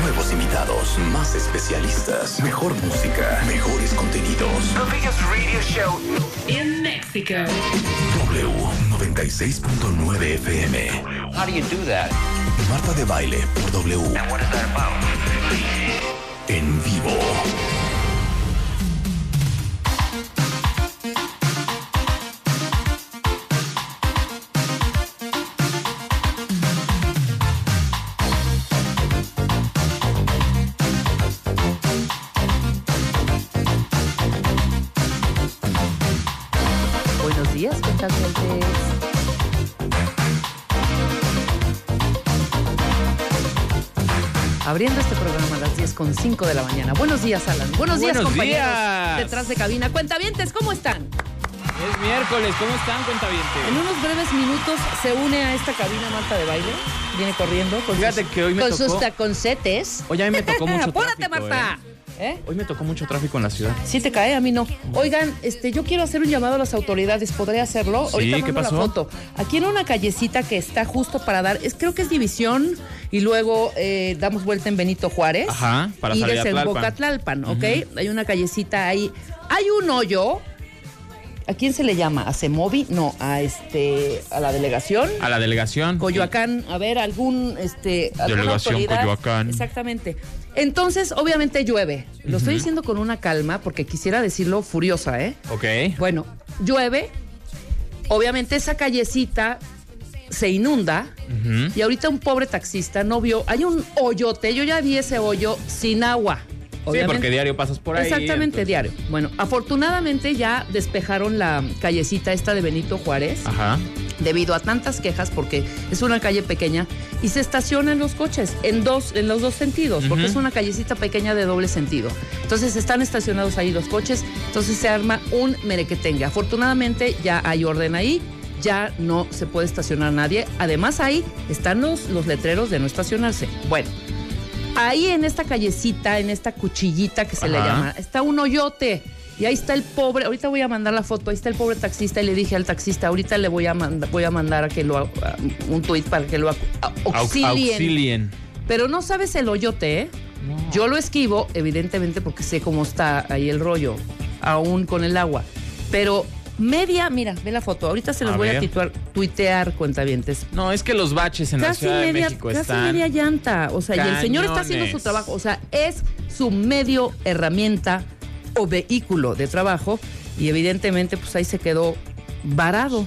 Nuevos invitados, más especialistas, mejor música, mejores contenidos. The biggest radio show. In Mexico. W96.9 FM. How do you do that? Marta de baile por W. And what is that about? En vivo. Abriendo este programa a las 10 con 5 de la mañana. Buenos días, Alan. Buenos días, Buenos compañeros. días. Detrás de cabina. Cuentavientes, ¿cómo están? Es miércoles, ¿cómo están, cuentavientes? En unos breves minutos se une a esta cabina Marta de baile. Viene corriendo con, Fíjate sus, que hoy me con tocó- sus taconcetes. Oye, a mí me tocó mucho Apúrate, Marta. ¿eh? ¿Eh? Hoy me tocó mucho tráfico en la ciudad. Sí te cae, a mí no. Oigan, este, yo quiero hacer un llamado a las autoridades. ¿Podría hacerlo? Sí, Ahorita ¿qué pasó? la foto. Aquí en una callecita que está justo para dar, es, creo que es División y luego eh, damos vuelta en Benito Juárez. Ajá, para y salir a Tlalpan. Tlalpan, ¿ok? Hay una callecita ahí. Hay un hoyo. ¿A quién se le llama? ¿A Semovi? No, a este, a la delegación. A la delegación. Coyoacán, a ver, algún, este, Delegación. Coyoacán. Exactamente. Entonces, obviamente llueve. Lo estoy diciendo con una calma porque quisiera decirlo furiosa, ¿eh? Ok. Bueno, llueve. Obviamente esa callecita se inunda y ahorita un pobre taxista no vio. Hay un hoyote, yo ya vi ese hoyo sin agua. Sí, porque diario pasas por ahí. Exactamente, entonces- diario. Bueno, afortunadamente ya despejaron la callecita esta de Benito Juárez Ajá. debido a tantas quejas porque es una calle pequeña y se estacionan los coches en dos en los dos sentidos porque es una callecita pequeña de doble sentido. Entonces están estacionados ahí los coches, entonces se arma un merequetengue. Afortunadamente ya hay orden ahí. Ya no se puede estacionar nadie. Además, ahí están los, los letreros de no estacionarse. Bueno, ahí en esta callecita, en esta cuchillita que se le llama, está un hoyote. Y ahí está el pobre, ahorita voy a mandar la foto, ahí está el pobre taxista y le dije al taxista, ahorita le voy a, manda- voy a mandar a que lo, a- un tuit para que lo au- Aux- auxilien. Auxilien. Pero no sabes el hoyote, ¿eh? Yo lo esquivo, evidentemente, porque sé cómo está ahí el rollo, aún con el agua. Pero media, mira, ve la foto, ahorita se los A voy a tituar, tuitear, cuentavientes. No, es que los baches en la Casi Ciudad de media, México casi están. media llanta. O sea, y el señor está haciendo su trabajo. O sea, es su medio herramienta o vehículo de trabajo. Y evidentemente, pues ahí se quedó varado.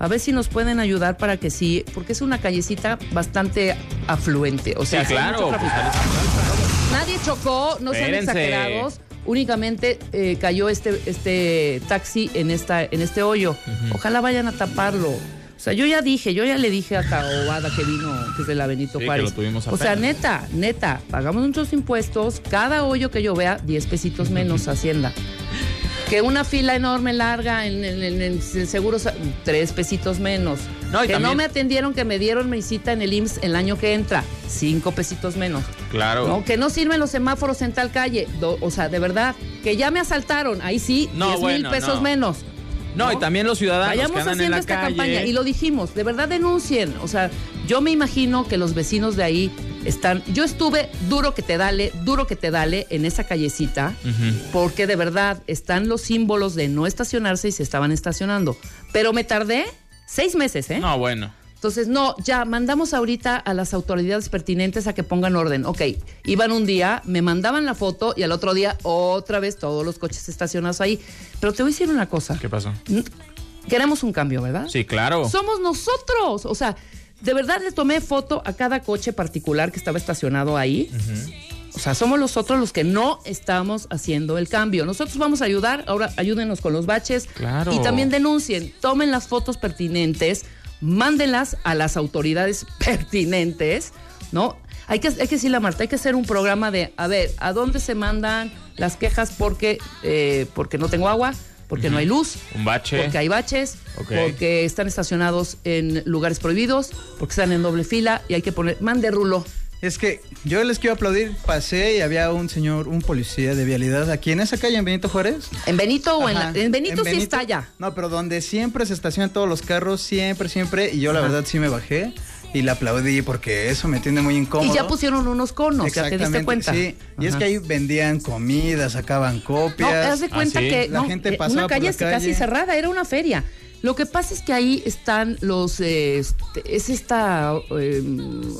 A ver si nos pueden ayudar para que sí, porque es una callecita bastante afluente. O sea, Sí, claro. pues. Nadie chocó, no sean exagerados. Únicamente eh, cayó este, este taxi en, esta, en este hoyo. Ojalá vayan a taparlo. O sea, yo ya dije, yo ya le dije a Caobada que vino, que es de la Benito Sí, que Juárez. lo tuvimos o sea, neta, neta, pagamos nuestros impuestos. Cada hoyo que yo vea, 10 pesitos menos Hacienda. Que una fila enorme, larga, en, en, en- en seguros, tres pesitos menos. No, que no me atendieron, que me dieron mi cita en el IMSS el año que entra, cinco pesitos menos. Claro. No, que no sirven los semáforos en tal calle. Do- o sea, de verdad, que ya me asaltaron. Ahí sí, No, 10 bueno, mil pesos no. menos. No, y también los ciudadanos que Vayamos en haciendo la esta calle. campaña. Y lo dijimos, de verdad denuncien. O sea, yo me imagino que los vecinos de ahí están. Yo estuve duro que te dale, duro que te dale en esa callecita, porque de verdad están los símbolos de no estacionarse y se estaban estacionando. Pero me tardé seis meses, ¿eh? No, bueno. Entonces, no, ya mandamos ahorita a las autoridades pertinentes a que pongan orden. Ok, iban un día, me mandaban la foto y al otro día otra vez todos los coches estacionados ahí. Pero te voy a decir una cosa. ¿Qué pasó? Queremos un cambio, ¿verdad? Sí, claro. Somos nosotros. O sea, de verdad le tomé foto a cada coche particular que estaba estacionado ahí. O sea, somos nosotros los que no estamos haciendo el cambio. Nosotros vamos a ayudar, ahora ayúdenos con los baches. Claro. Y también denuncien, tomen las fotos pertinentes, mándenlas a las autoridades pertinentes, ¿no? Hay que, hay que decirle a Marta, hay que hacer un programa de, a ver, ¿a dónde se mandan las quejas porque, eh, porque no tengo agua? porque no hay luz, Un bache. porque hay baches, porque están estacionados en lugares prohibidos, porque están en doble fila y hay que poner, mande rulo. Es que yo les quiero aplaudir. Pasé y había un señor, un policía de vialidad aquí en esa calle, en Benito Juárez. ¿En Benito o en la, En Benito sí Benito. está ya. No, pero donde siempre se estacionan todos los carros, siempre, siempre. Y yo la verdad sí me bajé y le aplaudí porque eso me tiene muy incómodo. Y ya pusieron unos conos, ya te diste cuenta. Sí, y es que ahí vendían comida, sacaban copias. No, haz de cuenta ¿Ah, sí? que La no, gente eh, pasaba una por calle casi cerrada, era una feria. Lo que pasa es que ahí están los, eh, este, es esta eh,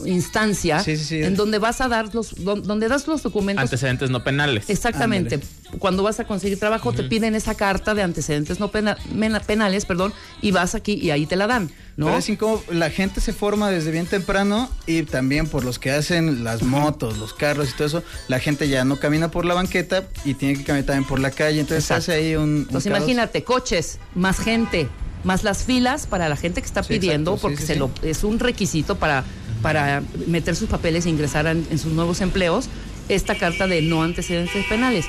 instancia Sí, sí, sí. en donde vas a dar los, don- donde das los documentos. Antecedentes no penales. Exactamente. Cuando vas a conseguir trabajo te piden esa carta de antecedentes no pena- mena- penales, perdón, y vas aquí y ahí te la dan, ¿no? Pero es incómodo. La gente se forma desde bien temprano y también por los que hacen las motos, los carros y todo eso, la gente ya no camina por la banqueta y tiene que caminar también por la calle. Entonces se Exacto. hace ahí un. un caos. imagínate, coches, más gente, más las filas para la gente que está Sí, pidiendo, exacto, porque sí, se lo es un requisito para, para meter sus papeles e ingresar en, en sus nuevos empleos, esta carta de no antecedentes penales.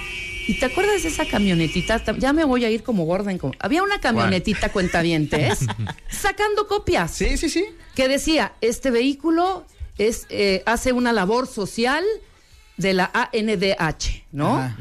¿Y te acuerdas de esa camionetita? Ta- Ya me voy a ir como gorda. en co- Había una camionetita cuentavientes sacando copias Sí, sí, sí. que decía, este vehículo es, eh, hace una labor social de la ANDH, ¿no? Ajá.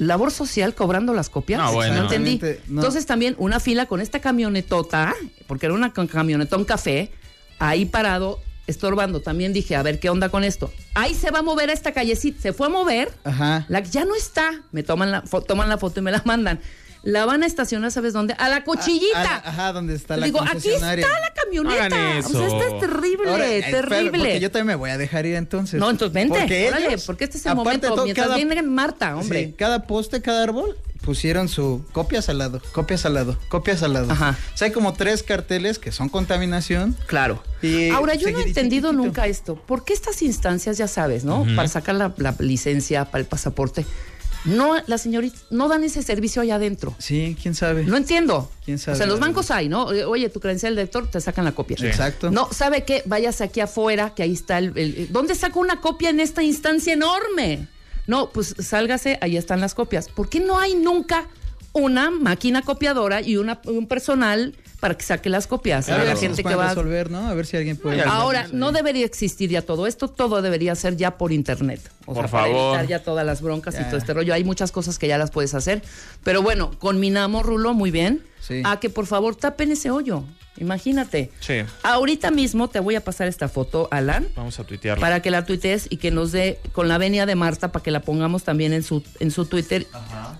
Labor social cobrando las copias. No, bueno. entendí. Exactamente, no. Entonces también una fila con esta camionetota, porque era una camionetón café, ahí parado, estorbando. También dije, a ver qué onda con esto. Ahí se va a mover a esta callecita. Se fue a mover. Ajá. La ya no está. Me toman la, fo- toman la foto y me la mandan. La van a estacionar, ¿sabes dónde? A la cochillita. A- a la- ajá, donde está la Digo, aquí está la camioneta. O sea, esta es terrible, Ahora, espera, terrible. Porque yo también me voy a dejar ir entonces. No, entonces vente, Porque órale, ellos, porque este es el momento, todo, mientras viene Marta, hombre. Sí, cada poste, cada árbol, pusieron su copias al lado, copias al lado, copias al lado. Ajá. O sea, hay como tres carteles que son contaminación. Claro. Y Ahora, yo no he entendido chiquito. nunca esto. ¿Por qué estas instancias, ya sabes, ¿no? Para sacar la, la licencia, para el pasaporte, no, la señorita, no dan ese servicio allá adentro. Sí, quién sabe. No entiendo. ¿Quién sabe? O sea, en los bancos hay, ¿no? Oye, tu credencial de lector, te sacan la copia. Sí. Exacto. No, ¿sabe qué? Váyase aquí afuera, que ahí está el, el- ¿Dónde saco una copia en esta instancia enorme? No, pues sálgase, ahí están las copias. ¿Por qué no hay nunca una máquina copiadora y una, un personal para que saque las copias? A ver la si gente que va. resolver, ¿no? A ver si alguien puede. Ahora, no debería existir ya todo esto, todo debería ser ya por internet. O Por sea, para favor. evitar ya todas las broncas y todo este rollo. Hay muchas cosas que ya las puedes hacer. Pero bueno, conminamos, Rulo, muy bien. Sí. A que por favor tapen ese hoyo. Imagínate. Sí. Ahorita mismo te voy a pasar esta foto, Alan, Vamos a tuitearla. para que la tuitees y que nos dé con la venia de Marta para que la pongamos también en su, en su Twitter.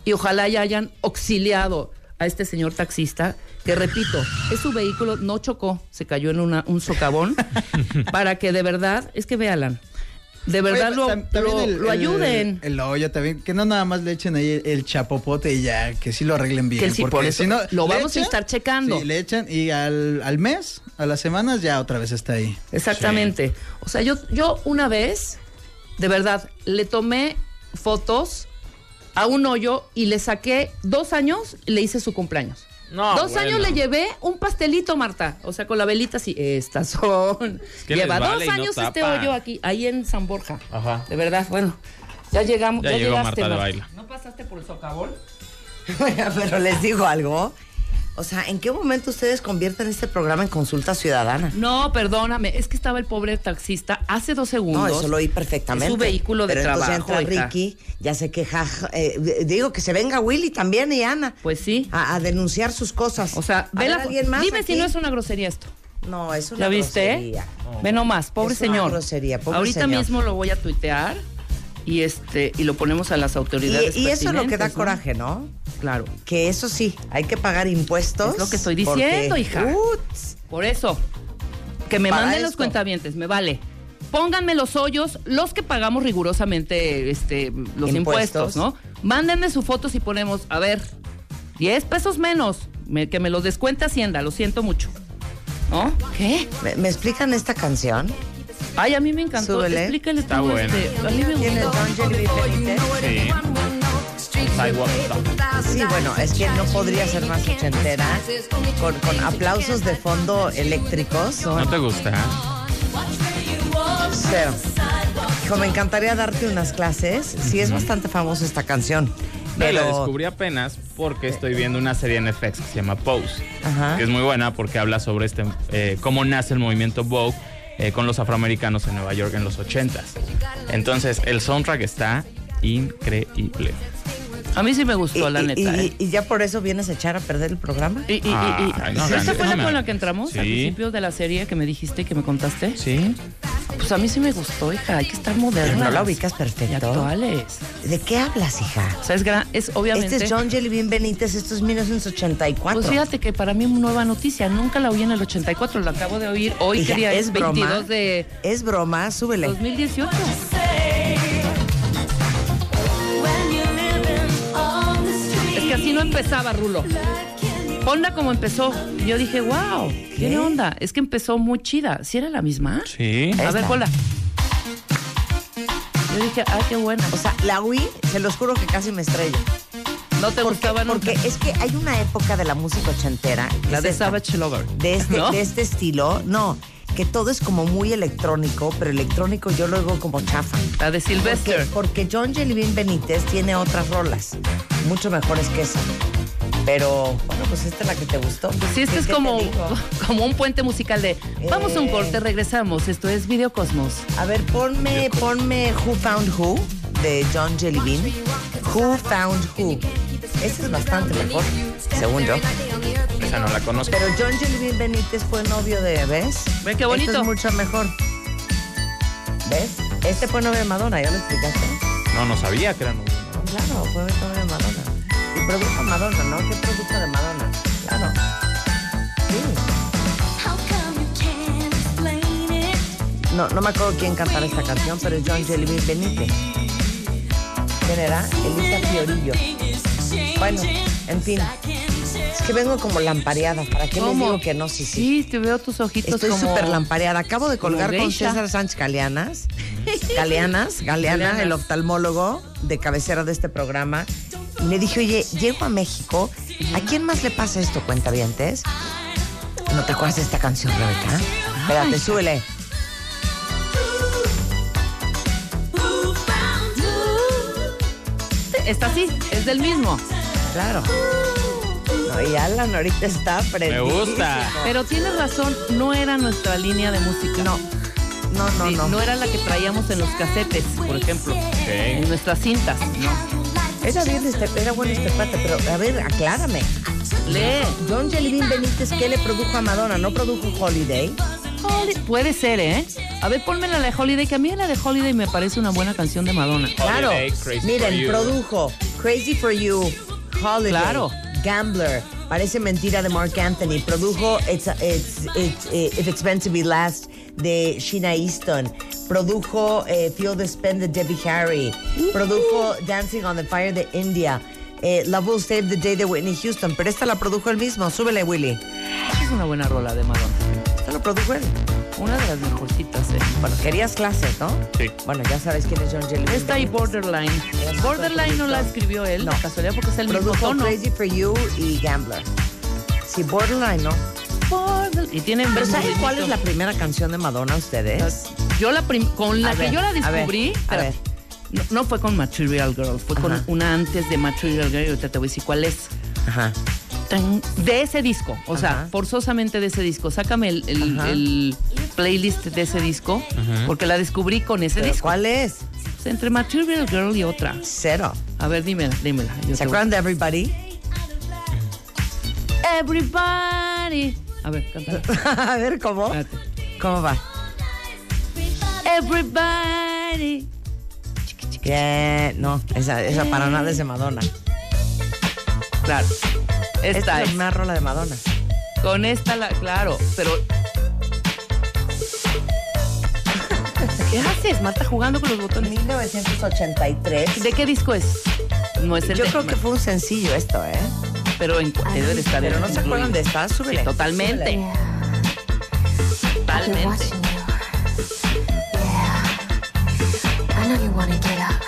Y ojalá ya hayan auxiliado a este señor taxista, que repito, es su vehículo, no chocó, se cayó en una, un socavón, para que de verdad, es que ve Alan, de verdad Oye, lo, lo- el- lo ayuden. El, también, que no nada más le echen ahí el, chapopote y ya, que sí lo arreglen bien. Que sí, porque por eso si no, lo vamos a estar checando. Sí, le echan y al, al mes, a las semanas ya otra vez está ahí. Exactamente. O sea, yo, yo una vez, de verdad, le tomé fotos a un hoyo y le saqué dos años y le hice su cumpleaños. No, dos bueno. años le llevé un pastelito, Marta. O sea, con la velita así. Estas son. que Lleva vale dos no años este hoyo aquí, ahí en San Borja. Ajá. De verdad, bueno. Ya llegamos. Ya Ya, llegó llegaste, Marta de. ¿No pasaste por el socavón? Pero les digo algo. O sea, ¿en qué momento ustedes convierten este programa en consulta ciudadana? No, perdóname. Es que estaba el pobre taxista hace dos segundos. No, eso lo oí perfectamente. Su vehículo de Pero trabajo. Entonces entra. Ricky, ya sé que ja- eh, digo que se venga Willy también y Ana Pues sí. a, a denunciar sus cosas. O sea, ve la- alguien más dime aquí? si no es una grosería esto. No, es una ¿Ya viste? grosería. Ve nomás, pobre Es una señor. grosería, pobre Ahorita señor. mismo lo voy a tuitear y este y lo ponemos a las autoridades. Y, y eso es lo que da coraje, ¿no? Claro. Que eso sí, hay que pagar impuestos. Es lo que estoy diciendo, porque, hija. uts, Por eso. Que me Para manden los cuentavientes, me vale. Pónganme los hoyos, los que pagamos rigurosamente este, los Impuestos. impuestos, ¿no? Mándenme su foto si ponemos, a ver, 10 pesos menos, me- que me los descuente Hacienda, lo siento mucho. ¿No? ¿Qué? ¿Me, me explican esta canción? Ay, a mí me encantó. Súbele. Explícale Está tú, buena. este, a mí me ¿Tiene gustó. Don Jeremy Benítez? Sí. Sidewalk Stop. Sí, bueno, es que no podría ser más ochentera. Con, con aplausos de fondo eléctricos. ¿No te gusta? Cero. Hijo, me encantaría darte unas clases. Sí, es bastante famosa esta canción. Y la Pero- descubrí apenas porque estoy viendo una serie en FX que se llama Pose. Ajá. Que es muy buena porque habla sobre este eh, cómo nace el movimiento Vogue eh, con los afroamericanos en Nueva York en los 80s. Entonces, el soundtrack está increíble. A mí sí me Y, gustó, la y- neta. y- ¿eh? y ya por eso vienes a echar a perder el programa. Y, y, y, y- Ay, no, ¿Esta grande. fue la con la que entramos al principio de la serie que me dijiste, que me contaste? Sí. Pues a mí sí me gustó, hija. Hay que estar modernas. No la ubicas Y perfecto. actuales. ¿De qué hablas, hija? O sea, es, gran, es obviamente... Este es John Jellybean Benítez, esto es 1984. Pues fíjate que para mí es nueva noticia. Nunca la oí en el 84, la acabo de oír. Hoy Hija, quería es es broma. 22 de Es broma, súbele. 2018. Es que así no empezaba, Rulo. Ponla como empezó. Yo dije, wow, tiene onda. Es que empezó muy chida. ¿Sí era la misma? Sí. A ver, ponla. Yo dije, ah, qué buena. O sea, la oí, se los juro que casi me estrello. no te Porque, gustaba nunca. porque es que hay una época de la música ochentera. que La es de esta, Savage Lover. De este, ¿no? de este estilo. No, que todo es como muy electrónico, pero electrónico yo luego como chafa. La de Porque, Sylvester. porque John Jellybean Benítez tiene otras rolas, mucho mejores que esa. Pero, bueno, pues esta es la que te gustó. Sí, este ¿Qué- es como, como un puente musical de vamos a un Eh. corte, regresamos. Esto es Video Cosmos. A ver, ponme, ponme Who Found Who de John Jellybean. Who Found Who. Ese es bastante mejor, según yo. Esa no la conozco. Pero John Jellybean Benítez fue novio de, ¿ves? Ve qué bonito. Esto es mucho mejor. ¿Ves? Este fue novio de Madonna, ¿ya lo explicaste? No, no sabía que era novio. Claro, fue novio de Madonna. Y produjo Madonna, ¿no? ¿Qué produjo de Madonna? Claro. Sí. No, no me acuerdo quién cantaba esta canción, pero es John Jellybean Benítez. ¿Quién era? Elisa Fiorillo. Bueno, en fin. Es que vengo como lampareada. ¿Para qué les ¿Cómo? digo que no? Sí, sí. Sí, te veo tus ojitos Estoy como... súper lampareada. Acabo de colgar con. César Sánchez Galeanas. Galeanas, Galeana, Galeanas. el oftalmólogo de cabecera de este programa. Y le dije, oye, llego a México. ¿A quién más le pasa esto, cuentavientes? ¿No te acuerdas de esta canción, Rebeca? Espérate, súbele. Está así, es del mismo. Claro. No, y Alan ahorita está Me gusta. Pero tienes razón, no era nuestra línea de música. No, no, no, Sí, no. no era la que traíamos en los casetes, por ejemplo. En nuestras cintas. No. Era bien este, era bueno este pata, pero a ver, aclárame. Lee. John Jellybean Benítez, ¿qué le produjo a Madonna? ¿No produjo Holiday? Holi- Puede ser, ¿eh? A ver, ponme la de Holiday, que a mí la de Holiday me parece una buena canción de Madonna. Claro. Holiday, Miren, for You. produjo Crazy for You, Holiday, Claro. Gambler, Parece mentira de Mark Anthony. Produjo It's, It's- It's- eh, If It's Meant to Be Last de Sheena Easton. Produjo eh, Feel the Spin de Debbie Harry. Produjo Dancing on the Fire de India. Eh, Love Will Save the Day de Whitney Houston. Pero esta la produjo él mismo. Súbele, Willy. Es una buena rola de Madonna. Esta la produjo él. Una de las mejorcitas, ¿eh? Bueno, querías clases, ¿no? Sí. Bueno, ya sabes quién es John Jellybean. Esta y Borderline. Borderline no la escribió él, No. casualidad porque es el mismo Produjo tono. Crazy for You y Gambler. Sí, Borderline, ¿no? Borderline. Y tienen Pero mismo ¿saben cuál es la primera canción de Madonna ustedes? Yo la con la A que ver, yo la a ver, descubrí, a ver. No, no fue con Material Girl, fue Ajá. con una antes de Material Girl y ahorita te voy a decir cuál es. Ajá. Tan- De ese disco, o sea, forzosamente de ese disco. Sácame el, el- Ajá. el playlist de ese disco, porque la descubrí con ese ¿Pero disco. ¿Cuál es? Pues entre Material Girl y otra. Cero. A ver, dímela, dímela. yo ¿Se te voy- acuerdan de Everybody? Everybody. A ver, cántala. a ver, ¿cómo? Espérate. ¿Cómo va? Everybody. Que no, esa, esa para nada es de Madonna. Claro. Esta Esta es es. una rola de Madonna. Con esta, la, claro, pero. ¿Qué haces, Marta, jugando con los botones? 1983. ¿De qué disco es? No es el Yo de- creo que fue un sencillo esto, ¿eh? Pero en debe de estar Pero en- no se acuerdan de esta, súbele. Sí, totalmente. súbele. Totalmente. Know you wanna get up.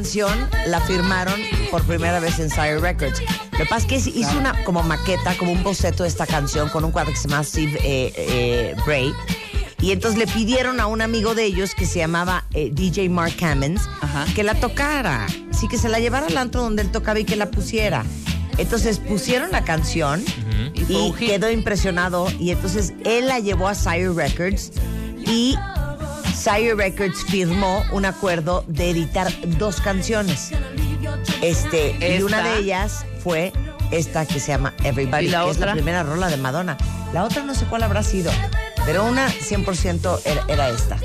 Canción la firmaron por primera vez en Sire Records. Lo que pasa es que hizo una como maqueta, como un boceto de esta canción con un cuadro que se llama Steve eh, eh, Bray. Y entonces le pidieron a un amigo de ellos que se llamaba eh, DJ Mark Hammons Ajá. que la tocara. Sí, que se la llevara al antro donde él tocaba y que la pusiera. Entonces pusieron la canción Y fue y hit. quedó impresionado. Y entonces él la llevó a Sire Records y Sire Records firmó un acuerdo de editar dos canciones. Este, y Esta. una de ellas fue esta que se llama Everybody, ¿Y la que es la otra? primera rola de Madonna. La otra no sé cuál habrá sido, pero una 100% era, era esta.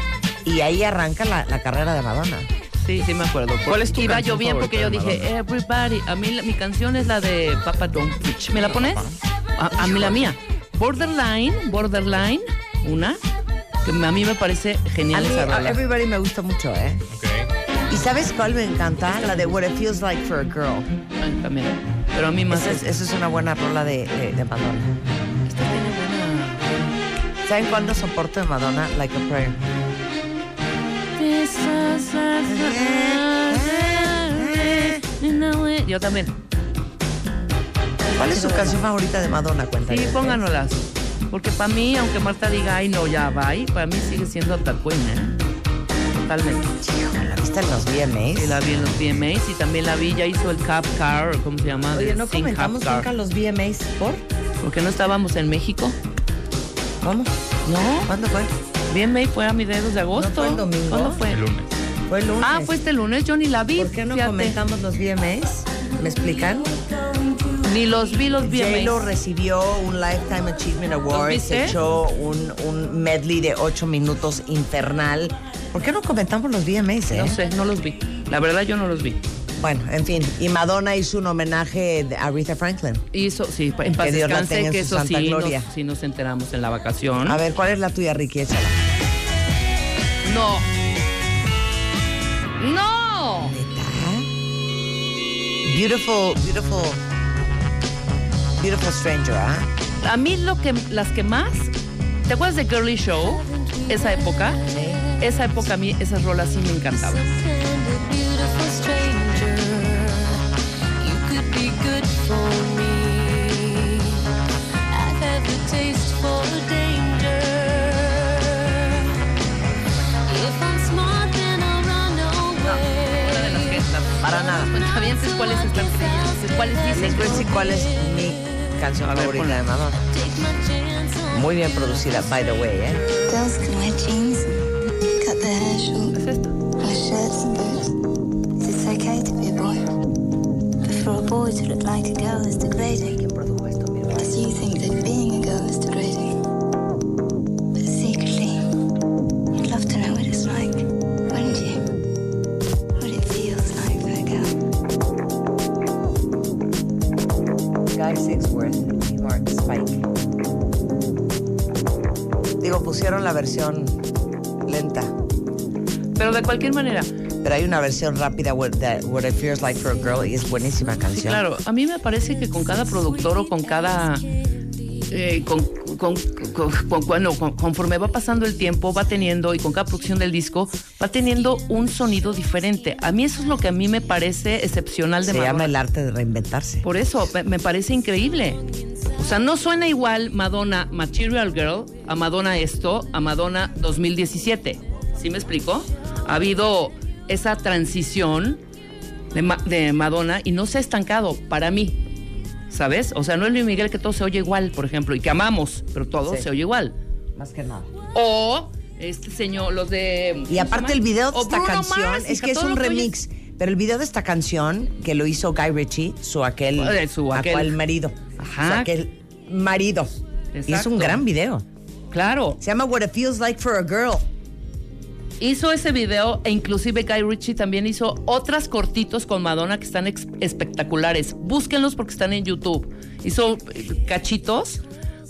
Y ahí arranca la, la carrera de Madonna. Sí, sí me acuerdo. ¿Cuál es tu Iba yo bien porque yo dije, everybody. A mí la- mi canción es la de Papa Don't Preach. ¿Me la pones? A, a mí la mía. Borderline, Borderline, una, que a mí me parece A genial mí esa a rola. Everybody me gusta mucho, ¿eh? ¿Y sabes cuál me encanta? La de What It Feels Like for a Girl. Ay, también. Pero a mí más Esa es, esa es una buena rola de, de, de Madonna. Esta tiene buena- ¿Saben cuál no soporto de Madonna? Like a Prayer. Yo también. ¿Cuál es su canción favorita de Madonna? Cuéntame. Sí, pónganoslas. Porque para mí, aunque Marta diga, ay, no, ya va, para mí sigue siendo The Queen, ¿eh? Totalmente. ¿La viste en los VMAs? Sí, la vi en los VMAs y también la vi, ya hizo el Cap Car, ¿cómo se llama? Oye, De no Sing comentamos Cap Car. nunca los VMAs. ¿Por? Porque no estábamos en México. ¿Cómo? No, ¿Cuándo fue? VMA fue a mediados de agosto. fue el domingo? ¿Cuándo fue? El lunes. Fue el lunes. Ah, fue este lunes, yo ni la vi. ¿Por qué no fíjate. comentamos los VMAs? ¿Me explican? Ni los vi los J-Lo VMAs. recibió un Lifetime Achievement Award, viste? se echó un, un medley de ocho minutos infernal. ¿Por qué no comentamos los VMAs, eh? No sé, no los vi. La verdad yo no los vi. Bueno, en fin. Y Madonna hizo un homenaje a Aretha Franklin. Hizo, sí, en paz Que descanse, en que eso santa sí gloria. nos, sí nos enteramos en la vacación. A ver, ¿cuál es la tuya, Ricky? Échala. No. No. Beautiful, beautiful, beautiful stranger, ¿ah? A mí lo que las que más ¿Te acuerdas de Girly Show? Esa época. Esa época a mí esas rolas sí me encantaban. Beautiful stranger, you could be good for me. I have the taste for danger. If I'm smart, then I'll run away. Para nada. Cuentavientes, ¿cuáles están creyendo? ¿Cuáles Les dicen? voy canción ver, favorita de Madonna. Take my Muy bien producida, by the way, ¿eh? Girls jeans, cut their hair short, ¿Es esto? wear shirts and boots. It's okay to be a boy. But for a boy to look like a girl is degrading. Cualquier manera, pero hay una versión rápida, What, that- What It Feels Like for a Girl, y es buenísima sí, canción. claro, a mí me parece que con cada productor o con cada... eh, con, con- con- conforme va pasando el tiempo, va teniendo, y con cada producción del disco, va teniendo un sonido diferente. A mí eso es lo que a mí me parece excepcional de Se Madonna. llama el arte de reinventarse. Por eso, me, me parece increíble. O sea, no suena igual Madonna Material Girl a Madonna esto, a Madonna 2017. ¿Sí me explico? Ha habido esa transición de, Ma- de Madonna y no se ha estancado para mí. ¿Sabes? O sea, no es Luis Miguel que todo se oye igual, por ejemplo, y que amamos, pero todo Sí. se oye igual. Más que nada. O este señor, los de. Y aparte el video de esta canción es que es un oyes. remix, pero el video de esta canción que lo hizo Guy Ritchie, su aquel, Eh, su aquel. aquel marido, Ajá. su aquel marido. Y es Exacto. un gran video. Claro. Se llama What It Feels Like for a Girl. Hizo ese video e inclusive Guy Ritchie también hizo otras cortitos con Madonna que están espectaculares. Búsquenlos porque están en YouTube. Hizo eh, cachitos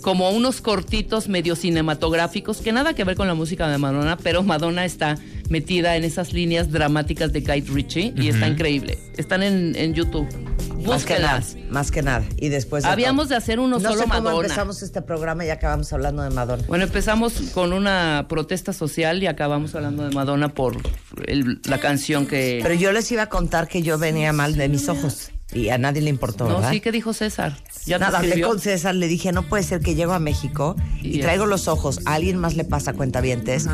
como unos cortitos medio cinematográficos que nada que ver con la música de Madonna, pero Madonna está metida en esas líneas dramáticas de Guy Ritchie y está increíble. Están en, en YouTube. Más que nada, más que nada. Y después de Habíamos todo. de hacer uno no solo sé cómo Madonna. empezamos este programa y acabamos hablando de Madonna. Bueno, empezamos con una protesta social y acabamos hablando de Madonna por el- la canción que... Pero yo les iba a contar que yo venía mal de mis ojos y a nadie le importó, no, ¿verdad? sí, ¿qué dijo César? ¿Ya te Nada, hablé con César, le dije, no puede ser que llego a México y Y traigo los ojos, a alguien más le pasa cuentavientes,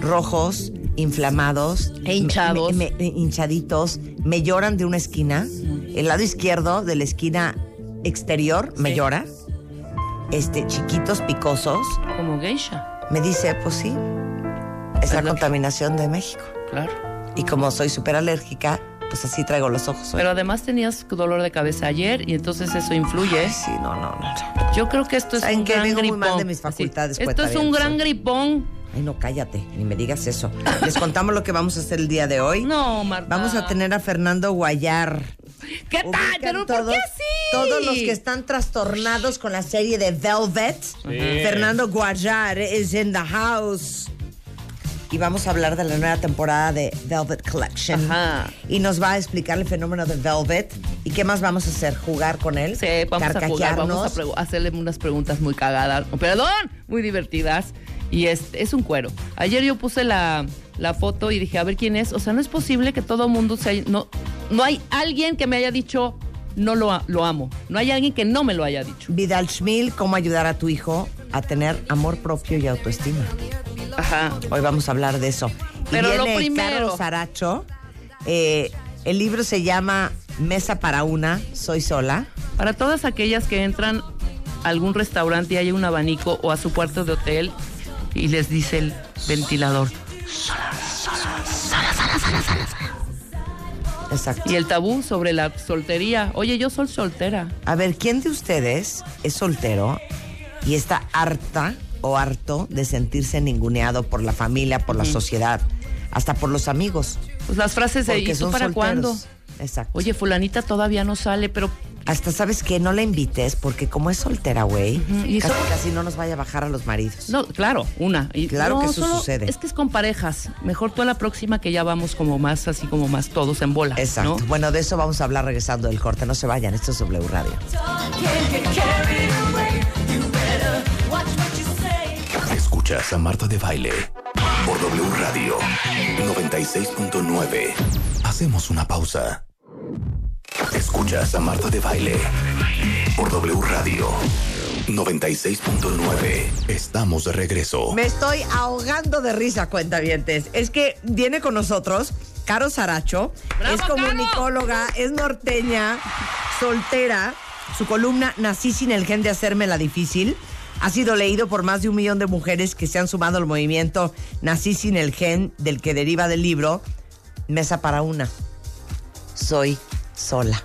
rojos, inflamados, E hinchados. me- me- hinchaditos, me lloran de una esquina, el lado izquierdo de la esquina exterior me llora, este, chiquitos, picosos, Como geisha, me dice, pues sí, es la contaminación de México. claro. Y como soy súper alérgica, pues así traigo los ojos. hoy. Pero además tenías dolor de cabeza ayer y entonces eso influye. Ay, sí, no, no, no. Yo creo que esto es ¿Saben un gran Vengo muy gripón. mal de mis facultades, Esto es un gran gripón. Ay, no, cállate, ni me digas eso. Les contamos lo que vamos a hacer el día de hoy. No, Marta. Vamos a tener a Fernando Guayar. ¿Qué tal? Ubican ¿Pero por todos, qué así? Todos los que están trastornados con la serie de Velvet. Fernando Guayar is in the house. Y vamos a hablar de la nueva temporada de Velvet Collection. Ajá. Y nos va a explicar el fenómeno de Velvet. ¿Y qué más vamos a hacer? ¿Jugar con él? Sí, vamos a jugar, vamos a hacerle unas preguntas muy cagadas, perdón, muy divertidas. Y es, es un cuero. Ayer yo puse la, la foto y dije, a ver quién es. O sea, no es posible que todo mundo se haya- no, no hay alguien que me haya dicho, no lo, lo amo. No hay alguien que no me lo haya dicho. Vidal Schmil, ¿cómo ayudar a tu hijo a tener amor propio y autoestima? Ajá. Hoy vamos a hablar de eso. Y Pero lo viene primero. Carlos Saracho. Eh, el libro se llama Mesa para una, soy sola. Para todas aquellas que entran a algún restaurante y hay un abanico o a su cuarto de hotel y les dice el ventilador. Exacto. Y el tabú sobre la soltería. Oye, yo soy soltera. A ver, ¿quién de ustedes es soltero y está harta o harto de sentirse ninguneado por la familia, por la sociedad, hasta por los amigos? Pues las frases de ¿y tú para solteros. cuándo? Exacto. Oye, fulanita todavía no sale, pero Hasta sabes que no la invites porque como es soltera, güey, casi, casi no nos vaya a bajar a los maridos. no, claro, una. Y Claro no, que eso solo- sucede. Es que es con parejas. Mejor tú a la próxima que ya vamos como más así como más todos en bola. Exacto. ¿no? Bueno, de eso vamos a hablar regresando del corte. No se vayan, esto es W Radio. Escuchas a Marta de Baile por W Radio 96.9. Hacemos una pausa. Escuchas a Marta de Baile por W Radio 96.9. Estamos de regreso. Me estoy ahogando de risa, cuentavientes. Es que viene con nosotros Caro Saracho. ¡Bravo, es comunicóloga, es norteña, soltera. Su columna Nací sin el gen de hacérmela difícil ha sido leído por más de un millón de mujeres que se han sumado al movimiento Nací sin el gen del que deriva del libro Mesa para una. Soy sola.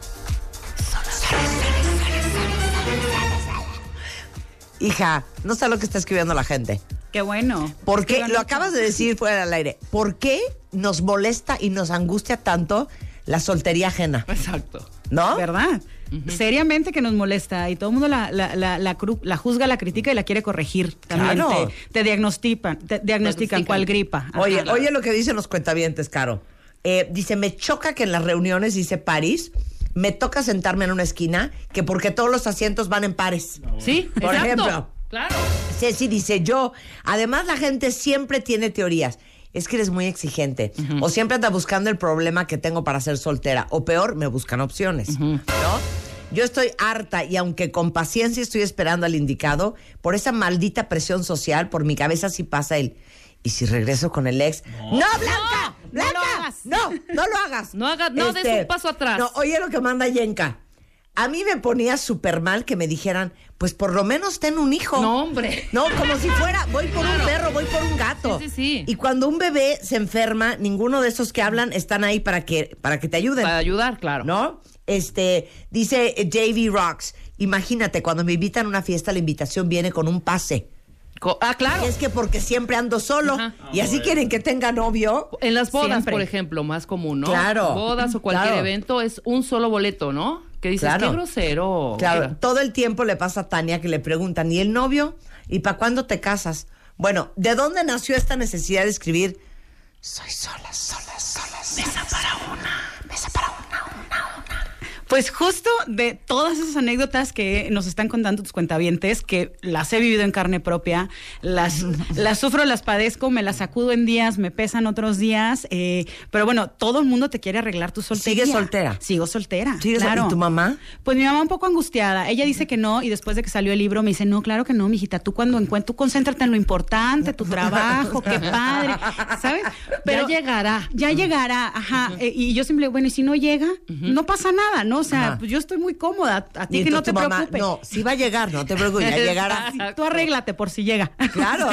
Hija, no sé lo que está escribiendo la gente. Qué bueno. ¿Por qué? Escriban Lo acabas de decir fuera del aire. ¿Por qué nos molesta y nos angustia tanto la soltería ajena? Exacto. ¿No? ¿Verdad? Seriamente que nos molesta y todo el mundo la, la, la, la cru- la juzga, la critica y la quiere corregir. También Claro. te, te diagnostican, te diagnostican cuál gripa. Ajá. Oye, oye lo que dicen los cuentavientes, Caro. Eh, dice, me choca que en las reuniones, dice París, me toca sentarme en una esquina que porque todos los asientos van en pares. Sí, Por exacto. ejemplo. Claro. Ceci dice, yo, además la gente siempre tiene teorías. Es que eres muy exigente. O siempre anda buscando el problema que tengo para ser soltera. O peor, me buscan opciones. ¿No? Yo estoy harta y aunque con paciencia estoy esperando al indicado, por esa maldita presión social, por mi cabeza sí pasa el... ¿Y si regreso con el ex? ¡No, Blanca! no ¡Blanca! lo hagas. No, no lo hagas. Este, No hagas- no des un paso atrás. No, oye lo que manda Yenka. A mí me ponía súper mal que me dijeran, pues por lo menos ten un hijo. No, hombre. No, como si fuera, voy por un perro, voy por un gato. Sí, sí, sí. Y cuando un bebé se enferma, ninguno de esos que hablan están ahí para que, para que te ayuden. Para ayudar, claro. ¿No? Este, dice JV Rocks, imagínate, cuando me invitan a una fiesta, la invitación viene con un pase. Ah, claro. Es que porque siempre ando solo. Ajá. Y así quieren que tenga novio. En las bodas, Siempre. por ejemplo, más común, ¿no? Claro. Bodas o cualquier Claro. evento es un solo boleto, ¿no? Que dices, Claro. qué grosero. Claro, Mira. todo el tiempo le pasa a Tania que le preguntan, ¿y el novio? ¿Y para cuándo te casas? Bueno, ¿de dónde nació esta necesidad de escribir? Soy sola, sola, sola. sola, Mesa para una. Pues justo de todas esas anécdotas que nos están contando tus cuentavientes, que las he vivido en carne propia, las, las sufro, las padezco, me las sacudo en días, me pesan otros días, eh, pero bueno, todo el mundo te quiere arreglar tu soltería. ¿Sigues soltera? Sigo soltera, ¿Sigues- claro. ¿Y tu mamá? Pues mi mamá un poco angustiada. Ella dice que no y después de que salió el libro me dice, no, claro que no, mijita, tú cuando encuentres, tú concéntrate en lo importante, tu trabajo, qué padre, ¿sabes? Ya llegará. Ya llegará, ajá. Eh, y yo siempre, bueno, y si no llega, no pasa nada, ¿no? O sea, Ajá. pues yo estoy muy cómoda. A ti que no te mamá, preocupes. no, sí va a llegar, no te preocupes, ya llegará. Tú arréglate por si llega. Claro,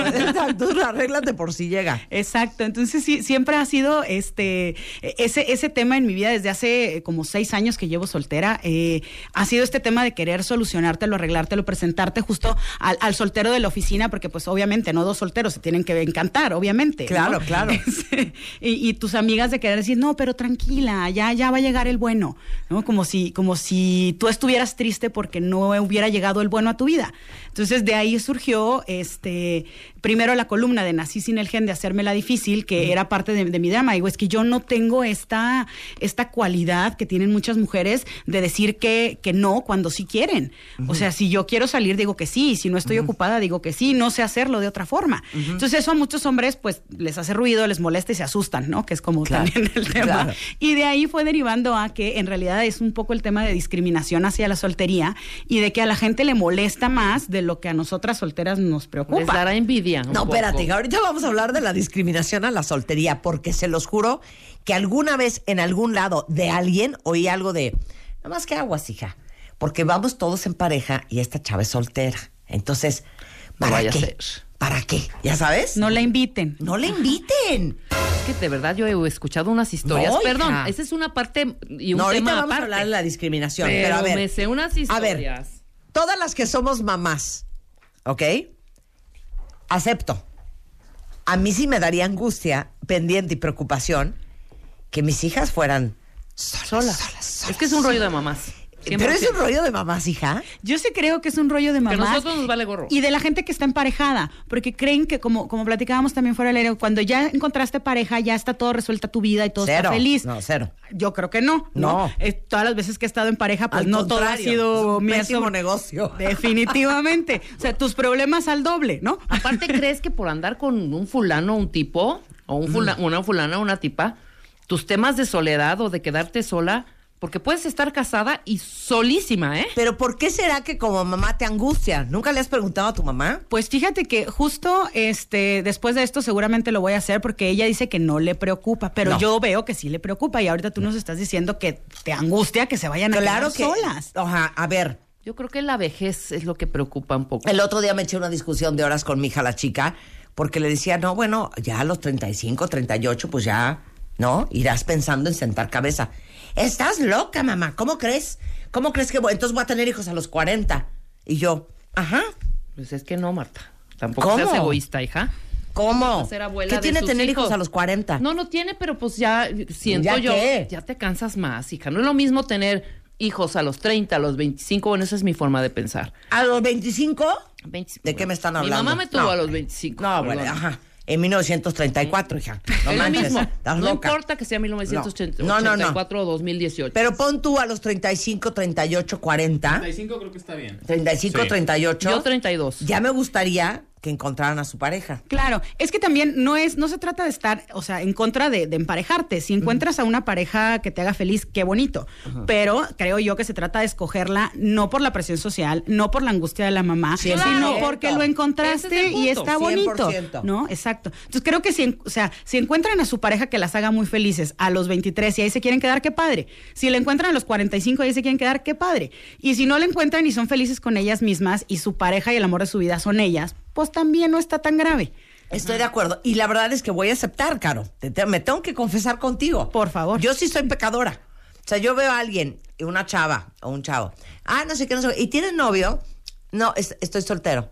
tú arréglate por si llega. Exacto, entonces sí, siempre ha sido este ese, ese tema en mi vida desde hace eh, como seis años que llevo soltera, eh, ha sido este tema de querer solucionártelo, arreglártelo, presentarte justo al, al soltero de la oficina, porque pues obviamente no dos solteros se tienen que encantar, obviamente. ¿no? Claro, claro. Este, y, y tus amigas de querer decir, no, pero tranquila, ya, ya va a llegar el bueno, ¿no? Como si, como si tú estuvieras triste porque no hubiera llegado el bueno a tu vida. Entonces de ahí surgió este primero la columna de Nací sin el gen de hacérmela difícil, que era parte de, de mi drama. Digo, es que yo no tengo esta, esta cualidad que tienen muchas mujeres de decir que, que no cuando sí quieren. O sea, si yo quiero salir, digo que sí. Si no estoy ocupada, digo que sí. No sé hacerlo de otra forma. Entonces eso a muchos hombres pues les hace ruido, les molesta y se asustan, ¿no? Que es como Claro, también el tema. claro. Y de ahí fue derivando a que en realidad es un poco el tema de discriminación hacia la soltería y de que a la gente le molesta más de lo que a nosotras solteras nos Les preocupa. dará envidia. un No, poco. espérate, ahorita vamos a hablar de la discriminación a la soltería, porque se los juro que alguna vez en algún lado de alguien oí algo de, nada más que aguas, hija, porque vamos todos en pareja y esta chava es soltera. Entonces, ¿para vaya a qué? ser. ¿Para qué? ¿Ya sabes? No la inviten. No le inviten. Es que de verdad yo he escuchado unas historias. No, hija. Perdón, esa es una parte y un no, ahorita tema vamos aparte. a hablar de la discriminación. Pero, Pero a ver, me sé unas a ver, todas las que somos mamás, ¿ok? Acepto. A mí sí me daría angustia, pendiente y preocupación que mis hijas fueran solas. Solas. solas, solas. Es que es un rollo de mamás. Pero es un rollo de mamás, hija. Yo sí creo que es un rollo de Que a mamás. nosotros nos vale gorro. Y de la gente que está emparejada, porque creen que, como, como platicábamos también fuera del aire, cuando ya encontraste pareja, ya está todo resuelta tu vida y todo Cero. está feliz. No, cero. Yo creo que no. No. No. Eh, todas las veces que he estado en pareja, pues Al no todo ha sido sobre- negocio. Definitivamente. o sea, tus problemas al doble, ¿no? Aparte, ¿crees que por andar con un fulano, un tipo, o un fula- una fulana, una tipa, tus temas de soledad o de quedarte sola, porque puedes estar casada y solísima, ¿eh? Pero ¿por qué será que como mamá te angustia? ¿Nunca le has preguntado a tu mamá? Pues fíjate que justo este después de esto seguramente lo voy a hacer porque ella dice que no le preocupa, pero No. yo veo que sí le preocupa y ahorita tú nos estás diciendo que te angustia que se vayan a Claro quedar que solas. Ajá, a ver, Yo creo que la vejez es lo que preocupa un poco. El otro día me eché una discusión de horas con mi hija, la chica, porque le decía, no, bueno, ya a los 35, 38, pues ya, ¿no? Irás pensando en sentar cabeza. Estás loca, mamá, ¿cómo crees? ¿Cómo crees que voy? Entonces voy a tener hijos a los 40. Y yo, ajá, Pues es que no, Marta. Tampoco ¿Cómo? seas egoísta, hija. ¿cómo? Ser abuela ¿Qué de tiene sus tener hijos hijos a los 40? No, no tiene, pero pues ya siento ¿Ya yo. qué? Ya te cansas más, hija. No es lo mismo tener hijos a los 30, a los 25. Bueno, esa es mi forma de pensar. ¿A los 25? 25. ¿De qué me están Mi hablando? mamá me tuvo No. a los 25. No, perdón. bueno, ajá. En 1934, hija. No es lo manches, mismo. estás No loca. importa que sea No, no, no. 1984 o 2018. Pero pon tú a los 35, 38, 40. 35 creo que está bien. 35, Sí. 38. Yo 32. Ya me gustaría que encontraran a su pareja. Claro, es que también no es, no se trata de estar, o sea, en contra de, de emparejarte. Si encuentras a una pareja que te haga feliz, qué bonito. Pero creo yo que se trata de escogerla no por la presión social, no por la angustia de la mamá, sino porque lo encontraste es y está bonito. 100%. ¿No? Exacto. Entonces creo que si, o sea, si encuentran a su pareja que las haga muy felices a los 23 y ahí se quieren quedar, qué padre. Si la encuentran a los 45 y ahí se quieren quedar, qué padre. Y si no la encuentran y son felices con ellas mismas y su pareja y el amor de su vida son ellas, pues también no está tan grave. Estoy de acuerdo. Y la verdad es que voy a aceptar, Caro. Te- te- me tengo que confesar contigo. Por favor. Yo sí soy pecadora. O sea, yo veo a alguien, una chava o un chavo. Ah, no sé qué, no sé qué. ¿Y tienes novio? No, es- estoy soltero.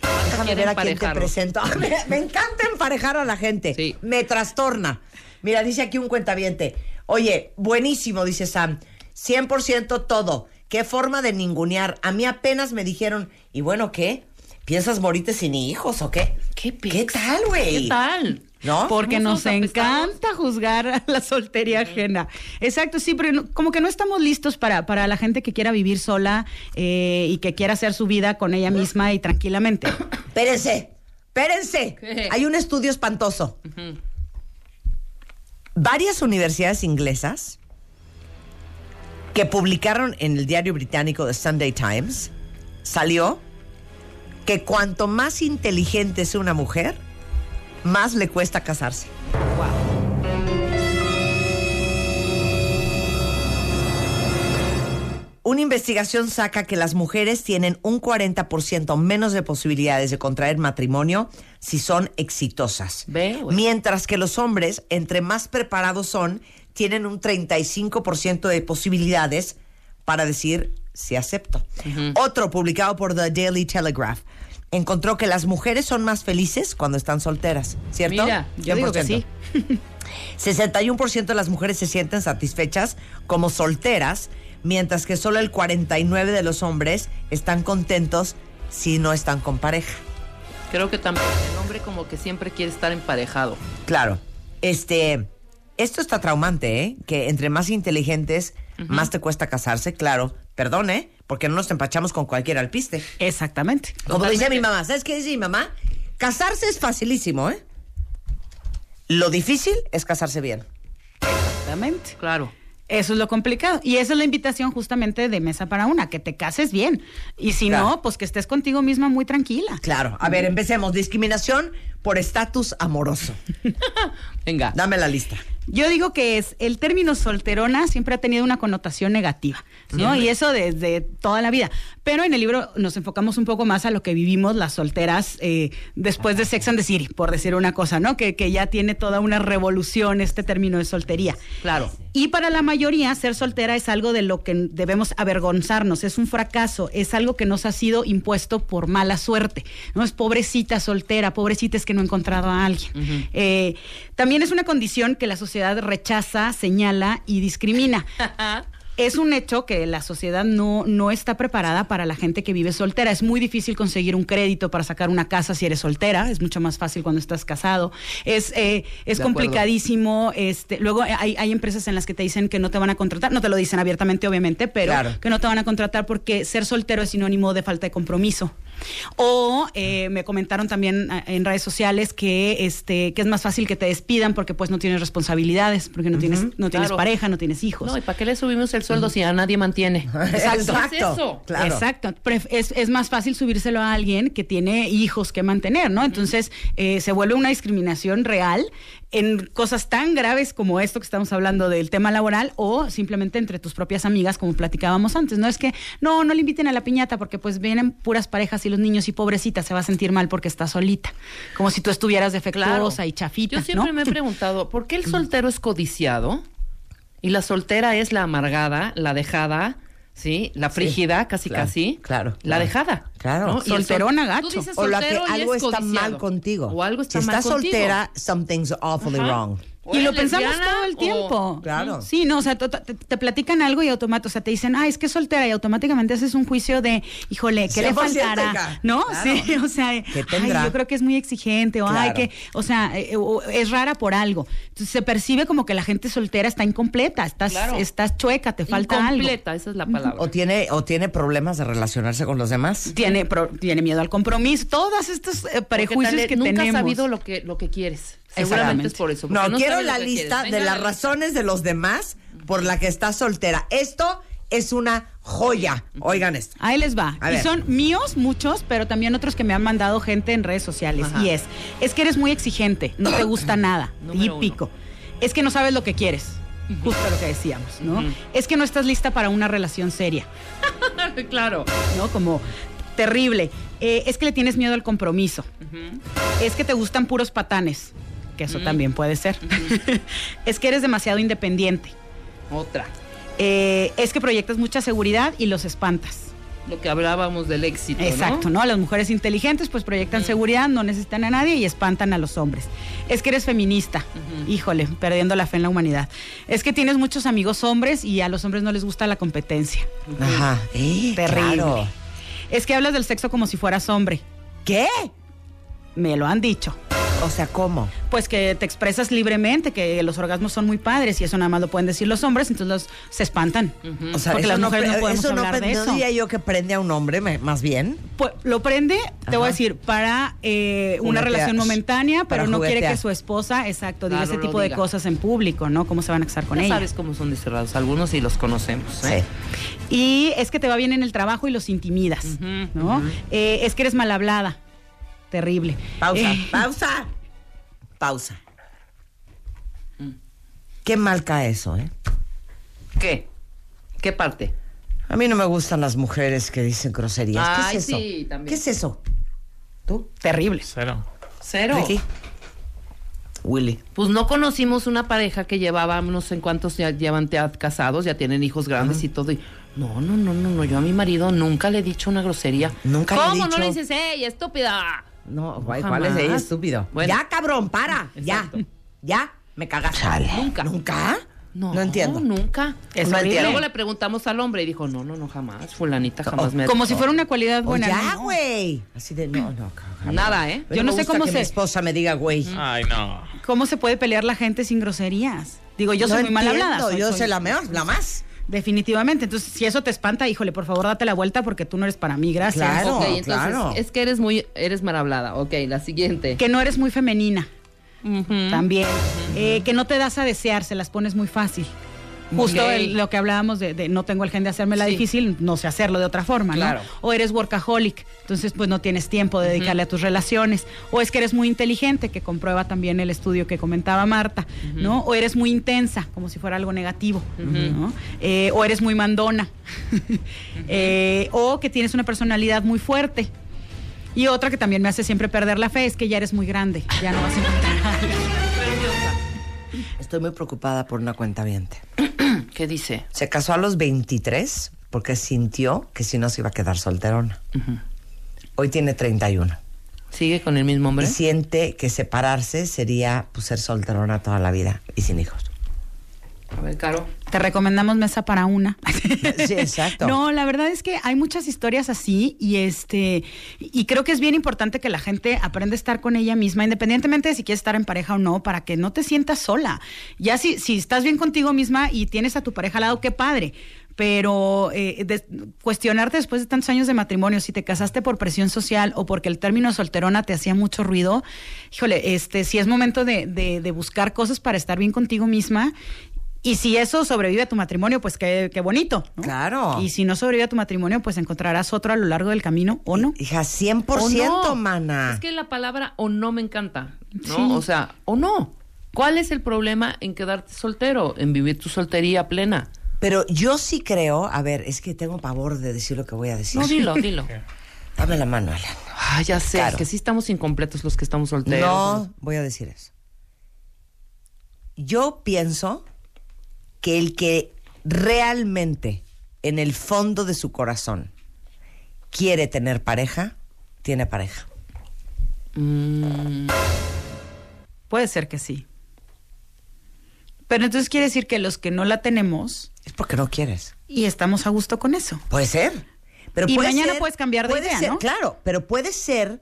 Ay, déjame quiere ver a quién te presento. me, me encanta emparejar a la gente. Sí. Me trastorna. Mira, dice aquí un cuentaviente. Oye, buenísimo, dice Sam. 100% todo. Qué forma de ningunear. A mí apenas me dijeron, ¿y bueno qué? ¿Piensas morirte sin hijos o qué? ¿Qué ¿Qué tal, güey? ¿Qué tal? ¿No? Porque nos encanta juzgar a la soltería ajena. Exacto, sí, pero no- como que no estamos listos para, para la gente que quiera vivir sola eh, y que quiera hacer su vida con ella misma y tranquilamente. Espérense, espérense. ¿Qué? Hay un estudio espantoso. Varias universidades inglesas que publicaron en el diario británico The Sunday Times salió que cuanto más inteligente es una mujer, más le cuesta casarse. Una investigación saca que las mujeres tienen un 40% menos de posibilidades de contraer matrimonio si son exitosas. Mientras que los hombres, entre más preparados son, tienen un 35% de posibilidades para decir si acepto. Otro publicado por The Daily Telegraph encontró que las mujeres son más felices cuando están solteras, ¿cierto? Mira, yo digo que 100%. sí. 61% de las mujeres se sienten satisfechas como solteras, mientras que solo el 49% de los hombres están contentos si no están con pareja. Creo que también el hombre como que siempre quiere estar emparejado. Claro. Este, esto está traumante, ¿eh? Que entre más inteligentes, más te cuesta casarse, claro. Perdón, ¿eh? Porque no nos empachamos con cualquier alpiste. Exactamente. Como Totalmente. dice mi mamá, ¿sabes qué dice mi mamá? Casarse es facilísimo, ¿eh? Lo difícil es casarse bien. Exactamente. Claro. Eso es lo complicado. Y esa es la invitación justamente de Mesa para Una, que te cases bien. Y si Claro. no, pues que estés contigo misma muy tranquila. Claro. A ver, empecemos. Discriminación por estatus amoroso. Venga. Dame la lista. Yo digo que es el término solterona siempre ha tenido una connotación negativa, ¿no? Y eso desde toda la vida. Pero en el libro nos enfocamos un poco más a lo que vivimos las solteras eh, después de Sex and the City, por decir una cosa, ¿no? Que, que ya tiene toda una revolución este término de soltería. Claro. Y para la mayoría, ser soltera es algo de lo que debemos avergonzarnos, es un fracaso, es algo que nos ha sido impuesto por mala suerte. No es pobrecita soltera, pobrecita es que no he encontrado a alguien. Eh, también es una condición que la sociedad rechaza, señala y discrimina. Es un hecho que la sociedad no, no está preparada para la gente que vive soltera. Es muy difícil conseguir un crédito para sacar una casa si eres soltera. Es mucho más fácil cuando estás casado. Es, eh, es De acuerdo. complicadísimo. Este, luego hay, hay empresas en las que te dicen que no te van a contratar. No te lo dicen abiertamente, obviamente, pero Claro. que no te van a contratar porque ser soltero es sinónimo de falta de compromiso. O eh, me comentaron también eh, en redes sociales que este que es más fácil que te despidan porque pues no tienes responsabilidades, porque no tienes no tienes Claro. pareja, no tienes hijos. No, ¿y para qué le subimos el sueldo si a nadie mantiene? Exacto. ¿Qué es eso? Claro. Exacto. Pref- Es, es más fácil subírselo a alguien que tiene hijos que mantener, ¿no? Entonces eh, se vuelve una discriminación real en cosas tan graves como esto que estamos hablando del tema laboral o simplemente entre tus propias amigas, como platicábamos antes. No es que no, no le inviten a la piñata porque pues vienen puras parejas y los niños y pobrecita se va a sentir mal porque está solita. Como si tú estuvieras defectuosa y chafita. Yo siempre ¿no? me he preguntado, ¿por qué el soltero es codiciado y la soltera es la amargada, la dejada, ¿sí? La frígida, casi claro, casi. claro, La claro. dejada. Claro. ¿no? Y el sol- Solterona, gacho. Tú dices O la que algo es está mal contigo. O algo está si mal estás contigo. soltera, something's awfully Ajá. wrong. Y lo pensamos todo el o- tiempo. Claro. Sí, no, o sea, te, te platican algo y automáticamente, o sea, te dicen, ah, es que es soltera y automáticamente haces un juicio de, híjole, ¿qué le 100% faltará? hija. ¿No? Claro. Sí, o sea, ¿Qué ay, yo creo que es muy exigente o ay, Claro. que, o sea, eh, o- es rara por algo. Entonces se percibe como que la gente soltera está incompleta, estás, Claro. estás chueca, te falta algo. Incompleta, esa es la palabra. O tiene, o tiene problemas de relacionarse con los demás. Tiene, pro- tiene miedo al compromiso, todos estos eh, prejuicios tal- que nunca tenemos. has sabido lo que, lo que quieres. Seguramente es por eso. No, quiero la lista de las razones de los demás por la que estás soltera. Esto es una joya. Oigan esto. Ahí les va. A y ver. son míos muchos, pero también otros que me han mandado gente en redes sociales. Ajá. Y es, es que eres muy exigente, no te gusta nada, típico. Es que no sabes lo que quieres, justo lo que decíamos, ¿no? Es que no estás lista para una relación seria, claro. ¿no? Como terrible. Eh, es que le tienes miedo al compromiso. Es que te gustan puros patanes, que eso también puede ser. es que eres demasiado independiente. Otra. Eh, es que proyectas mucha seguridad y los espantas. Lo que hablábamos del éxito. Exacto, ¿no? Las mujeres inteligentes pues proyectan seguridad, no necesitan a nadie y espantan a los hombres. Es que eres feminista, híjole, perdiendo la fe en la humanidad. Es que tienes muchos amigos hombres y a los hombres no les gusta la competencia. Ajá. Eh, Terrible. claro. Es que hablas del sexo como si fueras hombre. ¿Qué? Me lo han dicho. O sea, ¿cómo? Pues que te expresas libremente, que los orgasmos son muy padres y eso nada más lo pueden decir los hombres, entonces los, se espantan. O sea, Porque las no, mujeres no, pre- podemos eso no hablar pre- de no eso. diría yo que prende a un hombre, me- más bien. Pues, lo prende, te voy a decir, para eh, una relación momentánea, pero no quiere que su esposa, exacto, diga Claro, ese tipo de cosas en público, ¿no? Cómo se van a casar con ella. sabes cómo son cerrados algunos y los conocemos. ¿eh? Y es que te va bien en el trabajo y los intimidas, ¿no? Eh, es que eres mal hablada. Terrible. Pausa, Eh, pausa. Pausa. Qué mal cae eso, ¿eh? ¿Qué? ¿Qué parte? A mí no me gustan las mujeres que dicen groserías. ¿Qué Ay, es eso? sí, también. ¿Qué es eso? ¿Tú? Terrible. Cero. Cero. Ricky. Willy. Pues no conocimos una pareja que llevaba no sé en cuántos ya llevan casados, ya tienen hijos grandes y todo. Y, no, no, no, no, no. Yo a mi marido nunca le he dicho una grosería. Nunca le he ¿Cómo no le dices, ey, estúpida? No, güey, Jamás. ¿cuál es ella, estúpido? Bueno. Ya, cabrón, para. Ya. Ya. Me cagaste. Nunca. ¿Nunca? No, No entiendo. nunca. Es No entiendo. Luego le preguntamos al hombre y dijo, no, no, no, jamás. Fulanita jamás me ha Como dicho". si fuera una cualidad O buena. ya, güey. Así de, no, no, cabrón. Nada, ¿eh? Yo Yo no sé cómo que mi se- esposa me diga, güey. Ay, no. ¿Cómo se puede pelear la gente sin groserías? Digo, yo No soy muy mal hablada. soy- Yo soy- sé la, meor- la más. Definitivamente. Entonces, si eso te espanta, híjole, por favor, date la vuelta porque tú no eres para mí. Gracias. Claro. Ok, entonces, claro. es que eres muy, eres mal hablada. Ok, la siguiente. Que no eres muy femenina. También. Eh, que no te das a desear, se las pones muy fácil. Justo el- lo que hablábamos de, de no tengo el gen de hacérmela Sí. difícil, no sé hacerlo de otra forma, Claro. ¿no? O eres workaholic, entonces pues no tienes tiempo de dedicarle a tus relaciones. O es que eres muy inteligente, que comprueba también el estudio que comentaba Marta, ¿no? O eres muy intensa, como si fuera algo negativo, ¿no? Eh, o eres muy mandona. Eh, o que tienes una personalidad muy fuerte. Y otra que también me hace siempre perder la fe es que ya eres muy grande, ya no vas a encontrar a alguien. Estoy muy preocupada por una cuenta ¿Qué dice? Se casó a los 23 porque sintió que si no se iba a quedar solterona. Hoy tiene 31. ¿Sigue con el mismo hombre? Y siente que separarse sería pues, ser solterona toda la vida y sin hijos. A ver, Caro. Te recomendamos mesa para una. Sí, exacto. No, la verdad es que hay muchas historias así y este y creo que es bien importante que la gente aprenda a estar con ella misma, independientemente de si quieres estar en pareja o no, para que no te sientas sola. Ya si, si estás bien contigo misma y tienes a tu pareja al lado, qué padre. Pero eh, de- cuestionarte después de tantos años de matrimonio, si te casaste por presión social o porque el término solterona te hacía mucho ruido, híjole, este, si es momento de, de- de buscar cosas para estar bien contigo misma. Y si eso sobrevive a tu matrimonio, pues qué, qué bonito. ¿no? Claro. Y si no sobrevive a tu matrimonio, pues encontrarás otro a lo largo del camino, ¿o no? Hija, 100%, ¿O no? mana. Es que la palabra o no me encanta, ¿no? Sí. O sea, o no. ¿Cuál es el problema en quedarte soltero, en vivir tu soltería plena? Pero yo sí creo, a ver, es que tengo pavor de decir lo que voy a decir. No, dilo, dilo. Dame la mano, Alan. Ah, ya sé, Claro. que sí estamos incompletos los que estamos solteros. No, voy a decir eso. Yo pienso que el que realmente, en el fondo de su corazón, quiere tener pareja, tiene pareja. Mm, Puede ser que sí. Pero entonces quiere decir que los que no la tenemos Es porque no quieres. y estamos a gusto con eso. Puede ser. Pero Y puede mañana ser- puedes cambiar de puede idea, ser, ¿no? Claro, pero puede ser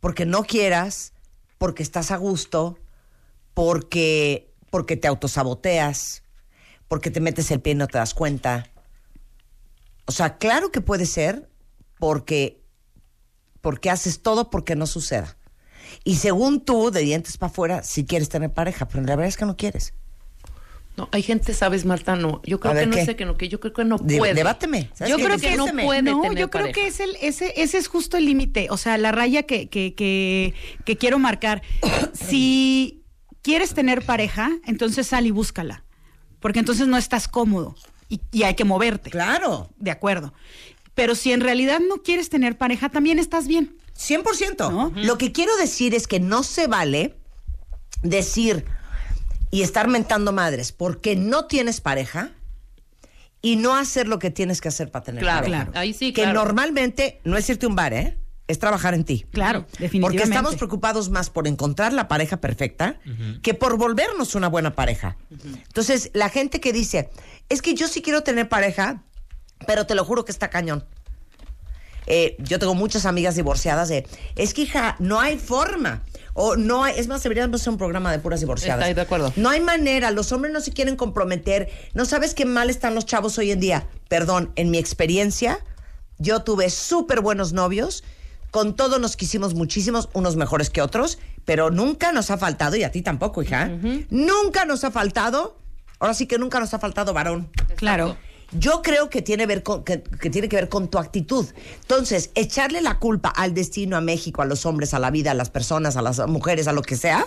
porque no quieras, porque estás a gusto, porque, porque te autosaboteas, porque te metes el pie y no te das cuenta. O sea, claro que puede ser porque, porque haces todo porque no suceda. Y según tú, de dientes para afuera, sí quieres tener pareja, pero la verdad es que no quieres. no, hay gente, ¿sabes, Marta? No, yo creo ver, que no ¿qué? sé que no, que yo creo que no puede. debáteme. ¿Sabes Yo creo que no puede no, tener yo creo pareja. que es el, ese, ese es justo el límite, o sea, la raya que, que, que, que quiero marcar. si quieres tener pareja, entonces sal y búscala, porque entonces no estás cómodo y, y hay que moverte. Claro. De acuerdo. Pero si en realidad no quieres tener pareja, también estás bien. 100%. ¿No? Lo que quiero decir es que no se vale decir y estar mentando madres porque no tienes pareja y no hacer lo que tienes que hacer para tener Claro, pareja. Claro. ahí sí, Que claro. normalmente no es irte a un bar, ¿eh? Es trabajar en ti. Claro, definitivamente. Porque estamos preocupados más por encontrar la pareja perfecta que por volvernos una buena pareja. Entonces, la gente que dice, es que yo sí quiero tener pareja, pero te lo juro que está cañón. Eh, yo tengo muchas amigas divorciadas de, es que hija, no hay forma. O no hay, es más, deberíamos hacer un programa de puras divorciadas. Estoy de acuerdo. No hay manera, los hombres no se quieren comprometer. No sabes qué mal están los chavos hoy en día. Perdón, en mi experiencia, yo tuve súper buenos novios. Con todos nos quisimos muchísimos, unos mejores que otros, pero nunca nos ha faltado, y a ti tampoco, hija, nunca nos ha faltado, ahora sí que nunca nos ha faltado varón. Claro. Yo creo que tiene, ver con- que, que tiene que ver con tu actitud. Entonces, echarle la culpa al destino, a México, a los hombres, a la vida, a las personas, a las mujeres, a lo que sea,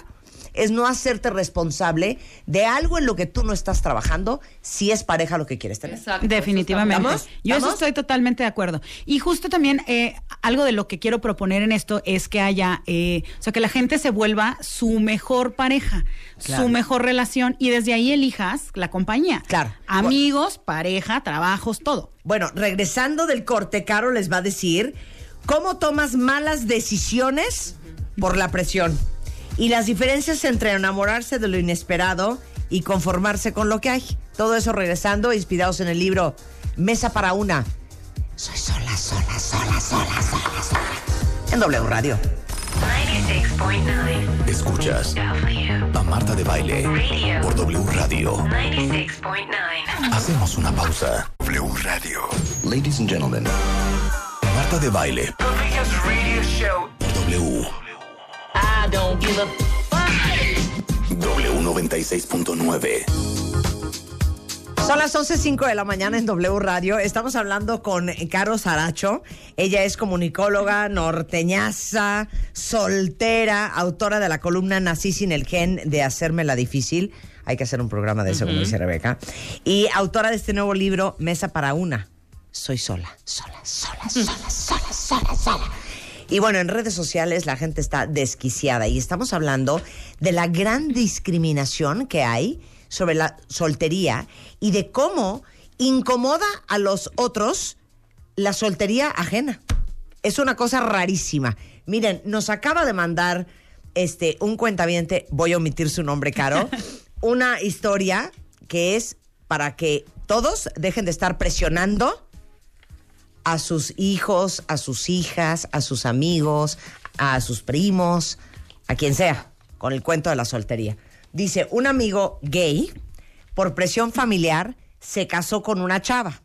es no hacerte responsable de algo en lo que tú no estás trabajando si es pareja lo que quieres tener. Definitivamente. ¿Vamos? Yo eso estoy totalmente de acuerdo. Y justo también eh, algo de lo que quiero proponer en esto es que haya, eh, o sea, que la gente se vuelva su mejor pareja, Claro. su mejor relación y desde ahí elijas la compañía. Claro. Amigos, pareja, trabajos, todo. Bueno, regresando del corte, Caro les va a decir cómo tomas malas decisiones por la presión y las diferencias entre enamorarse de lo inesperado y conformarse con lo que hay. Todo eso regresando, inspirados en el libro Mesa para una. Soy sola, sola, sola, sola, sola, sola. En W Radio. 96.9 Escuchas a Marta de Baile Radio. por W Radio. 96.9 Hacemos una pausa. W Radio. Ladies and gentlemen. Marta de Baile The biggest radio show por W. I don't give a W96.9. Son las 11.05 de la mañana en W Radio. Estamos hablando con Caro Saracho. Ella es comunicóloga, norteñaza, soltera, autora de la columna Nací sin el gen de Hacerme la difícil. Hay que hacer un programa de eso, como dice Rebeca. Y autora de este nuevo libro, Mesa para una. Soy sola, sola, sola, sola, sola, sola, sola. Y bueno, en redes sociales la gente está desquiciada y estamos hablando de la gran discriminación que hay sobre la soltería y de cómo incomoda a los otros la soltería ajena. Es una cosa rarísima. Miren, nos acaba de mandar este un cuentaviente, voy a omitir su nombre, Caro, una historia que es para que todos dejen de estar presionando a sus hijos, a sus hijas, a sus amigos, a sus primos, a quien sea, con el cuento de la soltería. Dice, un amigo gay, por presión familiar, se casó con una chava.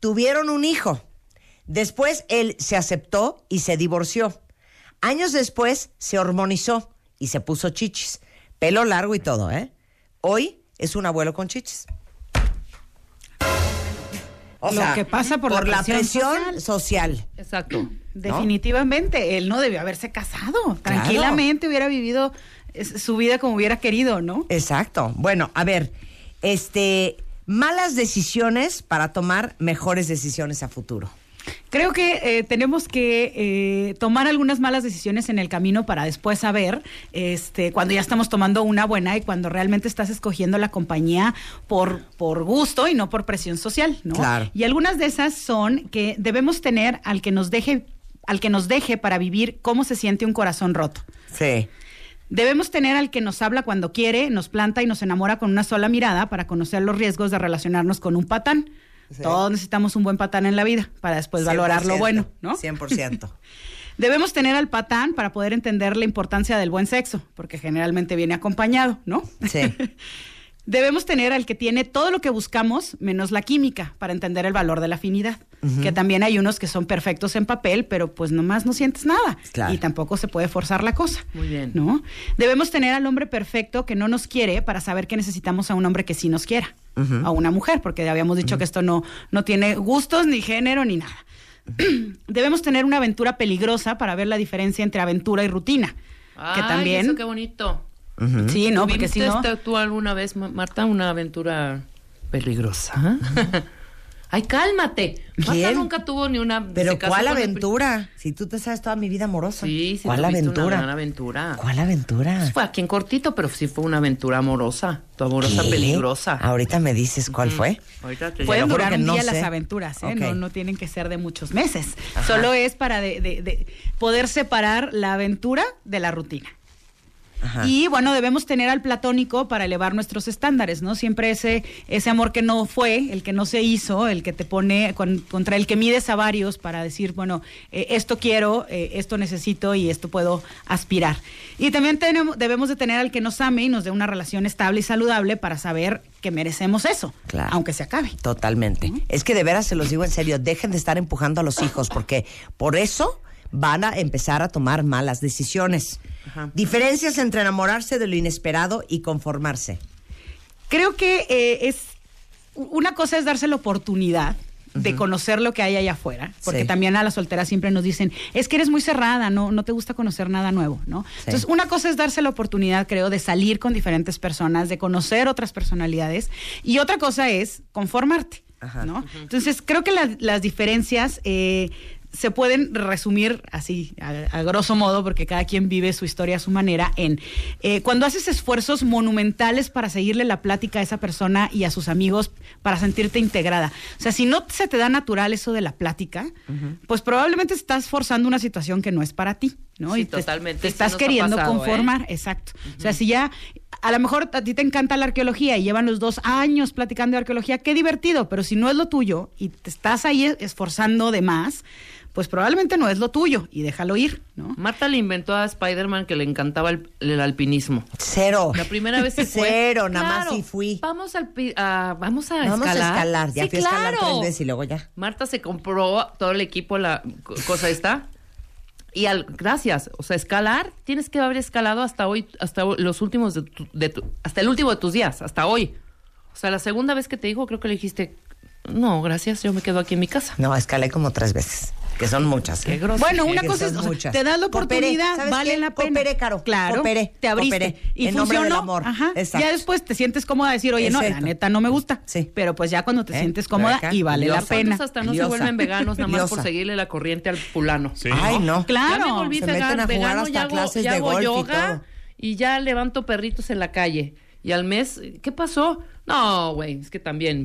Tuvieron un hijo. Después él se aceptó y se divorció. Años después se hormonizó y se puso chichis. Pelo largo y todo, ¿eh? Hoy es un abuelo con chichis. O Lo sea, que pasa por la presión presión social. Exacto. Definitivamente, él no debió haberse casado. Tranquilamente hubiera vivido eh, su vida como hubiera querido, ¿no? Exacto. Bueno, a ver, este, malas decisiones para tomar mejores decisiones a futuro. Creo que eh, tenemos que eh, tomar algunas malas decisiones en el camino para después saber, este, cuando ya estamos tomando una buena y cuando realmente estás escogiendo la compañía por, por gusto y no por presión social, ¿no? Claro. Y algunas de esas son que debemos tener al que nos deje, al que nos deje para vivir cómo se siente un corazón roto. Sí. Debemos tener al que nos habla cuando quiere, nos planta y nos enamora con una sola mirada para conocer los riesgos de relacionarnos con un patán. Todos necesitamos un buen patán en la vida para después valorar lo 100%, bueno, ¿no? 100%. Debemos tener al patán para poder entender la importancia del buen sexo, porque generalmente viene acompañado, ¿no? Sí. Debemos tener al que tiene todo lo que buscamos, menos la química, para entender el valor de la afinidad. Que también hay unos que son perfectos en papel, pero pues nomás no sientes nada. Claro. Y tampoco se puede forzar la cosa. Muy bien. ¿No? Debemos tener al hombre perfecto que no nos quiere para saber que necesitamos a un hombre que sí nos quiera. Ujú. A una mujer, porque habíamos dicho que esto no, no tiene gustos, ni género, ni nada. Debemos tener una aventura peligrosa para ver la diferencia entre aventura y rutina. que Ay, también. eso qué bonito. Sí, no, porque si ¿Viviste no. este- tú alguna vez, Ma- Marta, una aventura peligrosa? Ay, cálmate. Marta nunca tuvo ni una. Pero ¿cuál aventura? Si tú te sabes toda mi vida amorosa. Sí, sí. ¿Cuál aventura? Una gran aventura. ¿Cuál aventura? Fue aquí en cortito, pero sí fue una aventura amorosa. Tu amorosa ¿Qué? peligrosa. Ahorita me dices cuál fue. Ahorita te Pueden durar que un no día sé. las aventuras, ¿eh? Ok. no, no tienen que ser de muchos meses. Solo es para de- de- de poder separar la aventura de la rutina. Ajá. Y bueno, debemos tener al platónico para elevar nuestros estándares, ¿no? Siempre ese, ese amor que no fue, el que no se hizo, el que te pone con- contra el que mides a varios para decir, bueno, eh, esto quiero, eh, esto necesito y esto puedo aspirar. Y también tenemos, debemos de tener al que nos ame y nos dé una relación estable y saludable para saber que merecemos eso, Claro. aunque se acabe. Totalmente. Es que de veras se los digo en serio, dejen de estar empujando a los hijos porque por eso van a empezar a tomar malas decisiones. Diferencias entre enamorarse de lo inesperado y conformarse. Creo que eh, es una cosa es darse la oportunidad de conocer lo que hay allá afuera, porque Sí. también a las solteras siempre nos dicen, es que eres muy cerrada, no, no te gusta conocer nada nuevo, ¿no? Entonces, una cosa es darse la oportunidad, creo, de salir con diferentes personas, de conocer otras personalidades, y otra cosa es conformarte, ¿no? Entonces, creo que la- las diferencias eh, se pueden resumir así, a, a grosso modo, porque cada quien vive su historia a su manera, en eh, cuando haces esfuerzos monumentales para seguirle la plática a esa persona y a sus amigos para sentirte integrada. O sea, si no se te da natural eso de la plática, pues probablemente estás forzando una situación que no es para ti, ¿no? Sí, y te, totalmente, te estás queriendo pasado, ¿eh? conformar, exacto. O sea, si ya a lo mejor a ti te encanta la arqueología y llevan los dos años platicando de arqueología, qué divertido, pero si no es lo tuyo y te estás ahí esforzando de más, pues probablemente no es lo tuyo y déjalo ir, ¿no? Marta le inventó a Spider-Man que le encantaba el, el alpinismo. Cero. La primera vez se fue. Cero, nada más Claro, sí fui. Vamos, al, pi- a- vamos a Vamos escalar. a escalar. Ya Sí, fui a escalar claro. tres veces y luego ya. Marta se compró todo el equipo, la co- cosa esta. Y al, gracias, o sea, escalar, tienes que haber escalado hasta hoy, hasta los últimos de tu- de tu- hasta el último de tus días, hasta hoy. O sea, la segunda vez que te dijo, creo que le dijiste, no, gracias, yo me quedo aquí en mi casa. No, escalé como tres veces. Que son muchas. ¿eh? Qué grosero. Bueno, una cosa es, muchas. te das la oportunidad, ¿sabes vale qué? la pena. Cooperé, Caro. Claro, Cooperé, te abriste. cooperé. Y En nombre del funcionó. amor. Ajá. Exacto. Ya después te sientes cómoda de decir, oye, no, la neta no me gusta. Sí. Pero pues ya cuando te ¿Eh? sientes cómoda acá, y vale la pena. ¿Cuántos hasta no Liosa. se vuelven veganos nada más por seguirle la corriente al fulano? Sí. Ay, no. Claro. Ya me volví Se vegan- meten a jugar vegano, hasta ya hago, clases ya de hago golf y yoga todo. y ya levanto perritos en la calle. Y al mes, ¿qué pasó? No, güey, es que también,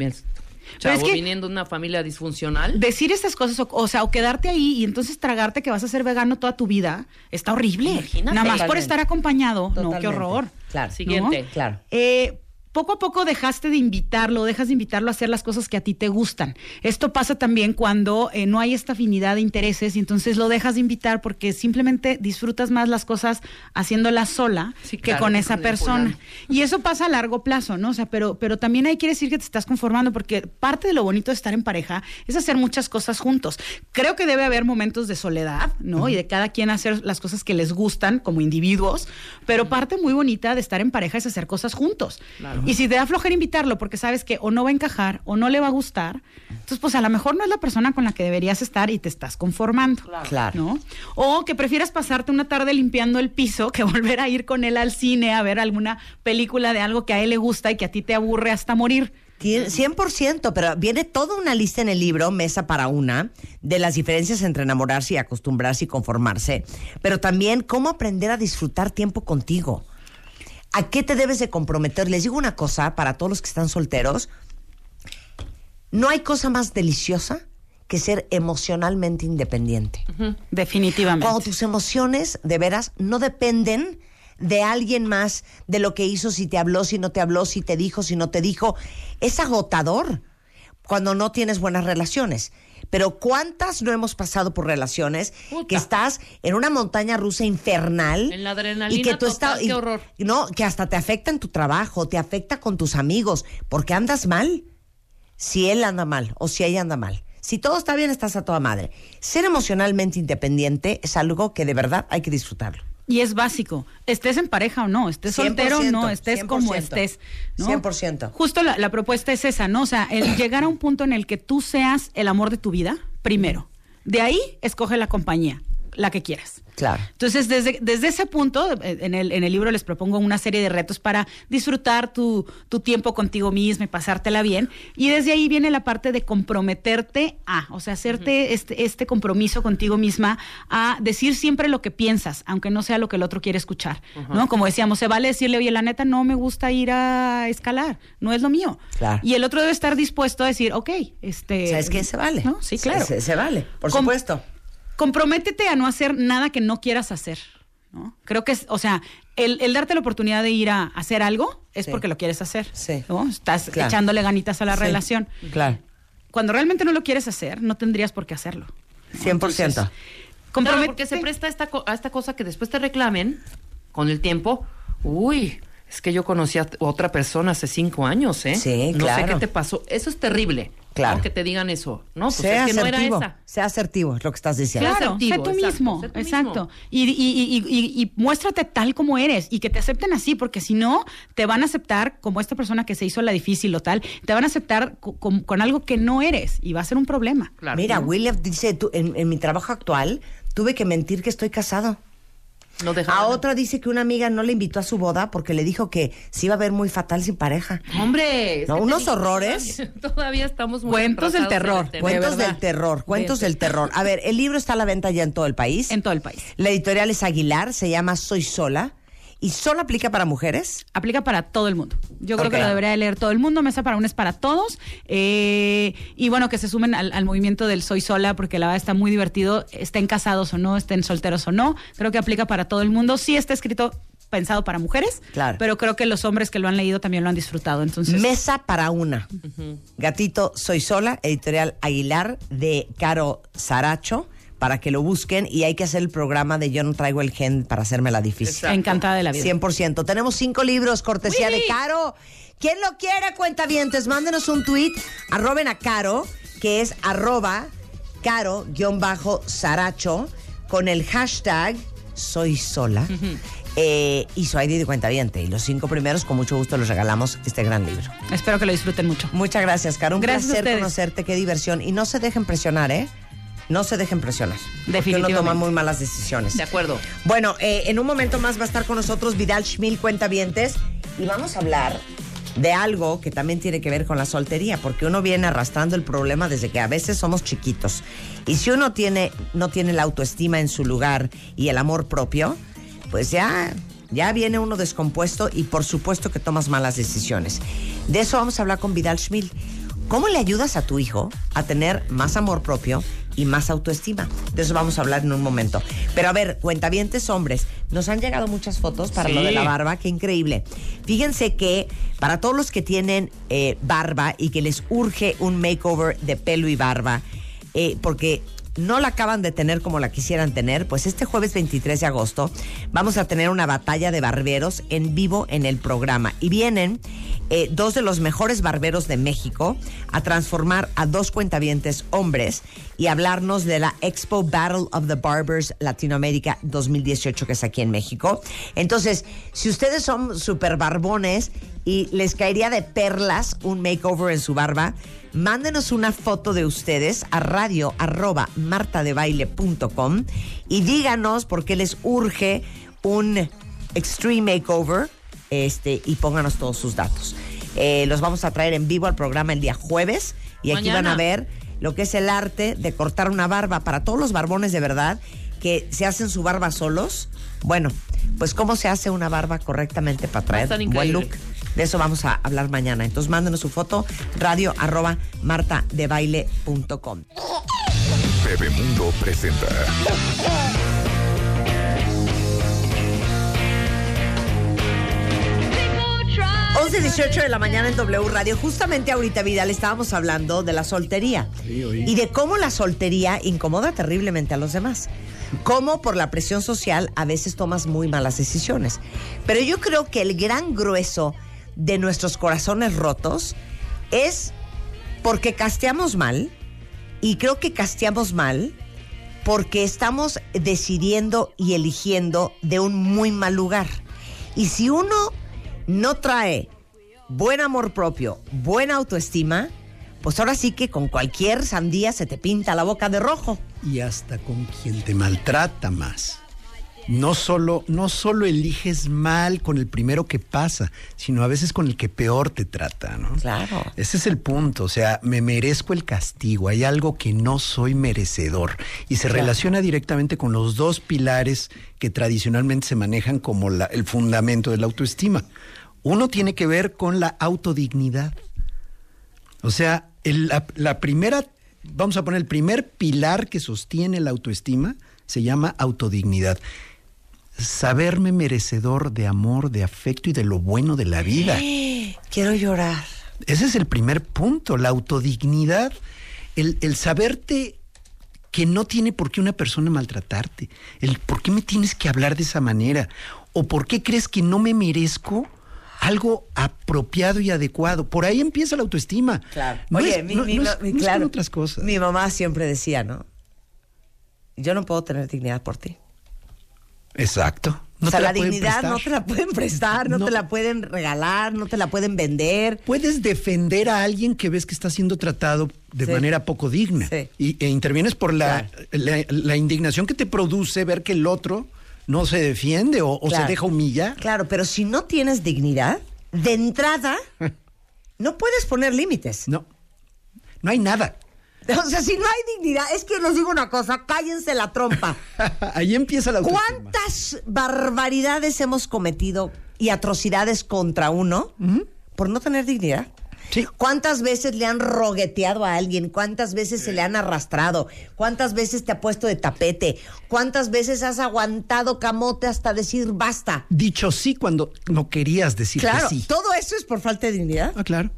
Pero es chavo, que- viniendo de una familia disfuncional. Decir estas cosas, o, o sea, o quedarte ahí y entonces tragarte que vas a ser vegano toda tu vida, está horrible. Imagínate. Nada más por estar acompañado. No, qué horror. Claro. Siguiente. Claro. Eh, poco a poco dejaste de invitarlo, dejas de invitarlo a hacer las cosas que a ti te gustan. Esto pasa también cuando eh, no hay esta afinidad de intereses y entonces lo dejas de invitar porque simplemente disfrutas más las cosas haciéndolas sola Sí, que claro, con que esa con persona. Y eso pasa a largo plazo, ¿no? O sea, pero, pero también ahí quiere decir que te estás conformando porque parte de lo bonito de estar en pareja es hacer muchas cosas juntos. Creo que debe haber momentos de soledad, ¿no? Y de cada quien hacer las cosas que les gustan como individuos, pero parte muy bonita de estar en pareja es hacer cosas juntos. Y si te da flojera invitarlo porque sabes que o no va a encajar o no le va a gustar, entonces pues a lo mejor no es la persona con la que deberías estar y te estás conformando. Claro. ¿no? O que prefieras pasarte una tarde limpiando el piso que volver a ir con él al cine a ver alguna película de algo que a él le gusta y que a ti te aburre hasta morir. Tien- 100%, pero viene toda una lista en el libro, Mesa para una, de las diferencias entre enamorarse y acostumbrarse y conformarse, pero también cómo aprender a disfrutar tiempo contigo. ¿A qué te debes de comprometer? Les digo una cosa para todos los que están solteros. No hay cosa más deliciosa que ser emocionalmente independiente. Definitivamente. Cuando tus emociones de veras no dependen de alguien más, de lo que hizo, si te habló, si no te habló, si te dijo, si no te dijo. Es agotador cuando no tienes buenas relaciones. Pero ¿cuántas no hemos pasado por relaciones Puta. que estás en una montaña rusa infernal? En la adrenalina y que tú total, estás qué horror. No, que hasta te afecta en tu trabajo, te afecta con tus amigos, porque andas mal. Si él anda mal o si ella anda mal. Si todo está bien, estás a toda madre. Ser emocionalmente independiente es algo que de verdad hay que disfrutarlo. Y es básico. Estés en pareja o no, estés soltero o no, 100%, estés como 100%, estés. ¿no? 100%. Justo la, la propuesta es esa, ¿no? O sea, el llegar a un punto en el que tú seas el amor de tu vida, primero. De ahí, escoge la compañía, la que quieras. Claro. Entonces, desde, desde ese punto, eh, en el, en el libro les propongo una serie de retos para disfrutar tu, tu tiempo contigo misma y pasártela bien. Y desde ahí viene la parte de comprometerte a, o sea, hacerte este, este compromiso contigo misma a decir siempre lo que piensas, aunque no sea lo que el otro quiere escuchar. ¿no? Como decíamos, se vale decirle, oye, la neta no me gusta ir a escalar, no es lo mío. Claro. Y el otro debe estar dispuesto a decir, ok, este. ¿Sabes qué? Se vale. ¿no? Sí, Se- claro. Se, se vale, por Com- supuesto. Comprométete a no hacer nada que no quieras hacer. ¿no? Creo que es, o sea, el, el darte la oportunidad de ir a hacer algo es Sí. porque lo quieres hacer. Sí. ¿no? Estás Claro. echándole ganitas a la Sí. relación. Claro. Cuando realmente no lo quieres hacer, no tendrías por qué hacerlo. 100%. Claro, Compromete- porque se presta a esta, co- a esta cosa que después te reclamen con el tiempo. Uy, es que yo conocí a otra persona hace cinco años, ¿eh? Sí, No claro. sé qué te pasó. Eso es terrible. Claro. ¿no? Que te digan eso. No, pues sea es que no era asertivo. esa. Sea asertivo, es lo que estás diciendo. Sea Claro, asertivo, sé tú exacto, mismo, sé tú exacto. mismo. Y, y- y- y- y muéstrate tal como eres y que te acepten así, porque si no, te van a aceptar como esta persona que se hizo la difícil o tal, te van a aceptar co- con, con algo que no eres y va a ser un problema. Claro. Mira, ¿no? William dice, tú, en, en mi trabajo actual tuve que mentir que estoy casado. No A otra dice que una amiga no le invitó a su boda porque le dijo que se iba a ver muy fatal sin pareja. Hombre, No, unos horrores. Todavía, estamos muy Cuentos del terror. Cuentos del terror, cuentos De- del terror. A ver, el libro está a la venta ya en todo el país. En todo el país. La editorial es Aguilar, se llama Soy Sola. ¿Y solo aplica para mujeres? Aplica para todo el mundo. Yo creo que lo debería de leer todo el mundo. Mesa para un es para todos. Eh, y bueno, que se sumen al, al movimiento del Soy Sola, porque la verdad está muy divertido. Estén casados o no, estén solteros o no. Creo que aplica para todo el mundo. Sí está escrito pensado para mujeres, Claro. pero creo que los hombres que lo han leído también lo han disfrutado. Entonces, Mesa para una. Gatito Soy Sola, editorial Aguilar de Caro Saracho, para que lo busquen y hay que hacer el programa de Yo no traigo el gen para hacerme la difícil. Exacto. encantada de la vida. 100%. Tenemos cinco libros, cortesía de Caro. ¿Quién lo quiere, cuentavientes? Mándenos un tweet, arroben a Caro, que es arroba caro-saracho, con el hashtag soy sola. eh, y su ID de cuentaviente. Y los cinco primeros, con mucho gusto, les regalamos este gran libro. Espero que lo disfruten mucho. Muchas gracias, Caro. Un Gracias placer conocerte. Qué diversión. Y no se dejen presionar, ¿eh? No se dejen presionar. Porque uno Definitivamente. toma muy malas decisiones. De acuerdo. Bueno, eh, en un momento más va a estar con nosotros Vidal Schmil, cuentavientes, y vamos a hablar de algo que también tiene que ver con la soltería, porque uno viene arrastrando el problema desde que a veces somos chiquitos. Y si uno tiene, no tiene la autoestima en su lugar y el amor propio, pues ya, ya viene uno descompuesto y por supuesto que tomas malas decisiones. De eso vamos a hablar con Vidal Schmil. ¿Cómo le ayudas a tu hijo a tener más amor propio y más autoestima? De eso vamos a hablar en un momento. Pero a ver, cuentavientes hombres, nos han llegado muchas fotos para lo de la barba, qué increíble. Fíjense que para todos los que tienen eh, barba y que les urge un makeover de pelo y barba, eh, porque no la acaban de tener como la quisieran tener, pues este jueves 23 de agosto vamos a tener una batalla de barberos en vivo en el programa. Y vienen eh, dos de los mejores barberos de México a transformar a dos cuentavientes hombres y hablarnos de la Expo Battle of the Barbers Latinoamérica 2018 que es aquí en México. Entonces, si ustedes son super barbones y les caería de perlas un makeover en su barba, mándenos una foto de ustedes a radio arroba martadebaile.com y díganos por qué les urge un extreme makeover este, y pónganos todos sus datos. Eh, los vamos a traer en vivo al programa el día jueves y aquí van a ver lo que es el arte de cortar una barba para todos los barbones de verdad que se hacen su barba solos. Bueno, pues cómo se hace una barba correctamente para traer estar buen look. De eso vamos a hablar mañana. Entonces mándenos su foto, radio arroba martadebaile.com. Bebemundo presenta. 11.18 de la mañana en W Radio. Justamente ahorita, Vidal, estábamos hablando de la soltería. Y de cómo la soltería incomoda terriblemente a los demás. Cómo por la presión social a veces tomas muy malas decisiones. Pero yo creo que el gran grueso de nuestros corazones rotos es porque casteamos mal. Y creo que casteamos mal porque estamos decidiendo y eligiendo de un muy mal lugar. Y si uno no trae buen amor propio, buena autoestima, pues ahora sí que con cualquier sandía se te pinta la boca de rojo. y hasta con quien te maltrata más. No solo, no solo eliges mal con el primero que pasa, sino a veces con el que peor te trata, ¿no? Claro. Ese es el punto, o sea, me merezco el castigo, hay algo que no soy merecedor y se Claro. relaciona directamente con los dos pilares que tradicionalmente se manejan como la- el fundamento de la autoestima. Uno tiene que ver con la autodignidad. O sea, el- la, la primera, vamos a poner el primer pilar que sostiene la autoestima, se llama autodignidad. Saberme merecedor de amor, de afecto y de lo bueno de la vida. Quiero llorar. Ese es el primer punto, la autodignidad, el, el saberte que no tiene por qué una persona maltratarte, el por qué me tienes que hablar de esa manera, o por qué crees que no me merezco algo apropiado y adecuado. Por ahí empieza la autoestima. Claro. No Oye, es- mi, no- mi- no es- mi- no es con claro, otras cosas. Mi mamá siempre decía, ¿no? Yo no puedo tener dignidad por ti. Exacto. No o sea, la, dignidad no te la pueden prestar, no, No. te la pueden regalar, no te la pueden vender. Puedes defender a alguien que ves que está siendo tratado de Sí. manera poco digna. Sí. Y, e intervienes por la, la, la indignación que te produce ver que el otro no se defiende o, o Claro. se deja humillar. Claro, pero si no tienes dignidad, de entrada, no puedes poner límites. No. No hay nada. O sea, si no hay dignidad, es que les digo una cosa, cállense la trompa. Ahí empieza la. ¿Cuántas barbaridades hemos cometido y atrocidades contra uno por no tener dignidad? ¿Cuántas veces le han rogueteado a alguien? ¿Cuántas veces se le han arrastrado? ¿Cuántas veces te ha puesto de tapete? ¿Cuántas veces has aguantado camote hasta decir basta? Dicho sí cuando no querías decir Claro, que sí. todo eso es por falta de dignidad. Ah, claro.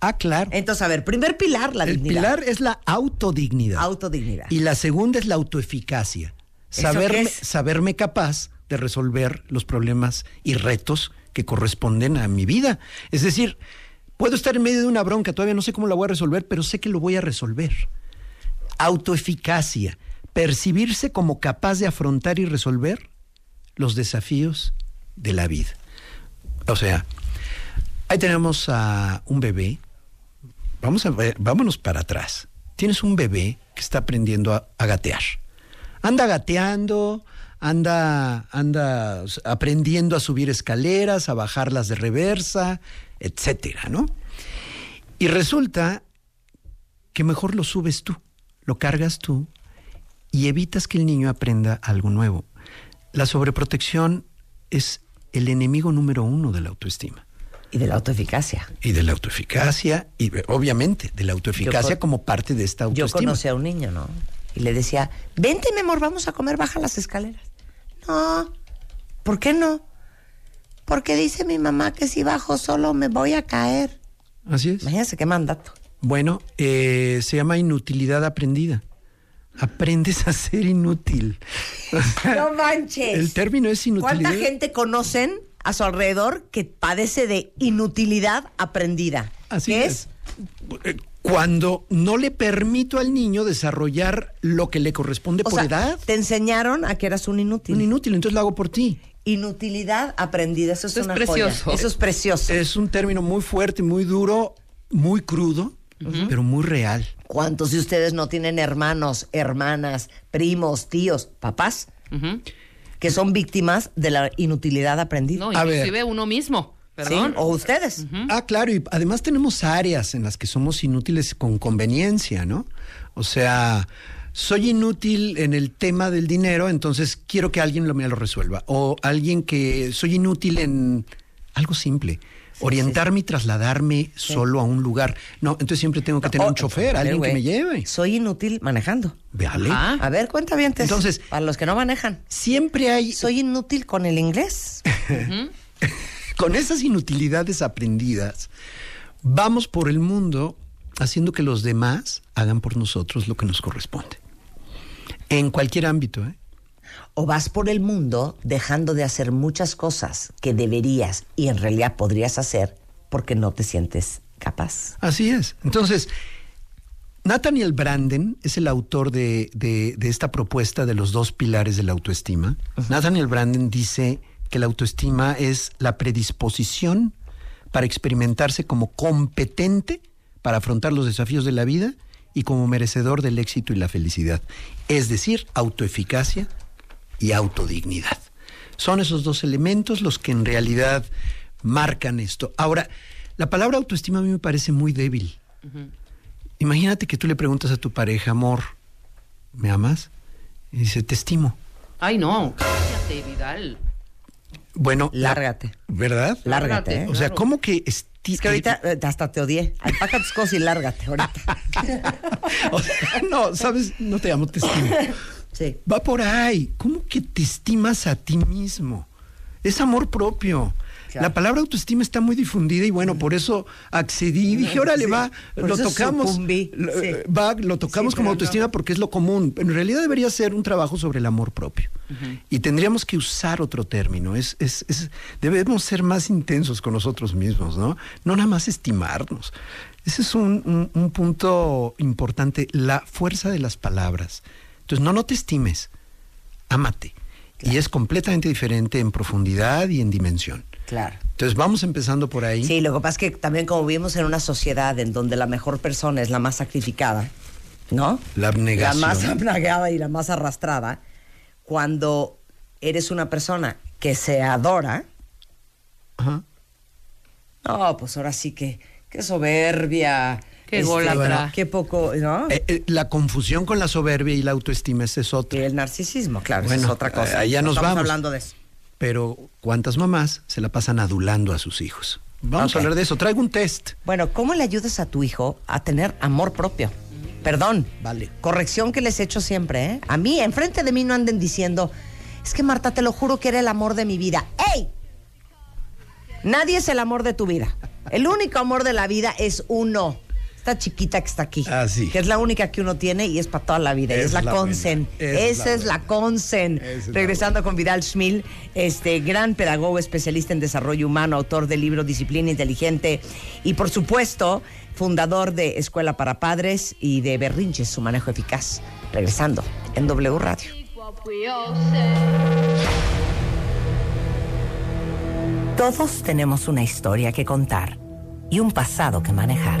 Ah, claro. Entonces, a ver, primer pilar, la El dignidad. pilar es la autodignidad. Autodignidad. Y la segunda es la autoeficacia. ¿Eso Saberme, saberme capaz de resolver los problemas y retos que corresponden a mi vida. Es decir, puedo estar en medio de una bronca, todavía no sé cómo la voy a resolver, pero sé que lo voy a resolver. Autoeficacia. Percibirse como capaz de afrontar y resolver los desafíos de la vida. O sea, ahí tenemos a un bebé Vamos a ver, vámonos para atrás. Tienes un bebé que está aprendiendo a, a gatear. Anda gateando, anda, anda aprendiendo a subir escaleras, a bajarlas de reversa, etcétera, ¿no? Y resulta que mejor lo subes tú, lo cargas tú y evitas que el niño aprenda algo nuevo. La sobreprotección es el enemigo número uno de la autoestima. Y de la autoeficacia. Y de la autoeficacia, y obviamente de la autoeficacia Yo como parte de esta Yo autoestima. conocí a un niño, ¿no? Y le decía, vente, mi amor, vamos a comer, baja las escaleras. No, ¿por qué no? Porque dice mi mamá que si bajo solo me voy a caer. Así es. Imagínense qué mandato. Bueno, eh, se llama inutilidad aprendida. Aprendes a ser inútil. No manches. El término es inutilidad. ¿Cuánta gente conocen a su alrededor que padece de inutilidad aprendida? Así ¿Qué es. Eh, Cuando no le permito al niño desarrollar lo que le corresponde O por sea, edad. te enseñaron a que eras un inútil. Un inútil, entonces lo hago por ti. Inutilidad aprendida, eso es Eso es una precioso. joya. Eso es precioso. Es un término muy fuerte, muy duro, muy crudo, pero muy real. ¿Cuántos de ustedes no tienen hermanos, hermanas, primos, tíos, papás que son víctimas de la inutilidad aprendida? No, A ver. inclusive uno mismo. Perdón. Sí, o ustedes. Ah, claro, y además tenemos áreas en las que somos inútiles con conveniencia, ¿no? O sea, soy inútil en el tema del dinero, entonces quiero que alguien lo, me lo resuelva. O alguien que soy inútil en algo simple. Orientarme y trasladarme solo a un lugar. No, entonces siempre tengo que tener un chofer, alguien que me lleve. Soy inútil manejando. Vale. A ver, cuenta bien. Entonces- para los que no manejan. Siempre hay, Soy inútil con el inglés. con esas inutilidades aprendidas, vamos por el mundo haciendo que los demás hagan por nosotros lo que nos corresponde. En cualquier ámbito, ¿eh? O vas por el mundo dejando de hacer muchas cosas que deberías y en realidad podrías hacer porque no te sientes capaz. Así es. Entonces, Nathaniel Branden es el autor de, de- de esta propuesta de los dos pilares de la autoestima. Nathaniel Branden dice que la autoestima es la predisposición para experimentarse como competente para afrontar los desafíos de la vida y como merecedor del éxito y la felicidad. Es decir, autoeficacia y autodignidad. Son esos dos elementos los que en realidad marcan esto. Ahora, la palabra autoestima a mí me parece muy débil. Imagínate que tú le preguntas a tu pareja, amor, ¿me amas? Y dice, te estimo. Ay, no. Cállate, Vidal. Bueno, la- Lárgate. ¿verdad? Lárgate, ¿eh? O sea, ¿cómo que Es que ahorita eh, hasta te odié. Alpaca tus cosas y lárgate ahorita. O sea, no, sabes, no te amo, te estimo. Sí. Va por ahí. ¿Cómo que te estimas a ti mismo? Es amor propio. Claro. La palabra autoestima está muy difundida y bueno, por eso accedí y dije, órale, Sí, va, lo tocamos. sí. Va, lo tocamos Sí, como autoestima no. porque es lo común. En realidad debería ser un trabajo sobre el amor propio. Y tendríamos que usar otro término. Es, es, es- debemos ser más intensos con nosotros mismos, ¿no? No nada más estimarnos. Ese es un, un- un punto importante, la fuerza de las palabras. Entonces, no, no te estimes, ámate. Y es completamente diferente en profundidad y en dimensión. Claro. Entonces, vamos empezando por ahí. Sí, lo que pasa es que también como vivimos en una sociedad en donde la mejor persona es la más sacrificada, ¿no? La abnegación. La más abnegada y la más arrastrada, cuando eres una persona que se adora, Ajá. no, pues ahora sí que, qué soberbia. Qué este. Qué poco, ¿no? Eh, eh, la confusión con la soberbia y la autoestima ese es otra. Y el narcisismo, claro, esa Bueno, es otra cosa. eh, allá No nos estamos vamos. hablando de eso. Pero ¿cuántas mamás se la pasan adulando a sus hijos? Vamos a hablar de eso. Traigo un test. Bueno, ¿cómo le ayudas a tu hijo a tener amor propio? Perdón. Vale. Corrección que les he hecho siempre, ¿eh? A mí, enfrente de mí no anden diciendo, es que Marta, te lo juro que era el amor de mi vida. ¡Ey! Nadie es el amor de tu vida. El único amor de la vida es uno. Esta chiquita que está aquí. Ah, sí. Que es la única que uno tiene y es para toda la vida. es la, es la consen. Esa es Esa la es la buena. consen. La Regresando con Vidal Schmil, este gran pedagogo especialista en desarrollo humano, autor del libro Disciplina Inteligente y por supuesto fundador de Escuela para Padres y de Berrinches, su manejo eficaz. Regresando en W Radio. Todos tenemos una historia que contar y un pasado que manejar.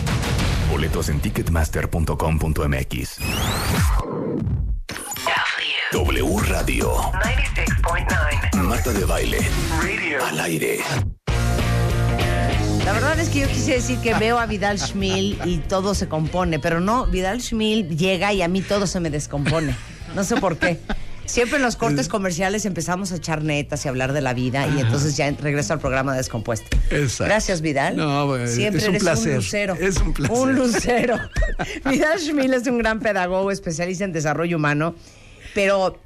Boletos en ticketmaster.com.mx. W Radio. 96.9. Marta de baile. Radio. Al aire. La verdad es que yo quise decir que veo a Vidal Schmil y todo se compone, pero no, Vidal Schmil llega y a mí todo se me descompone. No sé por qué. Siempre en los cortes comerciales empezamos a echar netas y hablar de la vida y entonces ya regreso al programa descompuesto. Exacto. Gracias, Vidal. No, bueno, Siempre es un eres placer. un lucero. Es un placer. Un lucero. Vidal Schmil es un gran pedagogo, especialista en desarrollo humano, pero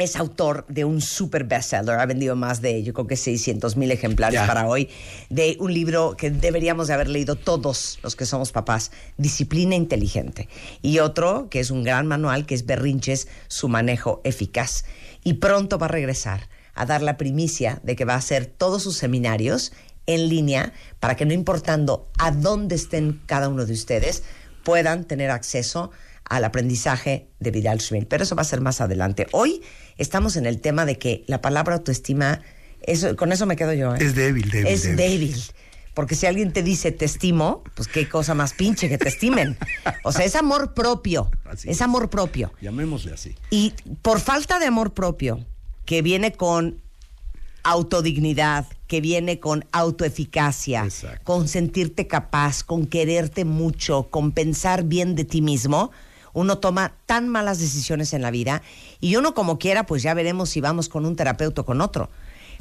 es autor de un super bestseller. Ha vendido más de, yo creo que 600 mil ejemplares para hoy, de un libro que deberíamos de haber leído todos los que somos papás, Disciplina Inteligente. Y otro que es un gran manual, que es Berrinches, su manejo eficaz. Y pronto va a regresar a dar la primicia de que va a hacer todos sus seminarios en línea para que no importando a dónde estén cada uno de ustedes, puedan tener acceso al aprendizaje de Vidal Schmil. Pero eso va a ser más adelante. Hoy estamos en el tema de que la palabra autoestima, eso, con eso me quedo yo. ¿eh? Es débil, débil, Es débil. débil. Porque si alguien te dice te estimo, pues qué cosa más pinche que te estimen. O sea, es amor propio. Así es es. amor propio. Llamémosle así. Y por falta de amor propio, que viene con autodignidad, que viene con autoeficacia, Exacto. con sentirte capaz, con quererte mucho, con pensar bien de ti mismo, uno toma tan malas decisiones en la vida y uno como quiera, pues ya veremos si vamos con un terapeuta o con otro.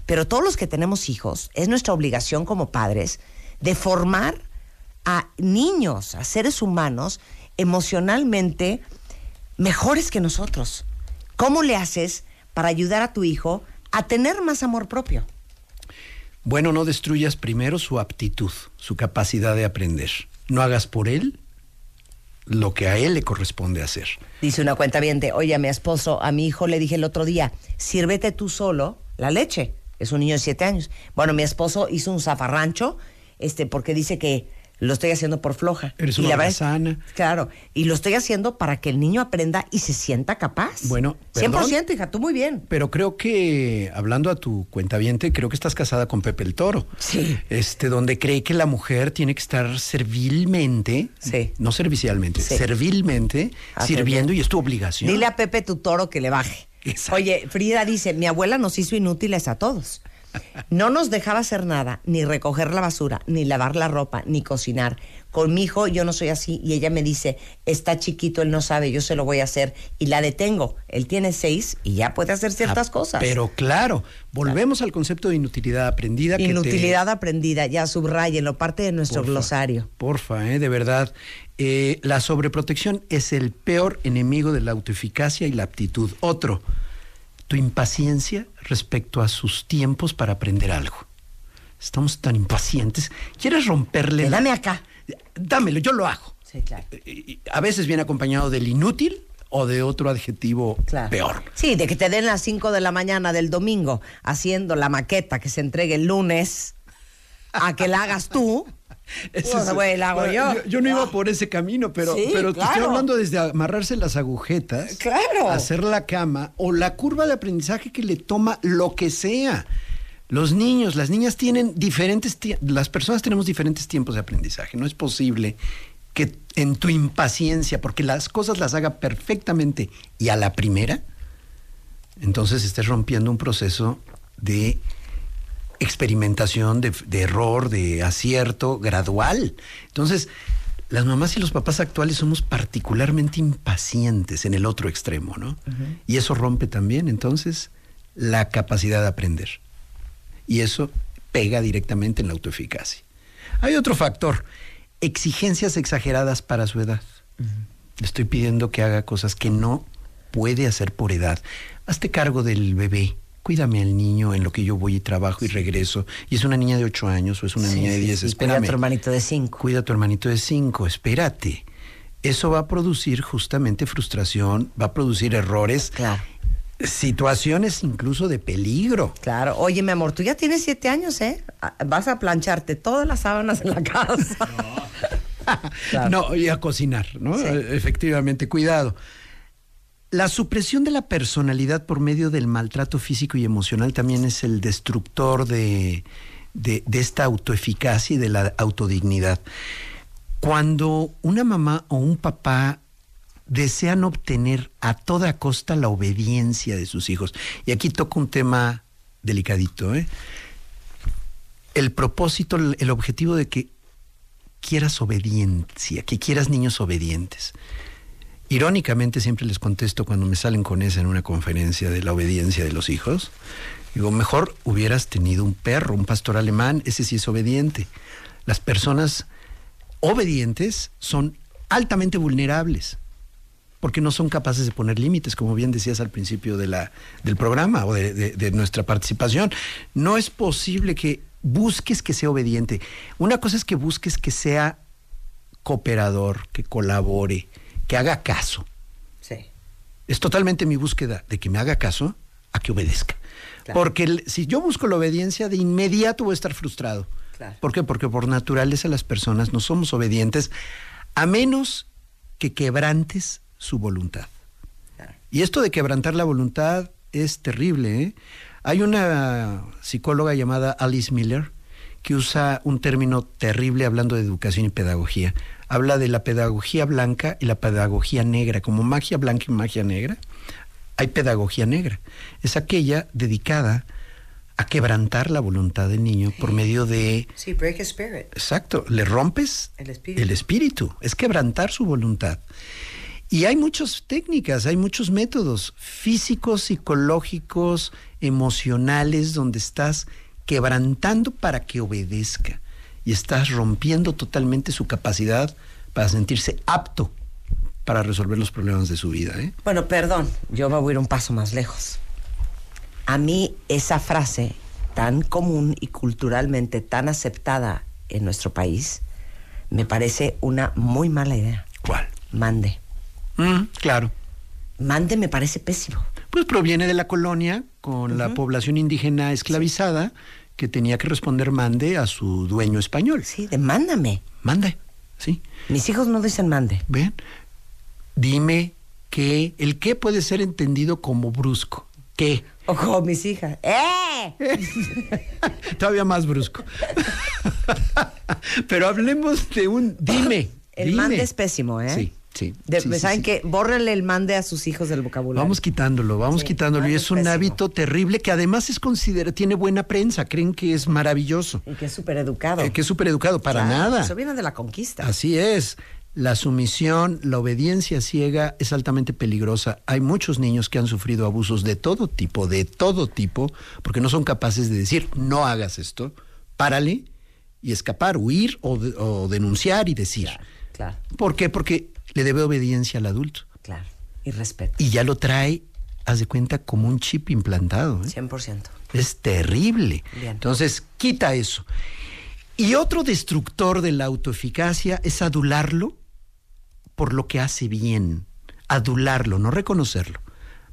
Pero todos los que tenemos hijos, es nuestra obligación como padres de formar a niños, a seres humanos emocionalmente mejores que nosotros. ¿Cómo le haces para ayudar a tu hijo a tener más amor propio? Bueno, no destruyas primero su aptitud, su capacidad de aprender. No hagas por él lo que a él le corresponde hacer. Dice una cuenta bien de, oye, a mi esposo, a mi hijo le dije el otro día, sírvete tú solo la leche. Es un niño de siete años. Bueno, mi esposo hizo un zafarrancho, este, porque dice que lo estoy haciendo por floja. Eres Y una la holgazana. Claro, y lo estoy haciendo para que el niño aprenda y se sienta capaz. Bueno, perdón. 100%, hija, tú muy bien. Pero creo que, hablando a tu cuentaviente, creo que estás casada con Pepe el Toro. Sí. Este, donde cree que la mujer tiene que estar servilmente, Sí. no servicialmente, Sí. servilmente, Ah, sirviendo y es tu obligación. Dile a Pepe tu toro que le baje. Oye, Frida dice, mi abuela nos hizo inútiles a todos. No nos dejaba hacer nada, ni recoger la basura, ni lavar la ropa, ni cocinar. Con mi hijo yo no soy así y ella me dice, está chiquito, él no sabe, yo se lo voy a hacer y la detengo. Él tiene seis y ya puede hacer ciertas Ah, cosas. Pero claro, volvemos al concepto de inutilidad aprendida. que te- Inutilidad aprendida, ya subrayenlo, parte de nuestro Porfa, glosario. Porfa, eh, de verdad. Eh, la sobreprotección es el peor enemigo de la autoeficacia y la aptitud. Otro, tu impaciencia respecto a sus tiempos para aprender algo. Estamos tan impacientes. ¿Quieres romperle? Dame acá. Dámelo, yo lo hago. Sí, claro. Y A veces viene acompañado del inútil o de otro adjetivo peor. Sí, de que te den las 5 de la mañana del domingo haciendo la maqueta que se entregue el lunes a que la hagas tú. Ese Pues, es- güey, la hago bueno, yo. yo no iba por ese camino, pero, Sí, pero te estoy claro. hablando desde amarrarse las agujetas, Claro. hacer la cama o la curva de aprendizaje que le toma lo que sea. Los niños, las niñas tienen diferentes, las personas tenemos diferentes tiempos de aprendizaje. No es posible que en tu impaciencia, porque las cosas las haga perfectamente y a la primera, entonces estés rompiendo un proceso de experimentación, de, de error, de acierto gradual. Entonces, las mamás y los papás actuales somos particularmente impacientes en el otro extremo, ¿no? Y eso rompe también, entonces, la capacidad de aprender. Y eso pega directamente en la autoeficacia. Hay otro factor, exigencias exageradas para su edad. Le estoy pidiendo que haga cosas que no puede hacer por edad. Hazte cargo del bebé. Cuídame al niño en lo que yo voy y trabajo y regreso. Y es una niña de 8 años o es una Sí, niña de 10. sí, Espérame. Cuida a tu hermanito de 5. Cuida a tu hermanito de 5. Espérate. Eso va a producir justamente frustración, va a producir errores. Claro. Situaciones incluso de peligro. Claro. Oye, mi amor, tú ya tienes siete años, ¿eh? Vas a plancharte todas las sábanas en la casa. Claro. No, y a cocinar, ¿no? Sí. Efectivamente, cuidado. La supresión de la personalidad por medio del maltrato físico y emocional también es el destructor de, de- esta autoeficacia y de la autodignidad. Cuando una mamá o un papá desean obtener a toda costa la obediencia de sus hijos, y aquí toco un tema delicadito, ¿eh? el propósito, el objetivo de que quieras obediencia, que quieras niños obedientes. Irónicamente siempre les contesto cuando me salen con esa en una conferencia de la obediencia de los hijos. Digo, mejor hubieras tenido un perro, un pastor alemán, ese sí es obediente. Las personas obedientes son altamente vulnerables porque no son capaces de poner límites, como bien decías al principio del programa o de nuestra participación. No es posible que busques que sea obediente. Una cosa es que busques que sea cooperador, que colabore, que haga caso. Sí. Es totalmente mi búsqueda de que me haga caso a que obedezca. Claro. Porque el- si yo busco la obediencia, de inmediato voy a estar frustrado. Claro. ¿Por qué? Porque por naturaleza las personas no somos obedientes a menos que quebrantes su voluntad. Y esto de quebrantar la voluntad es terrible. ¿eh? Hay una psicóloga llamada Alice Miller que usa un término terrible hablando de educación y pedagogía. Habla de la pedagogía blanca y la pedagogía negra, como magia blanca y magia negra. Hay pedagogía negra. Es aquella dedicada a quebrantar la voluntad del niño por medio de Sí, break a spirit. Exacto, le rompes El espíritu. el espíritu, es quebrantar su voluntad. Y hay muchas técnicas, hay muchos métodos físicos, psicológicos, emocionales, donde estás quebrantando para que obedezca y estás rompiendo totalmente su capacidad para sentirse apto para resolver los problemas de su vida. ¿eh? Bueno, perdón, yo me voy a ir un paso más lejos. A mí esa frase tan común y culturalmente tan aceptada en nuestro país me parece una muy mala idea. ¿Cuál? Mande. Mm, claro. Mande me parece pésimo. Pues proviene de la colonia con la población indígena esclavizada que tenía que responder mande a su dueño español. Sí, de mándame. Mande, sí. Mis hijos no dicen mande. Ven, dime que el qué puede ser entendido como brusco. ¿Qué? O como mis hijas. ¡Eh! Todavía más brusco. Pero hablemos de un dime. El dime. mande es pésimo, ¿eh? Sí, Sí. De- sí, ¿Saben sí. qué? Bórrenle el mande a sus hijos del vocabulario. Vamos quitándolo, vamos quitándolo. Y algo es un pésimo. hábito terrible que además es considera, tiene buena prensa, creen que es maravilloso. Y que es súper educado. Eh, que es súper educado, para Claro, nada. Eso viene de la conquista. Así es. La sumisión, la obediencia ciega es altamente peligrosa. Hay muchos niños que han sufrido abusos de todo tipo, de todo tipo, porque no son capaces de decir, no hagas esto, párale y escapar, huir o, de- o denunciar y decir. Claro, ¿Por qué? Porque le debe obediencia al adulto. claro. Y respeto. Y ya lo trae, haz de cuenta, como un chip implantado. ¿eh? 100%. Es terrible. Bien. Entonces, quita eso. Y otro destructor de la autoeficacia es adularlo por lo que hace bien. Adularlo, no reconocerlo.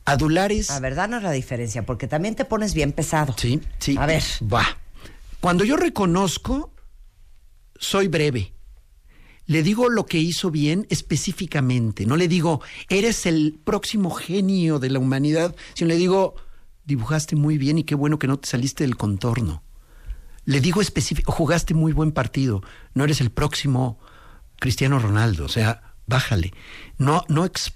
Adular es... A ver, danos la diferencia, porque también te pones bien pesado. Sí, sí. A ver. Va. Cuando yo reconozco, soy breve. Le digo lo que hizo bien específicamente. No le digo, eres el próximo genio de la humanidad, sino le digo, dibujaste muy bien y qué bueno que no te saliste del contorno. Le digo específico, jugaste muy buen partido, no eres el próximo Cristiano Ronaldo, o sea, bájale. No, no, ex-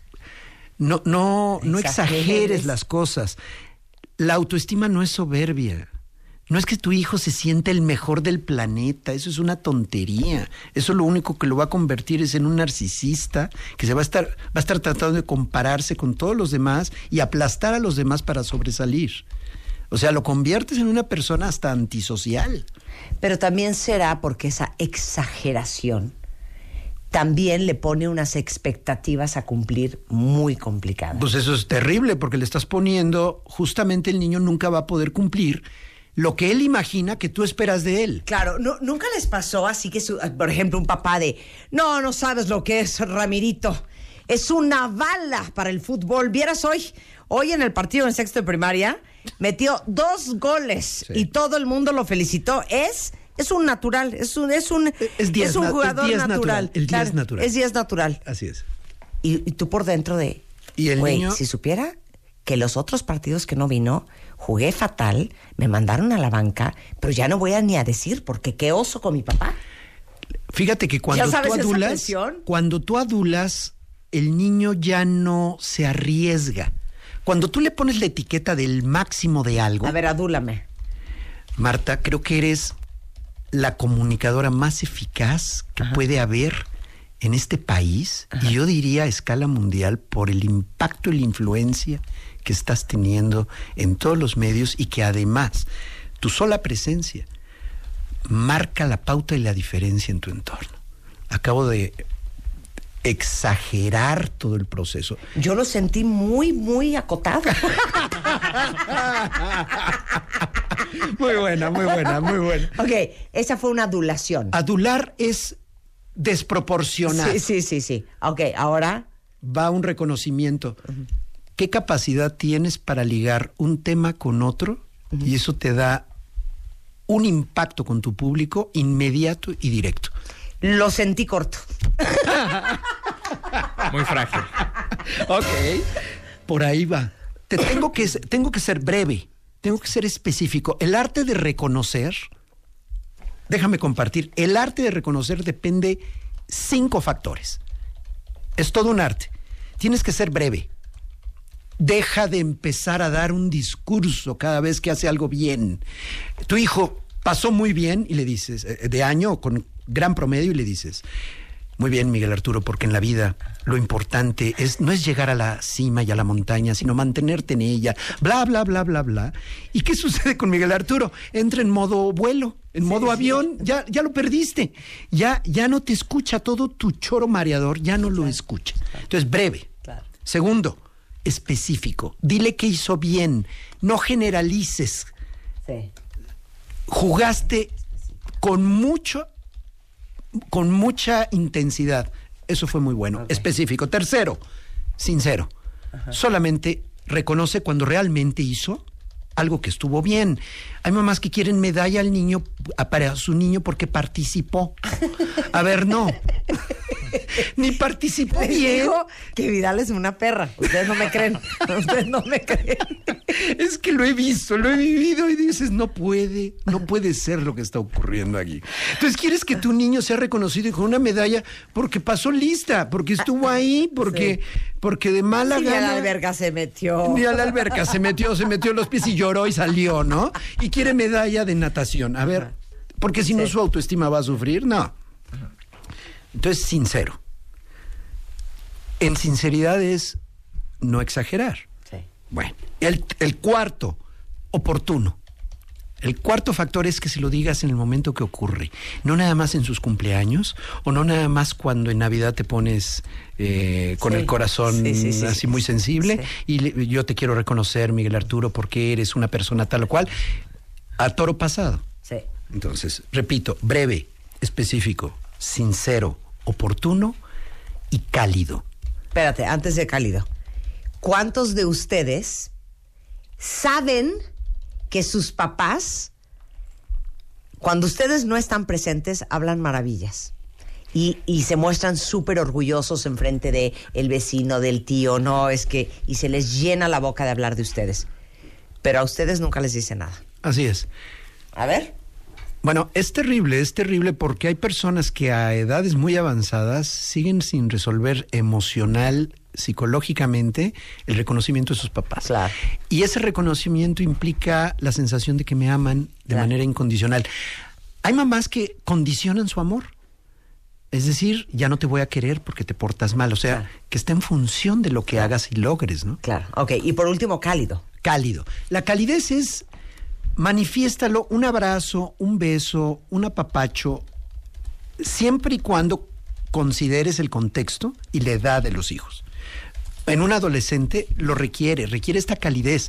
no, no, no Exageres. exageres las cosas. La autoestima no es soberbia. No es que tu hijo se siente el mejor del planeta, eso es una tontería. Eso lo único que lo va a convertir es en un narcisista que se va a estar va a estar tratando de compararse con todos los demás y aplastar a los demás para sobresalir. O sea, lo conviertes en una persona hasta antisocial. Pero también será porque esa exageración también le pone unas expectativas a cumplir muy complicadas. Pues eso es terrible porque le estás poniendo, justamente el niño nunca va a poder cumplir lo que él imagina que tú esperas de él. Claro, no- nunca les pasó así que, su- por ejemplo, un papá de, no, no sabes lo que es, Ramirito. Es una bala para el fútbol. Vieras hoy, hoy en el partido en sexto de primaria, metió dos goles y todo el mundo lo felicitó. Es, es un natural, es un, es un, Es diez un jugador es diez natural. natural, el diez natural. Es 10 natural. Así es. Y, y tú por dentro de, Y el niño- si supiera que los otros partidos que no vino, jugué fatal, me mandaron a la banca, pero ya no voy a ni a decir porque qué oso con mi papá. Fíjate que cuando ¿Ya sabes tú adulas, cuando tú adulas, el niño ya no se arriesga. Cuando tú le pones la etiqueta del máximo de algo, A ver, adúlame. Marta, creo que eres la comunicadora más eficaz que puede haber en este país y yo diría a escala mundial por el impacto y la influencia que estás teniendo en todos los medios y que además tu sola presencia marca la pauta y la diferencia en tu entorno. Acabo de exagerar todo el proceso. Yo lo sentí muy, muy acotado. Muy buena, muy buena, muy buena. ok, esa fue una adulación. Adular es desproporcionar. Sí, sí, sí, sí. Ok, ahora. va un reconocimiento. ¿Qué capacidad tienes para ligar un tema con otro? Y eso te da un impacto con tu público inmediato y directo. Lo sentí corto. Muy frágil. Ok. Por ahí va. Te tengo que, tengo que ser breve, tengo que ser específico. El arte de reconocer, déjame compartir, el arte de reconocer depende cinco factores. Es todo un arte. Tienes que ser breve. Deja de empezar a dar un discurso cada vez que hace algo bien. Tu hijo pasó muy bien y le dices, eh, de año con gran promedio y le dices, muy bien Miguel Arturo, porque en la vida lo importante es no es llegar a la cima y a la montaña, sino mantenerte en ella, bla, bla, bla, bla, bla. ¿Y qué sucede con Miguel Arturo? Entra en modo vuelo, en modo avión, ya, ya lo perdiste. Ya, ya no te escucha todo tu choro mareador, ya no lo escucha. Entonces, breve. Segundo, específico. Dile que hizo bien. No generalices. Sí. Jugaste con mucho, con mucha intensidad. Eso fue muy bueno. Específico. Tercero, sincero. Solamente reconoce cuando realmente hizo algo que estuvo bien. Hay mamás que quieren medalla al niño, a- para su niño porque participó. A ver, no. Ni participó Les bien. digo que Vidal es una perra. Ustedes no me creen. Ustedes no me creen. Es que lo he visto, lo he vivido y dices, no puede, no puede ser lo que está ocurriendo aquí. Entonces, ¿quieres que tu niño sea reconocido y con una medalla porque pasó lista, porque estuvo ahí, porque, porque de mala Sí, ni a gana... la alberga se metió. Ni a la alberca se metió, se metió en los pies y lloró y salió, ¿no? Y quiere medalla de natación. A ver, porque si no su autoestima va a sufrir, no. Entonces, sincero. En sinceridad es no exagerar. Sí. Bueno, el, el cuarto, oportuno. El cuarto factor es que se lo digas en el momento que ocurre, no nada más en sus cumpleaños o no nada más cuando en Navidad te pones eh, con Sí. el corazón Sí, sí, sí, así sí, muy sensible y le- yo te quiero reconocer, Miguel Arturo, porque eres una persona tal o cual, a toro pasado. Sí. Entonces, repito, breve, específico, sincero, oportuno y cálido. Espérate, antes de cálido. ¿Cuántos de ustedes saben que sus papás, cuando ustedes no están presentes, hablan maravillas? Y, y se muestran súper orgullosos enfrente de el vecino, del tío, no, es que, y se les llena la boca de hablar de ustedes. Pero a ustedes nunca les dice nada. Así es. A ver. Bueno, es terrible, es terrible porque hay personas que a edades muy avanzadas siguen sin resolver emocional, psicológicamente, el reconocimiento de sus papás. Claro. Y ese reconocimiento implica la sensación de que me aman de Claro. manera incondicional. Hay mamás que condicionan su amor. Es decir, ya no te voy a querer porque te portas mal. O sea, Claro. que está en función de lo que hagas y logres, ¿no? Claro. Ok, y por último, cálido. cálido. La calidez es, manifiéstalo, un abrazo, un beso, un apapacho, siempre y cuando consideres el contexto y la edad de los hijos. En un adolescente lo requiere, requiere esta calidez,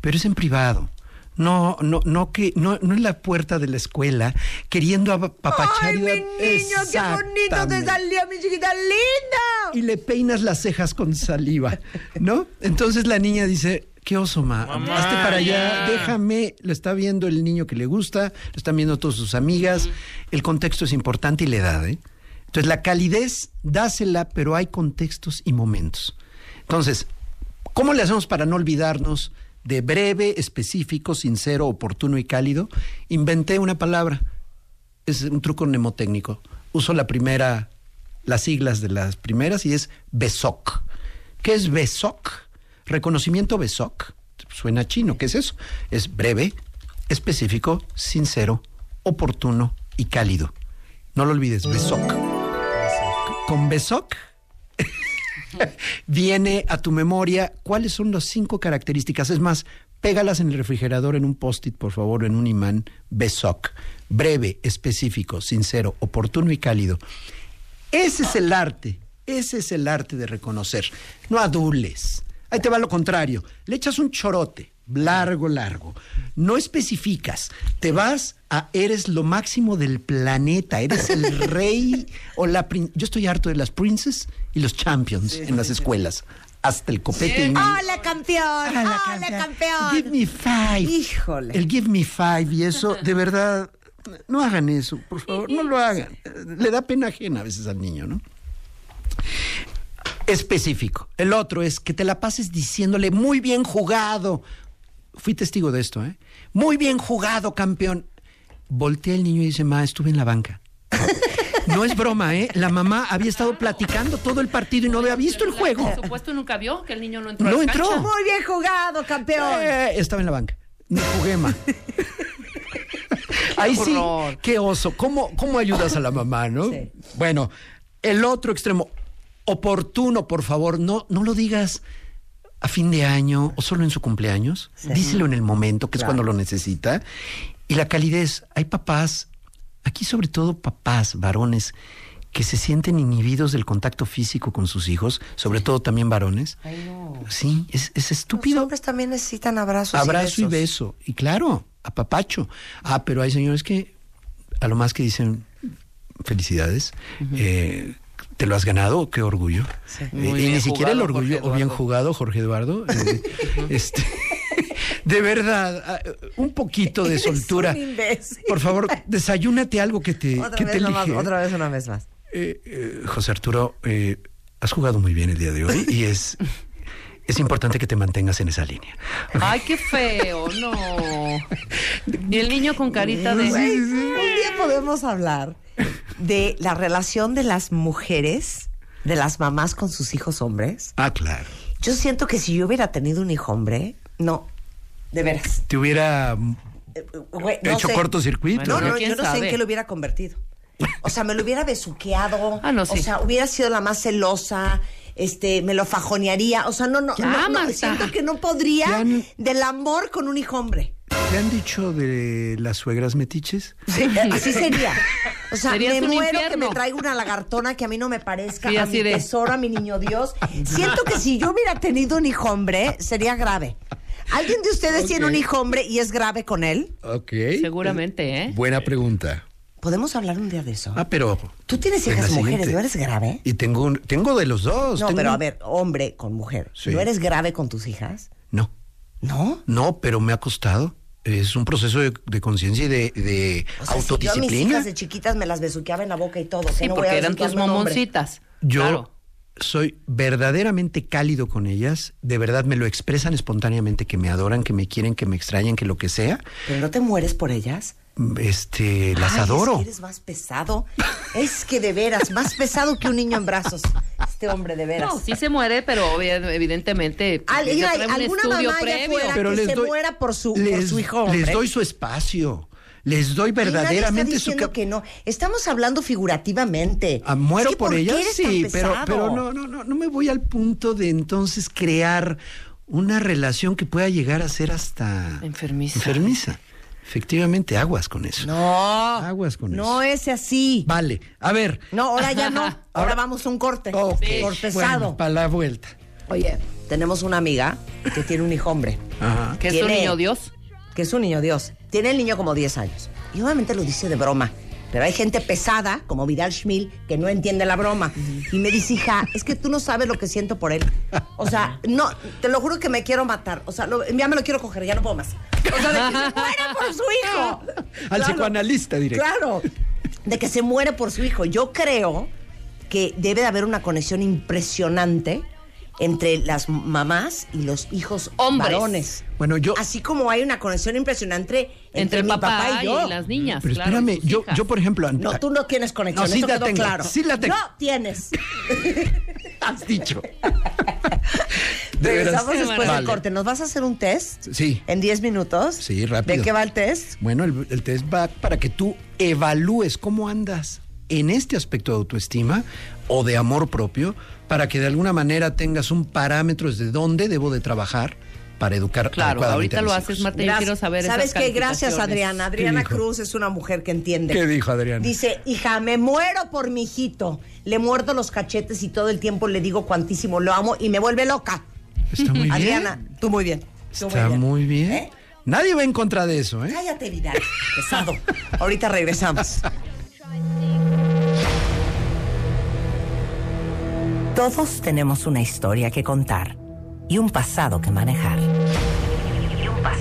pero es en privado. No, no, no que, no, no en la puerta de la escuela, queriendo apapachar. ¡Ay, mi niño, qué bonito te salió, mi chiquita linda! y le peinas las cejas con saliva, ¿no? Entonces la niña dice, qué oso, ma, Mamá, hazte para allá, déjame, lo está viendo el niño que le gusta, lo están viendo todas sus amigas, el contexto es importante y la edad, ¿eh? Entonces la calidez, dásela, pero hay contextos y momentos. Entonces, ¿cómo le hacemos para no olvidarnos de breve, específico, sincero, oportuno y cálido? Inventé una palabra es un truco mnemotécnico. Uso la primera, las siglas de las primeras y es BESOC. ¿Qué es BESOC? Reconocimiento BESOC. Suena chino, ¿qué es eso? Es breve, específico, sincero, oportuno y cálido. No lo olvides, BESOC. Con BESOC viene a tu memoria cuáles son las cinco características. Es más, pégalas en el refrigerador en un post-it, por favor, en un imán BESOC. Breve, específico, sincero, oportuno y cálido. Ese es el arte, ese es el arte de reconocer. No adules. Ahí te va lo contrario. Le echas un chorote, largo, largo. No especificas. Te vas a eres lo máximo del planeta. Eres el rey o la prin- Yo estoy harto de las princes y los champions en las escuelas. Hasta el copete. y mi- ¡Hola, campeón! Ah, la ¡Hola, campeón. campeón! Give me five. Híjole. El give me five y eso, de verdad, no hagan eso, por favor, no lo hagan. Le da pena ajena a veces al niño, ¿no? Específico. El otro es que te la pases diciéndole muy bien jugado. Fui testigo de esto, ¿eh? Muy bien jugado, campeón. Voltea el niño y dice, ma, estuve en la banca. No es broma, ¿eh? La mamá había estado platicando todo el partido y no había visto el juego. Por supuesto, nunca vio que el niño no entró. No a la entró. cancha. Muy bien jugado, campeón. Eh, estaba en la banca. No jugué, ma. Ahí sí, qué oso. ¿Cómo, ¿Cómo ayudas a la mamá, no? Sí. Bueno, el otro extremo, oportuno, por favor, no, no lo digas a fin de año o solo en su cumpleaños. Díselo en el momento, que es cuando lo necesita. Y la calidez, hay papás, aquí sobre todo papás, varones, que se sienten inhibidos del contacto físico con sus hijos, sobre todo también varones. Ay, no. Sí, es, es Los estúpido. hombres también necesitan abrazos. Abrazo y besos. beso. Y claro, apapacho. Ah, pero hay señores que a lo más que dicen felicidades, eh, te lo has ganado, qué orgullo. Eh, y ni siquiera el orgullo, o bien jugado, Jorge Eduardo. eh, este, de verdad, ah, un poquito de soltura. Por favor, desayúnate algo que te, Otra que vez, te nomás, elige. otra vez, una vez más. eh, José Arturo, has jugado muy bien el día de hoy y es, es importante que te mantengas en esa línea. Ay, qué feo, no. Y el niño con carita de. Güey, un día podemos hablar de la relación de las mujeres, de las mamás con sus hijos hombres. Ah, claro. Yo siento que si yo hubiera tenido un hijo hombre, no, de veras. Te hubiera no hecho sé. cortocircuito. No, no, ¿eh? yo no sé en qué lo hubiera convertido. O sea, me lo hubiera besuqueado. Ah, no, sí. O sea, hubiera sido la más celosa. Este, me lo fajonearía. O sea, no, no, Ya, no, no, siento que no podría ¿Te han- del amor con un hijo hombre. ¿Te han dicho de las suegras metiches? Sí, así sería. O sea, Serías me muero que me traiga una lagartona que a mí no me parezca, Sí, a así mi de- tesoro, a mi niño Dios. Siento que si yo hubiera tenido un hijo hombre, sería grave. ¿Alguien de ustedes tiene un hijo hombre y es grave con él? Ok. Seguramente, ¿eh? Buena pregunta. ¿Podemos hablar un día de eso? Ah, pero... Tú tienes hijas mujeres. ¿no eres grave? Y tengo, un- tengo de los dos. No, tengo pero a ver, hombre con mujer. Sí. ¿No eres grave con tus hijas? No. ¿No? No, pero me ha costado. Es un proceso de, de conciencia y de, de O sea, si yo a mis autodisciplina. hijas de chiquitas me las besuqueaba en la boca y todo. Sí, ¿qué no voy porque a eran tus momoncitas. Yo Claro. soy verdaderamente cálido con ellas. De verdad me lo expresan espontáneamente que me adoran, que me quieren, que me extrañan, que lo que sea. ¿Pero no te mueres por ellas? Este, las Ay, adoro. Es que eres más pesado. Es que de veras, más pesado que un niño en brazos. Este hombre de veras. No, sí se muere, pero evidentemente. Al- alguna mamá previo. afuera Pero que les se doy- muera por su, por su hijo hombre. les doy su espacio. Les doy nadie verdaderamente está su diciendo que no. Estamos hablando figurativamente. Ah, muero Es que por ¿por ellas, sí, pero no, no, no, no me voy al punto de entonces crear una relación que pueda llegar a ser hasta Enfermiza. enfermiza. Efectivamente, aguas con eso. No. Aguas con No eso. es así. Vale, a ver. No, ahora ya no. Ahora, Ahora- vamos a un corte. Ok, Por pesado. Bueno, para la vuelta. Oye, tenemos una amiga que tiene un hijo hombre. Ajá. Que es un niño Dios. Que es un niño Dios. Tiene el niño como 10 años. Y obviamente lo dice de broma. Pero hay gente pesada, como Vidal Schmil, que no entiende la broma. Y me dice, hija, es que tú no sabes lo que siento por él. O sea, no, te lo juro que me quiero matar. O sea, lo- ya me lo quiero coger, ya no puedo más. O sea, de que se muera por su hijo. Al Claro. psicoanalista directo. Claro, de que se muere por su hijo. Yo creo que debe de haber una conexión impresionante entre las mamás y los hijos Hombres. varones. Bueno, yo. Así como hay una conexión impresionante entre, Entre el papá, papá, y yo. las niñas. Pero claro, espérame, y yo, hijas. yo, por ejemplo. No, tú no tienes conexión, No, sí eso la quedó tengo, claro. sí la tengo. No tienes. has dicho. De Regresamos después del corte. ¿Nos vas a hacer un test? Sí. ¿En 10 minutos? Sí, rápido. ¿De qué va el test? Bueno, el, el test va para que tú evalúes cómo andas en este aspecto de autoestima o de amor propio, para que de alguna manera tengas un parámetro desde dónde debo de trabajar para educar Claro, ahorita a lo haces. Yo Gracias. quiero saber ¿Sabes qué? Gracias. Adriana. Adriana? Cruz es una mujer que entiende. ¿Qué dijo Adriana? Dice, hija, me muero por mi hijito. Le muerdo los cachetes y todo el tiempo le digo cuantísimo lo amo y me vuelve loca. Está muy bien. Adriana, tú muy bien. Tú Está muy bien. ¿Eh? Nadie va en contra de eso, ¿eh? Cállate, Vidal. Pesado. Ahorita regresamos. Todos tenemos una historia que contar y un pasado que manejar.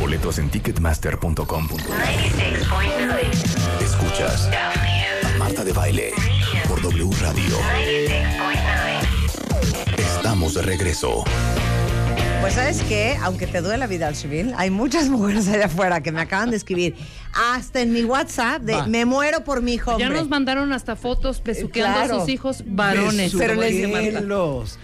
Boletos en ticketmaster.com. Escuchas a Marta de Baile por W Radio. Estamos de regreso. Pues sabes qué, aunque te duele la vida al civil, hay muchas mujeres allá afuera que me acaban de escribir, hasta en mi WhatsApp, de Va. me muero por mi hijo. Ya hombre". nos mandaron hasta fotos besuqueando Claro. a sus hijos varones. Pero les-.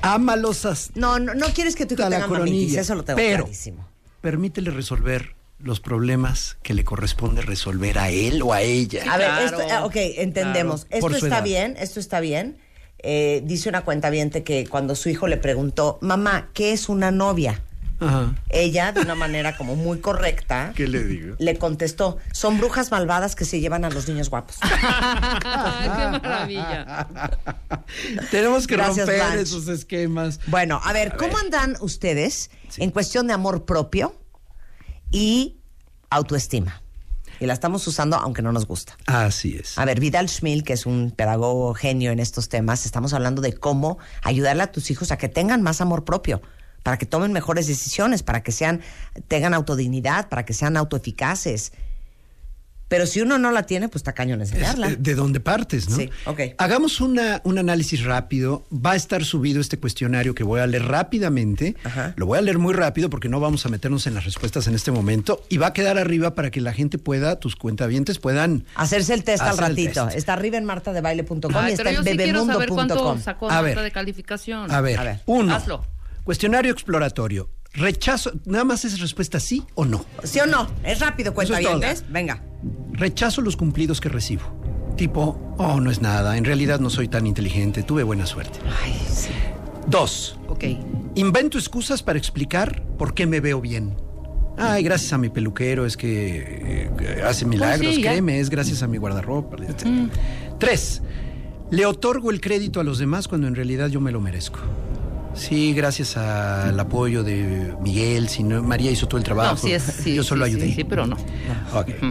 Ámalos hasta No, no, no quieres que tu hijo la tenga mamitis, coronilla. eso lo tengo Pero clarísimo. Permítele resolver los problemas que le corresponde resolver a él o a ella. A ver, Claro. esto, ok, entendemos. Claro, Esto está edad. bien, esto está bien. Eh, dice una cuenta que cuando su hijo le preguntó, mamá, ¿qué es una novia? Ajá. ella, de una manera como muy correcta, ¿Qué le digo? le contestó, son brujas malvadas que se llevan a los niños guapos. ¡Qué maravilla! Tenemos que Gracias, romper Blanche. esos esquemas. Bueno, a ver, ¿cómo andan ustedes en cuestión de amor propio y autoestima? Y la estamos usando aunque no nos gusta. Así es. A ver, Vidal Schmil, que es un pedagogo genio en estos temas, estamos hablando de cómo ayudarle a tus hijos a que tengan más amor propio, para que tomen mejores decisiones, para que sean, tengan autodignidad, para que sean autoeficaces. Pero si uno no la tiene, pues está cañón Es, enseñarla. eh, de dónde partes, ¿no? Sí, ok. Hagamos una, un análisis rápido. Va a estar subido este cuestionario que voy a leer rápidamente. Lo voy a leer muy rápido porque no vamos a meternos en las respuestas en este momento. Y va a quedar arriba para que la gente pueda, tus cuentavientes puedan... Hacerse el test al ratito. test. Está arriba en martadebaile.com y está en sí quiero saber cuánto bebemundo.com. sacó A ver. de calificación. A ver, uno. Hazlo. Cuestionario exploratorio. Rechazo, nada más es respuesta sí o no. ¿Sí o no? Es rápido, Eso es. Venga. Rechazo los cumplidos que recibo. Tipo, oh, no es nada, en realidad no soy tan inteligente, tuve buena suerte. Ay, sí. Dos, Ok. invento excusas para explicar por qué me veo bien. Ay, gracias a mi peluquero, es que eh, hace milagros, Pues sí, ya. créeme, es gracias a mi guardarropa, etc. Tres, le otorgo el crédito a los demás cuando en realidad yo me lo merezco. Sí, gracias al apoyo de Miguel, si no, María hizo todo el trabajo. No, sí es. Sí, yo solo sí, ayudé. Sí, sí, pero no.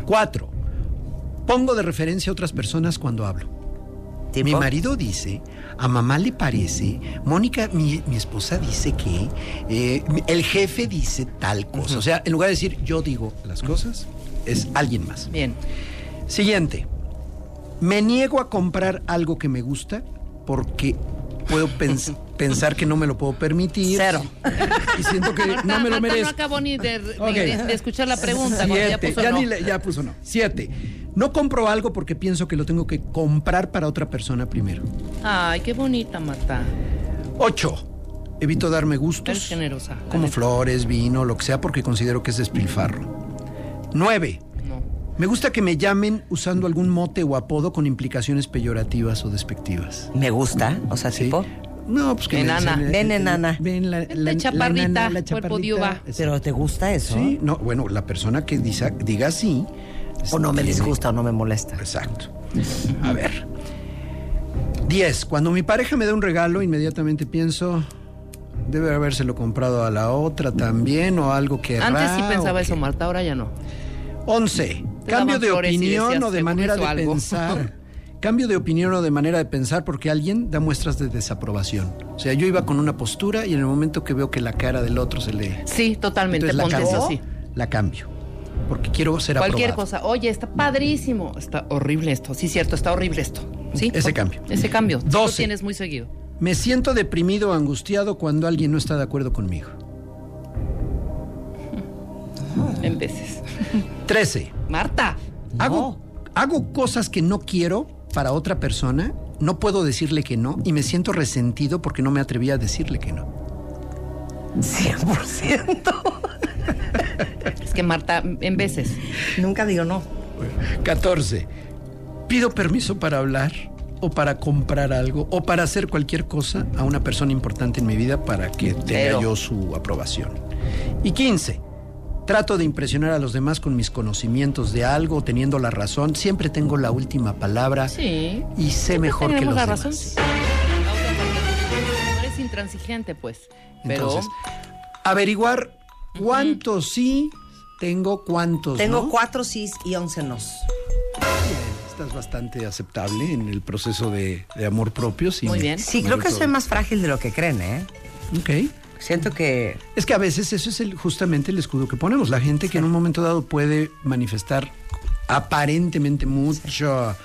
Cuatro. Pongo de referencia a otras personas cuando hablo. ¿Tipo? Mi marido dice, a mamá le parece, Mónica, mi, mi esposa dice que, eh, el jefe dice tal cosa. O sea, en lugar de decir yo digo las cosas, es alguien más. Bien. Siguiente. Me niego a comprar algo que me gusta porque puedo pens- pensar que no me lo puedo permitir. Cero. Y siento que Marta, no me lo Marta merezco. no acabó ni de, de- Ok. de- de escuchar la pregunta. cuando ya Siete. puso Ya no. ni le- ya puso no. Siete. No compro algo porque pienso que lo tengo que comprar para otra persona primero. Ay, qué bonita, Marta. Ocho. Evito darme Eres gustos generosa. la como neta. flores, vino, lo que sea, porque considero que es despilfarro. Nueve. No. Me gusta que me llamen usando algún mote o apodo con implicaciones peyorativas o despectivas. Me gusta, o sea, ¿Sí? tipo. No, pues que Enana. me dicen, Ven, enana. Ven la, Vente, la- la chaparrita, enana, la cuerpo de chaparrita. uva. Pero ¿te gusta eso? Sí, no, bueno, la persona que dice- diga así. O no me tiene- disgusta o no me molesta. Exacto. A ver. 10. Cuando mi pareja me da un regalo, inmediatamente pienso, debe habérselo comprado a la otra también o algo que Antes sí pensaba eso, Marta, ahora ya no. 11. Te Cambio de opinión decías, o de manera de algo. pensar. Cambio de opinión o de manera de pensar porque alguien da muestras de desaprobación. O sea, yo iba con una postura y en el momento que veo que la cara del otro se le... Sí, totalmente. Entonces la cambio. La cambio. Porque quiero ser Cualquier aprobado. cosa. Oye, está padrísimo. Está horrible esto. Sí, cierto, está horrible esto. ¿Sí? Ese cambio. Ese cambio. 12. tienes muy seguido. Me siento deprimido o angustiado cuando alguien no está de acuerdo conmigo. En veces. 13. Marta. Hago, hago cosas que no quiero para otra persona, no puedo decirle que no y me siento resentido porque no me atreví a decirle que no. 100%. Es que Marta, en veces. Nunca digo no. 14. Pido permiso para hablar o para comprar algo o para hacer cualquier cosa a una persona importante en mi vida para que tenga yo su aprobación. Y 15. Trato de impresionar a los demás con mis conocimientos de algo, teniendo la razón. Siempre tengo la última palabra Sí. y sé Siempre mejor que los la demás. razón. No eres intransigente, pues. Pero. Entonces, averiguar cuántos sí tengo, cuántos Tengo no. cuatro sís y once nos. Estás bastante aceptable en el proceso de, de amor propio. sin Muy bien. Sí, creo que soy más frágil de lo que creen, ¿eh? Ok. Siento que. Es que a veces eso es el, justamente el escudo que ponemos. La gente que en un momento dado puede manifestar aparentemente mucha,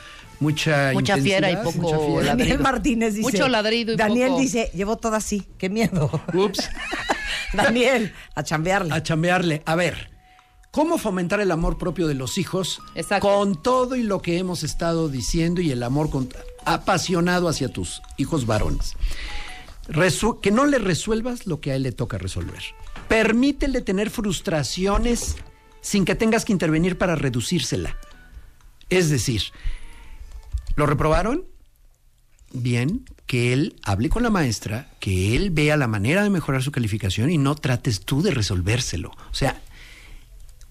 mucha, Mucha fiera y poco mucha fiera. ladrido. Daniel Martínez dice. Mucho ladrido y Daniel poco- dice, llevo todo así. Qué miedo. Ups. Daniel, a chambearle. a chambearle. A ver, ¿cómo fomentar el amor propio de los hijos Exacto. con todo y lo que hemos estado diciendo y el amor con- apasionado hacia tus hijos varones? Que no le resuelvas lo que a él le toca resolver. Permítele tener frustraciones sin que tengas que intervenir para reducírsela. Es decir, ¿lo reprobaron? bien que él hable con la maestra, que él vea la manera de mejorar su calificación y no trates tú de resolvérselo. O sea,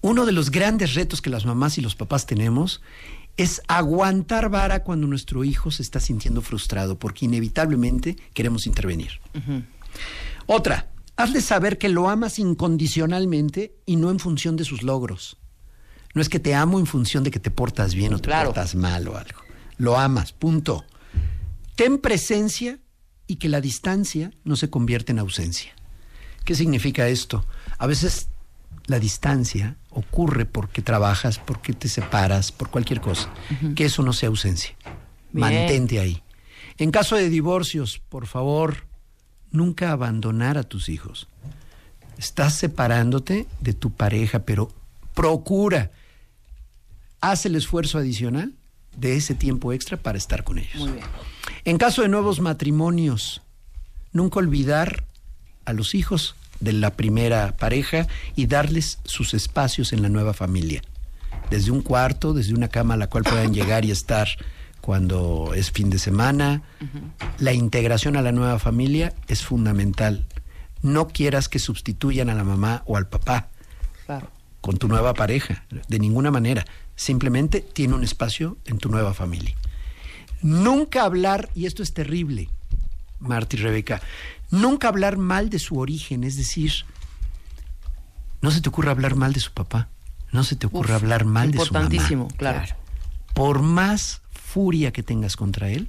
uno de los grandes retos que las mamás y los papás tenemos es aguantar vara cuando nuestro hijo se está sintiendo frustrado, porque inevitablemente queremos intervenir. Otra, hazle saber que lo amas incondicionalmente y no en función de sus logros. No es que te amo en función de que te portas bien o te portas mal o algo. Lo amas, punto. Ten presencia y que la distancia no se convierta en ausencia. ¿Qué significa esto? A veces la distancia ocurre porque trabajas, porque te separas, por cualquier cosa. Que eso no sea ausencia. Bien. Mantente ahí. En caso de divorcios, por favor, nunca abandonar a tus hijos. Estás separándote de tu pareja, pero procura, haz el esfuerzo adicional de ese tiempo extra para estar con ellos. Muy bien. En caso de nuevos matrimonios, nunca olvidar a los hijos de la primera pareja y darles sus espacios en la nueva familia. Desde un cuarto, desde una cama a la cual puedan llegar y estar cuando es fin de semana. La integración a la nueva familia es fundamental. No quieras que sustituyan a la mamá o al papá Claro. con tu nueva pareja, de ninguna manera. Simplemente tiene un espacio en tu nueva familia. Nunca hablar, y esto es terrible, Marta y Rebeca, nunca hablar mal de su origen, es decir, no se te ocurra hablar mal de su papá, no se te ocurra Uf, hablar mal de su mamá. Importantísimo, claro. Por más furia que tengas contra él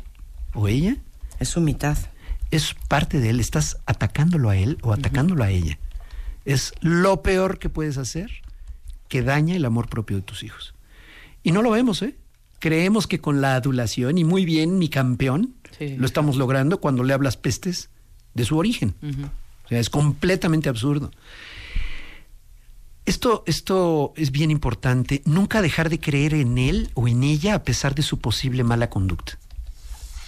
o ella, Es su mitad. es parte de él, estás atacándolo a él o atacándolo a ella. Es lo peor que puedes hacer que daña el amor propio de tus hijos. Y no lo vemos, ¿eh? Creemos que con la adulación, y muy bien, mi campeón, Sí. lo estamos logrando cuando le hablas pestes de su origen. O sea, es completamente absurdo. Esto, esto es bien importante, nunca dejar de creer en él o en ella a pesar de su posible mala conducta.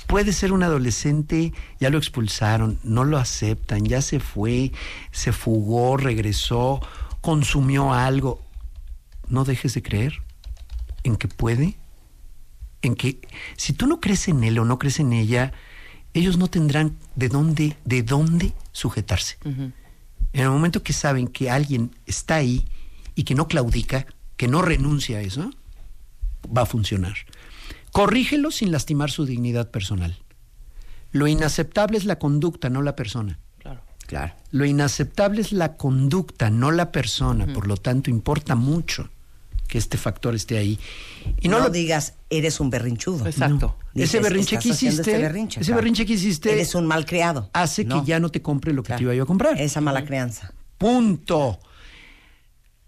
Puede ser un adolescente, ya lo expulsaron, no lo aceptan, ya se fue, se fugó, regresó, consumió algo. No dejes de creer en que puede, en que si tú no crees en él o no crees en ella, ellos no tendrán de dónde, de dónde sujetarse. En el momento que saben que alguien está ahí y que no claudica, que no renuncia a eso, va a funcionar. Corrígelo sin lastimar su dignidad personal. Lo inaceptable es la conducta, no la persona. Claro. Claro. Lo inaceptable es la conducta, no la persona. Por lo tanto, importa mucho que este factor esté ahí. Y no lo digas, eres un berrinchudo. Exacto. Dices, ese berrinche "Estás que haciendo hiciste, este berrinche", ese claro. berrinche que hiciste Eres un mal criado. hace No. que ya no te compre lo que Claro. te iba yo a comprar. Esa mala crianza. Punto.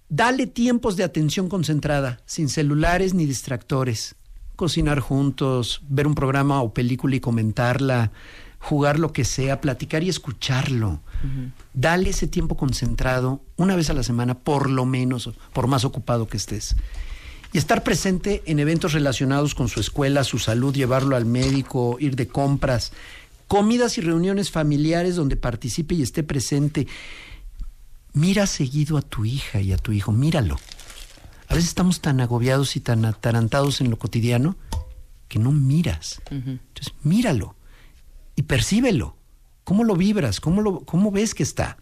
Dale tiempos de atención concentrada, sin celulares ni distractores. Cocinar juntos, ver un programa o película y comentarla, jugar lo que sea, platicar y escucharlo. Dale ese tiempo concentrado una vez a la semana, por lo menos, por más ocupado que estés. Y estar presente en eventos relacionados con su escuela, su salud, llevarlo al médico, ir de compras, comidas y reuniones familiares donde participe y esté presente. Mira seguido a tu hija y a tu hijo, míralo. A veces estamos tan agobiados y tan atarantados en lo cotidiano que no miras. Entonces, míralo y percíbelo. ¿Cómo lo vibras? ¿Cómo, lo, cómo ves que está?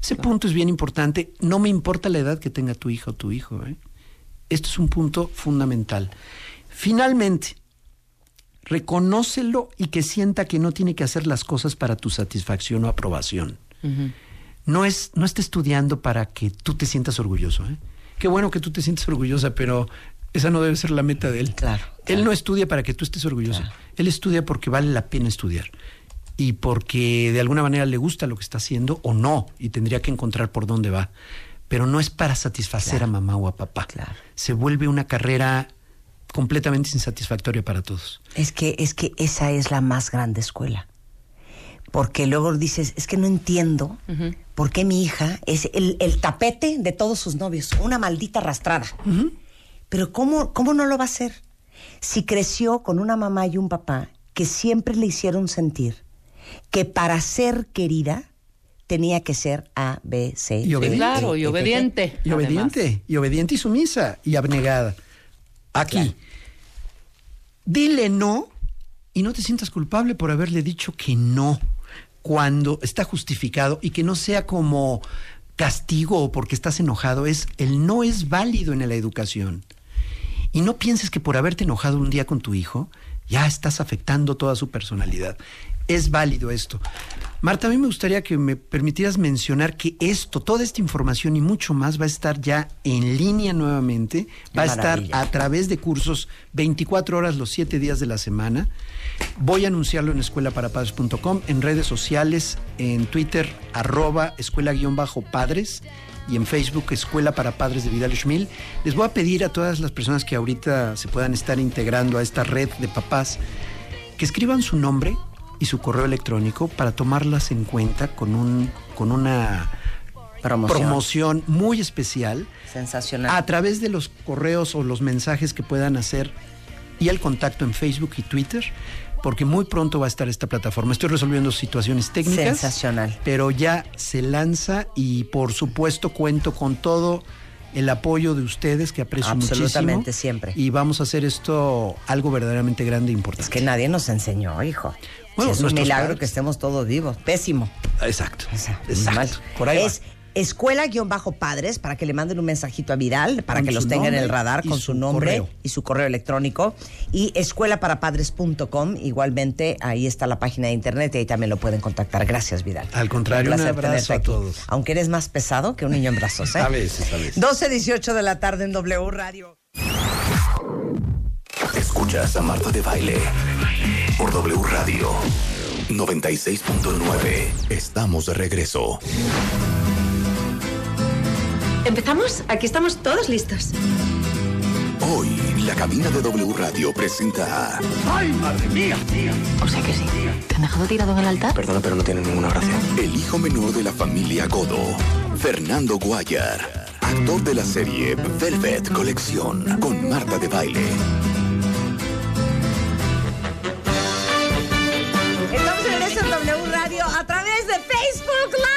Ese punto es bien importante. No me importa la edad que tenga tu hija o tu hijo. ¿eh? Esto es un punto fundamental. Finalmente, reconócelo y que sienta que no tiene que hacer las cosas para tu satisfacción o aprobación. No es, no está estudiando para que tú te sientas orgulloso. ¿eh? Qué bueno que tú te sientes orgullosa, pero esa no debe ser la meta de él. Claro, Él no estudia para que tú estés orgullosa. Él estudia porque vale la pena estudiar. Y porque de alguna manera le gusta lo que está haciendo o no, y tendría que encontrar por dónde va. Pero no es para satisfacer a mamá o a papá. Se vuelve una carrera completamente insatisfactoria para todos. Es que, es que esa es la más grande escuela. Porque luego dices, es que no entiendo por qué mi hija es el, el tapete de todos sus novios, una maldita arrastrada. Pero ¿cómo, ¿cómo no lo va a hacer? Si creció con una mamá y un papá que siempre le hicieron sentir que para ser querida tenía que ser A, B, C. Y obediente. claro, y obediente. Y obediente, y obediente y sumisa y abnegada. Aquí, dile no y no te sientas culpable por haberle dicho que no cuando está justificado y que no sea como castigo o porque estás enojado, es el no es válido en la educación. Y no pienses que por haberte enojado un día con tu hijo, ya estás afectando toda su personalidad. Es válido esto. Marta, a mí me gustaría que me permitieras mencionar que esto, toda esta información y mucho más va a estar ya en línea nuevamente. Qué Va a estar a través de cursos 24 horas los 7 días de la semana. Voy a anunciarlo en escuelaparapadres.com, en redes sociales, en Twitter, arroba escuela-padres y en Facebook Escuela para Padres de Vidal Schmil. Les voy a pedir a todas las personas que ahorita se puedan estar integrando a esta red de papás que escriban su nombre y su correo electrónico para tomarlas en cuenta con, un, con una Promoción. promoción muy especial Sensacional. a través de los correos o los mensajes que puedan hacer y el contacto en Facebook y Twitter, porque muy pronto va a estar esta plataforma. Estoy resolviendo situaciones técnicas. Sensacional. Pero ya se lanza y por supuesto cuento con todo el apoyo de ustedes que aprecio Absolutamente, muchísimo. siempre. Y vamos a hacer esto algo verdaderamente grande e importante. Es que nadie nos enseñó, hijo. Bueno, Sí, es un milagro padres. que estemos todos vivos. Pésimo. Exacto. Exacto. Por ahí va. Es escuela-padres para que le manden un mensajito a Vidal, para Con que los su tenga en el radar con su su nombre correo. y su correo electrónico. Y escuelaparapadres.com, igualmente ahí está la página de internet y ahí también lo pueden contactar. Gracias, Vidal. Al contrario, Un abrazo a aquí. todos. Aunque eres más pesado que un niño en brazos, ¿eh? A veces, a veces. 12, 18 de la tarde en W Radio. Escuchas a Marta de Baile por W Radio 96.9. Estamos de regreso. ¿Empezamos? Aquí estamos todos listos. Hoy, la cabina de W Radio presenta a... ¡Ay, madre mía! O sea que sí. ¿Te han dejado tirado en el altar? Perdona, pero no tiene ninguna gracia. El hijo menor de la familia Godo, Fernando Guayar. Actor de la serie Velvet Colección con Marta de Baile. Estamos en eso en W Radio a través de Facebook Live.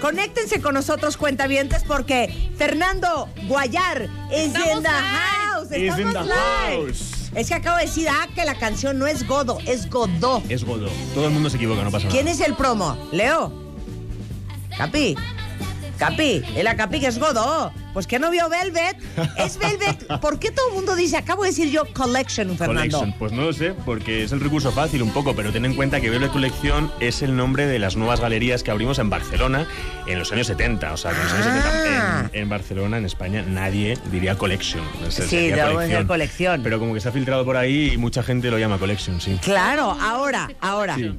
Conéctense con nosotros, cuentavientes, porque Fernando Guayar es Estamos in the house. Is Estamos in the live. house. Es que acabo de decir, ah, que la canción no es Godo, es Godó. Es Godó. Todo el mundo se equivoca, no pasa nada. ¿Quién es el promo? Leo. Capi. Capi, el Capi que es Godó. Pues que no vio Velvet. Es Velvet. ¿Por qué todo el mundo dice, acabo de decir yo Collection, Fernando? Collection, pues no lo sé, porque es el recurso fácil un poco, pero ten en cuenta que Velvet Collection es el nombre de las nuevas galerías que abrimos en Barcelona en los años 70. O sea, que en los años Ah. 70 en, en Barcelona, en España, nadie diría Collection. Se- Sí, sería debo decir colección. Pero como que se ha filtrado por ahí y mucha gente lo llama Collection, sí. Claro, ahora, ahora. Sí.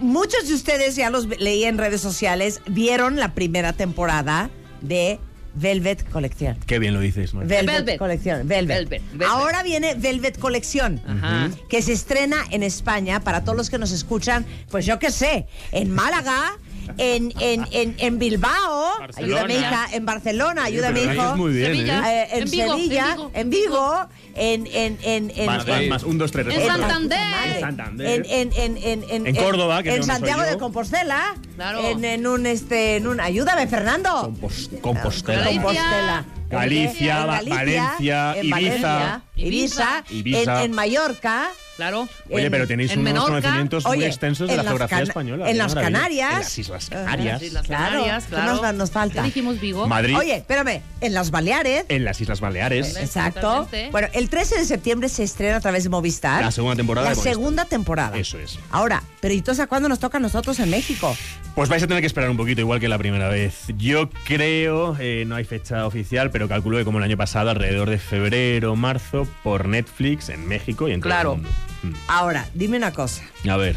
Muchos de ustedes, ya los leí en redes sociales, vieron la primera temporada de Velvet Colección. Qué bien lo dices, Marta. Velvet, Velvet. Colección. Velvet. Velvet, Velvet. Ahora viene Velvet Colección. Ajá. Que se estrena en España para todos los que nos escuchan, pues yo qué sé, en Málaga, en, en, en, en Bilbao, Barcelona. ayúdame hija, en Barcelona, ayúdame hijo. muy bien, Sevilla. ¿eh? Eh, en, En Vigo, Sevilla, en Vigo. en en, en, en, en, Más, en- más, más, un, dos, tres. En cuatro. Santander. En Santander. en, en, en, en, en, En Córdoba, que en Santiago de Compostela, Claro. en, en un este, en un, ayúdame Fernando, Compos- Compostela. Galicia. Compostela, Galicia, En Va- Valencia, en Ibiza. Valencia, Ibiza, Ibiza. En, en Mallorca, Claro. Oye, en- pero tenéis en unos Menorca. conocimientos muy Oye, extensos de la las geografía española. en las. Canarias. En las Islas. Canarias. Las Claro. Canarias, ¿Qué claro. nos- nos falta? ¿Qué dijimos Vigo? Madrid. Oye, espérame, en las Baleares, En las Islas Baleares. exacto. Bueno, el 13 de septiembre se estrena a través de Movistar. La segunda temporada La de segunda temporada. Eso es. Ahora, pero ¿y a cuándo nos toca a nosotros en México? Pues vais a tener que esperar un poquito, igual que la primera vez. Yo creo, eh, no hay fecha oficial, pero calculo que como el año pasado, alrededor de febrero, marzo, por Netflix en México y en todo Claro. el mundo. Mm. Ahora, dime una cosa. A ver.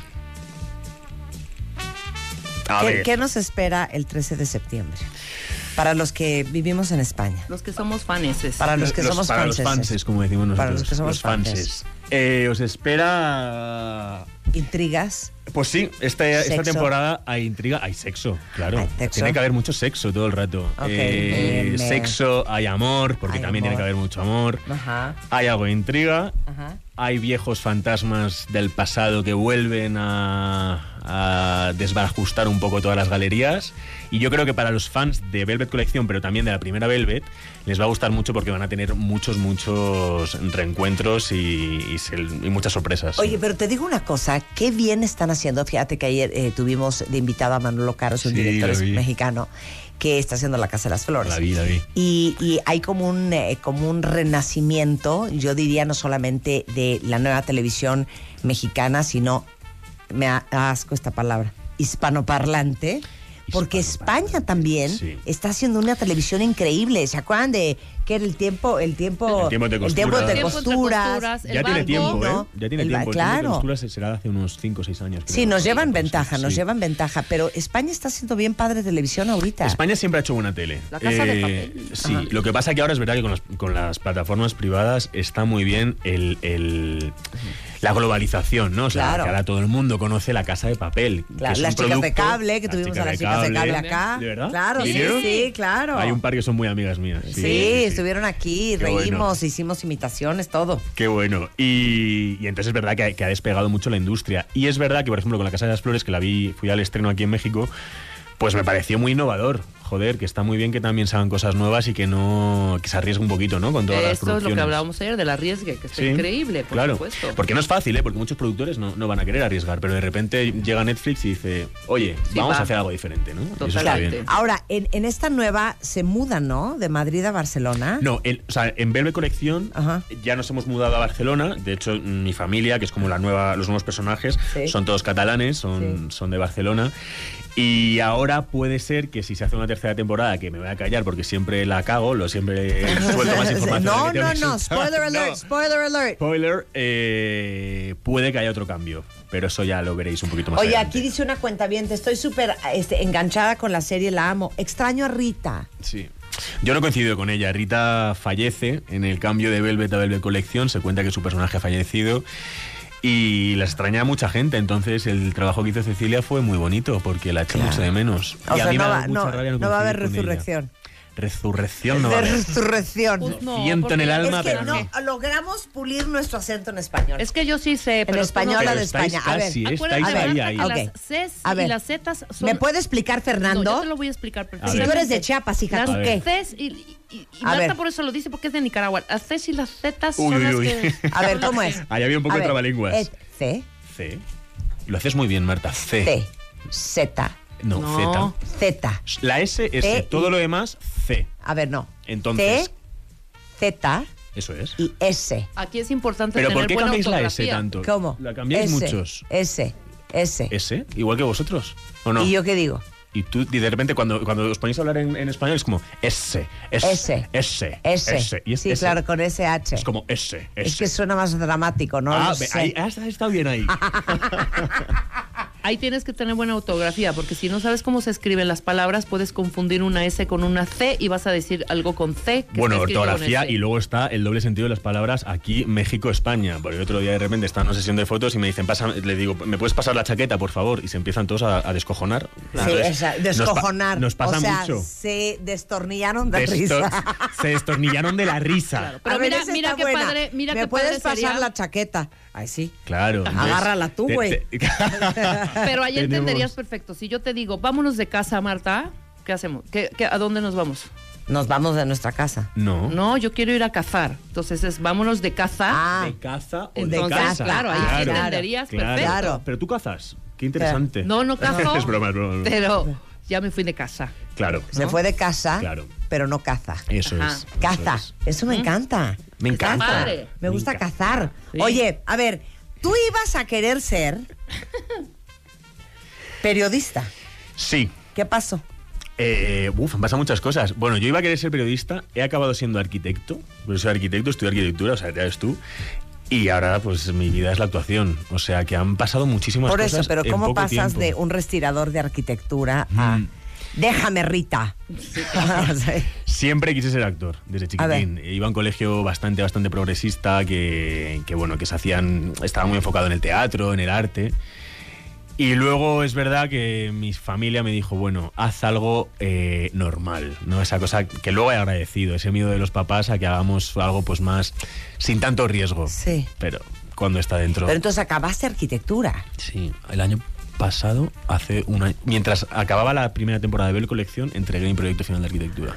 A ¿Qué, ver. qué nos espera el 13 de septiembre? Para los que vivimos en España. Los que somos faneses. Para los que somos para los fanses, como decimos nosotros. Para los que somos fanses. Eh, os espera. Intrigas. Pues sí, esta, temporada hay intriga, hay sexo, claro. Hay sexo. Tiene que haber mucho sexo todo el rato. Ok, Eh, bien. sexo, hay amor, porque Hay también amor. tiene que haber mucho amor. Ajá. Hay algo de intriga. Ajá. Hay viejos fantasmas del pasado que vuelven a, a desbarajustar un poco todas las galerías. Y yo creo que para los fans de Velvet Colección, pero también de la primera Velvet, les va a gustar mucho porque van a tener muchos, muchos reencuentros y, y se- y muchas sorpresas. Oye, pero te digo una cosa, qué bien están haciendo. Fíjate que ayer eh, tuvimos de invitado a Manolo Caros, un Sí, director mexicano que está haciendo La Casa de las Flores. La vi, la vi. Y, y hay como un, eh, como un renacimiento, yo diría, no solamente de la nueva televisión mexicana, sino, me asco esta palabra, hispanoparlante. Porque España también Sí. está haciendo una televisión increíble. ¿Se acuerdan de qué era el tiempo? El tiempo, El tiempo de el tiempo de costuras. costuras. ya tiene tiempo, ¿eh? Ya tiene El tiempo. El tiempo de claro. costuras será de hace unos 5 o 6 años. Sí, nos llevan ventaja, nos sí. llevan ventaja. Pero España está haciendo bien padre televisión ahorita. España siempre ha hecho buena tele. La Casa de Eh, Papel. Sí, Ajá. lo que pasa que ahora es verdad que con las, con las plataformas privadas está muy bien el, el- la globalización, ¿no? O sea, Claro. que ahora todo el mundo conoce la Casa de Papel. que Claro, es un las chicas de producto- cable, que tuvimos a las chicas de cable acá. ¿De verdad? Claro, sí, sí, claro. Hay un par que son muy amigas mías. Sí, Sí, sí, sí. estuvieron aquí, Qué bueno. reímos, hicimos imitaciones, todo. Qué bueno. Y, y entonces es verdad que, ha- que ha despegado mucho la industria. Y es verdad que, por ejemplo, con la Casa de las Flores, que la vi, fui al estreno aquí en México, pues me pareció muy innovador. Joder, que está muy bien que también se hagan cosas nuevas y que no que se arriesgue un poquito, ¿no? Con todas las Esto es lo que producciones. hablábamos ayer del arriesgue, que está Sí, increíble, por claro. supuesto. Porque no es fácil, ¿eh? Porque muchos productores no, no van a querer arriesgar, pero de repente llega Netflix y dice, oye, Sí, vamos va. a hacer algo diferente, ¿no? Y eso está bien. Ahora, en, en esta nueva se mudan, ¿no? De Madrid a Barcelona. No, el- o sea, en Velvet Colección ya nos hemos mudado a Barcelona. De hecho, mi familia, que es como la nueva, los nuevos personajes, Sí. son todos catalanes, son, son de Barcelona. Y ahora puede ser que si se hace una tercera temporada, que me voy a callar porque siempre la cago, lo siempre suelto más información. No, que no, no, spoiler alert, No. spoiler alert. Spoiler, eh, puede que haya otro cambio, pero eso ya lo veréis un poquito más Oye, adelante. aquí dice una cuenta bien, estoy súper este, enganchada con la serie, la amo. Extraño a Rita. Sí. Yo no coincido con ella. Rita fallece en el cambio de Velvet a Velvet Colección. Se cuenta que su personaje ha fallecido. Y la extraña a mucha gente. Entonces, el trabajo que hizo Cecilia fue muy bonito porque la echa mucho de menos. O y a sea, mí no me va, mucha no, rabia no no va a haber ella. Resurrección. No va a haber. resurrección. Pues no, Siento en el alma, es que pero no, no. logramos pulir nuestro acento en español. Es que yo sí sé, pero tú español no- a de España. A ver, casi, ¿eh? Acuérdate, Estáis ahí, ahí. que Ok. las Cs A ver, y las Zs son... ¿Me puede explicar, Fernando? No, yo te lo voy a explicar A perfectamente. ver. Si tú eres de Chiapas, hija, Las ¿tú qué? Cs y, y- y- A Marta ver. por eso lo dice porque es de Nicaragua. Las Cs y las Zs Uy, son uy, las uy. que... A ver, ¿cómo es? Ahí había un poco A de ver, trabalenguas. C, C. Lo haces muy bien, Marta. C. T, Z, No, No. Z. Z. La S, S. T, Todo lo demás, C. A ver, no. Entonces, T, Z eso es. y S. Aquí es importante ¿Pero tener por qué buena cambiáis la S tanto? ¿Cómo? La cambiáis S, muchos. S, S. ¿S? Igual que vosotros. ¿O no? ¿Y yo qué digo? Y tú, y de repente, cuando, cuando os ponéis a hablar en, en español, es como S, S, S. S, S. S. Y es sí, S. claro, con SH. Es como S, S. Es que suena más dramático, ¿no? ah, ahí, has estado bien ahí. Ahí tienes que tener buena ortografía, porque si no sabes cómo se escriben las palabras, puedes confundir una S con una C y vas a decir algo con C. que Bueno, ortografía y luego está el doble sentido de las palabras aquí, México, España. Porque el otro día de repente está en una sesión de fotos y me dicen, pasa, le digo, ¿me puedes pasar la chaqueta, por favor? Y se empiezan todos a, a descojonar. Sí, Entonces, nos pa- descojonar. Nos, pasa o sea, mucho. se destornillaron de Destor- risa. se destornillaron de la risa. Pero A mira- mira qué buena. padre- mira ¿Me qué puedes padre pasar sería? la chaqueta? Ay, sí. Claro. Agárrala tú, güey. Pero ahí Tenemos- entenderías perfecto. Si yo te digo, vámonos de casa, Marta, ¿qué hacemos? ¿Qué, qué- a dónde nos vamos? Nos vamos de nuestra casa. No. No, yo quiero ir a cazar. Entonces es vámonos de caza. Ah, ¿De caza o de Entonces, casa? claro, ahí sí entenderías claro. perfecto. Pero tú cazas. Qué interesante. No, no cazo. es broma, es broma. es broma. Pero ya me fui de casa. Claro. se fue de casa, Claro. pero no caza. Eso Ajá. es. Caza. eso Eso, me encanta. Me encanta. Me gusta encanta. cazar. Sí. Oye, a ver, tú ibas a querer ser periodista. Sí. ¿Qué pasó? Eh, uf, han pasado muchas cosas. Bueno, yo iba a querer ser periodista, he acabado siendo arquitecto, porque soy arquitecto, estudio arquitectura, o sea, ya ves tú. Y ahora, pues mi vida es la actuación. O sea, que han pasado muchísimas Por cosas. eso, pero en ¿cómo pasas tiempo. de un respirador de arquitectura a Mm. déjame Rita? Siempre quise ser actor, desde chiquitín. Iba a un colegio bastante, bastante progresista, que, que, bueno, que se hacían, estaba muy enfocado en el teatro, en el arte. Y luego es verdad que mi familia me dijo, bueno, haz algo eh, normal, ¿no? Esa cosa que luego he agradecido, ese miedo de los papás a que hagamos algo pues más sin tanto riesgo. Sí. Pero cuando está dentro... Pero entonces acabaste arquitectura. Sí, el año pasado, hace un año, mientras acababa la primera temporada de Bell Colección, entregué mi proyecto final de arquitectura.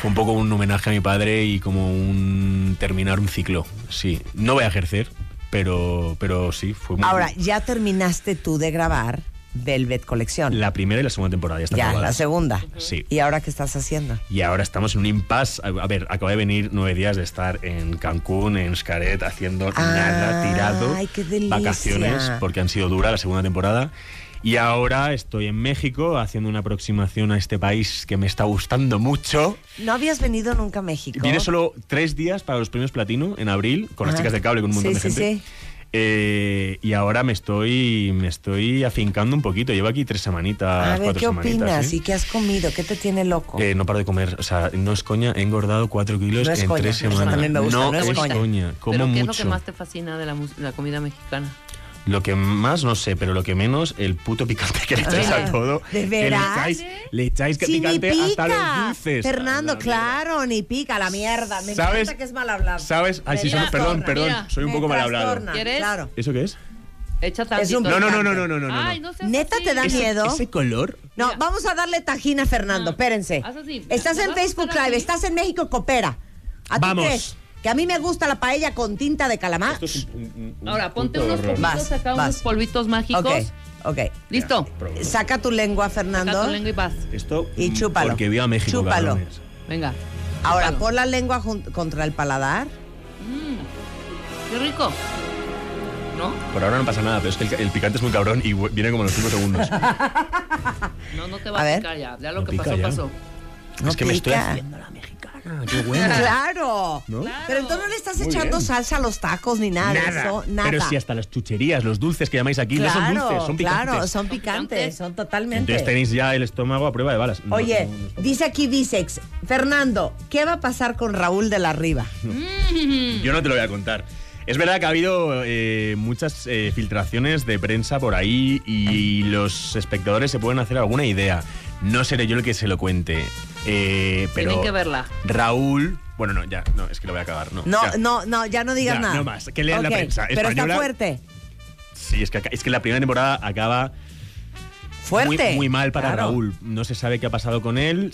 Fue un poco un homenaje a mi padre y como un terminar un ciclo. Sí, no voy a ejercer, pero, pero sí, fue muy Ahora, ya terminaste tú de grabar Velvet Colección. La primera y la segunda temporada ya están ya, la segunda. Sí. ¿Y ahora qué estás haciendo? Y ahora estamos en un impasse. A ver, acabo de venir nueve días de estar en Cancún, en Xcaret, haciendo nada, tirado. Ay, qué delicia. Vacaciones, porque han sido duras la segunda temporada. Y ahora estoy en México haciendo una aproximación a este país que me está gustando mucho. ¿No habías venido nunca a México? Vine solo tres días para los premios Platino en abril, con las Ajá. chicas de cable, con un montón Sí, de sí, gente. sí. Eh, y ahora me estoy me estoy afincando un poquito. Llevo aquí tres semanitas, A ver, cuatro ¿qué semanitas. opinas? ¿eh? ¿Y qué has comido? ¿Qué te tiene loco? Eh, no paro de comer, o sea, no es coña, he engordado cuatro kilos No en coña, tres eso semanas. también me gusta, no es es coña. coña, como ¿Pero qué es lo mucho. que más te fascina de la comida mexicana? Lo que más no sé, pero lo que menos, el puto picante que le echáis Ah, a todo. ¿de veras? Le echáis, le echáis que Sí, picante hasta los dulces. Fernando, A la claro, ni pica la mierda. Me ¿Sabes? encanta que es mal hablado. ¿Sabes? Ay, sí, perdón, perdón, Mira, soy un poco mal hablado. ¿Quieres? Claro. ¿Eso qué es? Echa Es un No, no, no, no, no, no, no, no. Ay, no seas ¿Neta así. te da miedo? Ese color. No, vamos a darle tajín a Fernando, espérense. Haz así. Estás ¿Me en Facebook Live, estás en México, coopera. ¿A Vamos. crees? Que a mí me gusta la paella con tinta de calamar. Esto es un- un- un Ahora, ponte unos polvitos acá, vas. unos polvitos mágicos. Ok, ok. ¿Listo? Saca tu lengua, Fernando. Saca tu lengua y vas. Esto Y mm, chúpalo. Porque viva México, Chúpalo. cabrones. Venga. Ahora, chúpalo. pon la lengua contra el paladar. Qué rico. ¿No? Por ahora no pasa nada, pero es que el, el picante es muy cabrón y viene como en los 5 segundos. No, no te A va a, ver. picar ya. Ya lo No que pasó, ya. pasó. No es que me estoy haciendo la mexicana. Qué bueno. Claro. ¿No? Pero entonces no le estás Muy echando bien. salsa a los tacos ni nada. de Eso, nada. Pero si hasta las chucherías, los dulces que llamáis aquí, no son claro, dulces, son picantes. claro, son picantes, son totalmente. Entonces tenéis ya el estómago a prueba de balas. No, Oye, no, no está- dice aquí Visex, Fernando, ¿qué va a pasar con Raúl de la Riva? Yo no te lo voy a contar. Es verdad que ha habido eh, muchas eh, filtraciones de prensa por ahí y los espectadores se pueden hacer alguna idea. No seré yo el que se lo cuente. eh, pero Tienen que verla. Raúl. Bueno, no, ya, no, es que lo voy a acabar. No, No, ya. no, no, ya no digas Ya, nada. no más, que lean la Ok, prensa Pero está fuerte. Sí, es que, es que la primera temporada acaba Fuerte. Muy, muy mal para Claro. Raúl. No se sabe qué ha pasado con él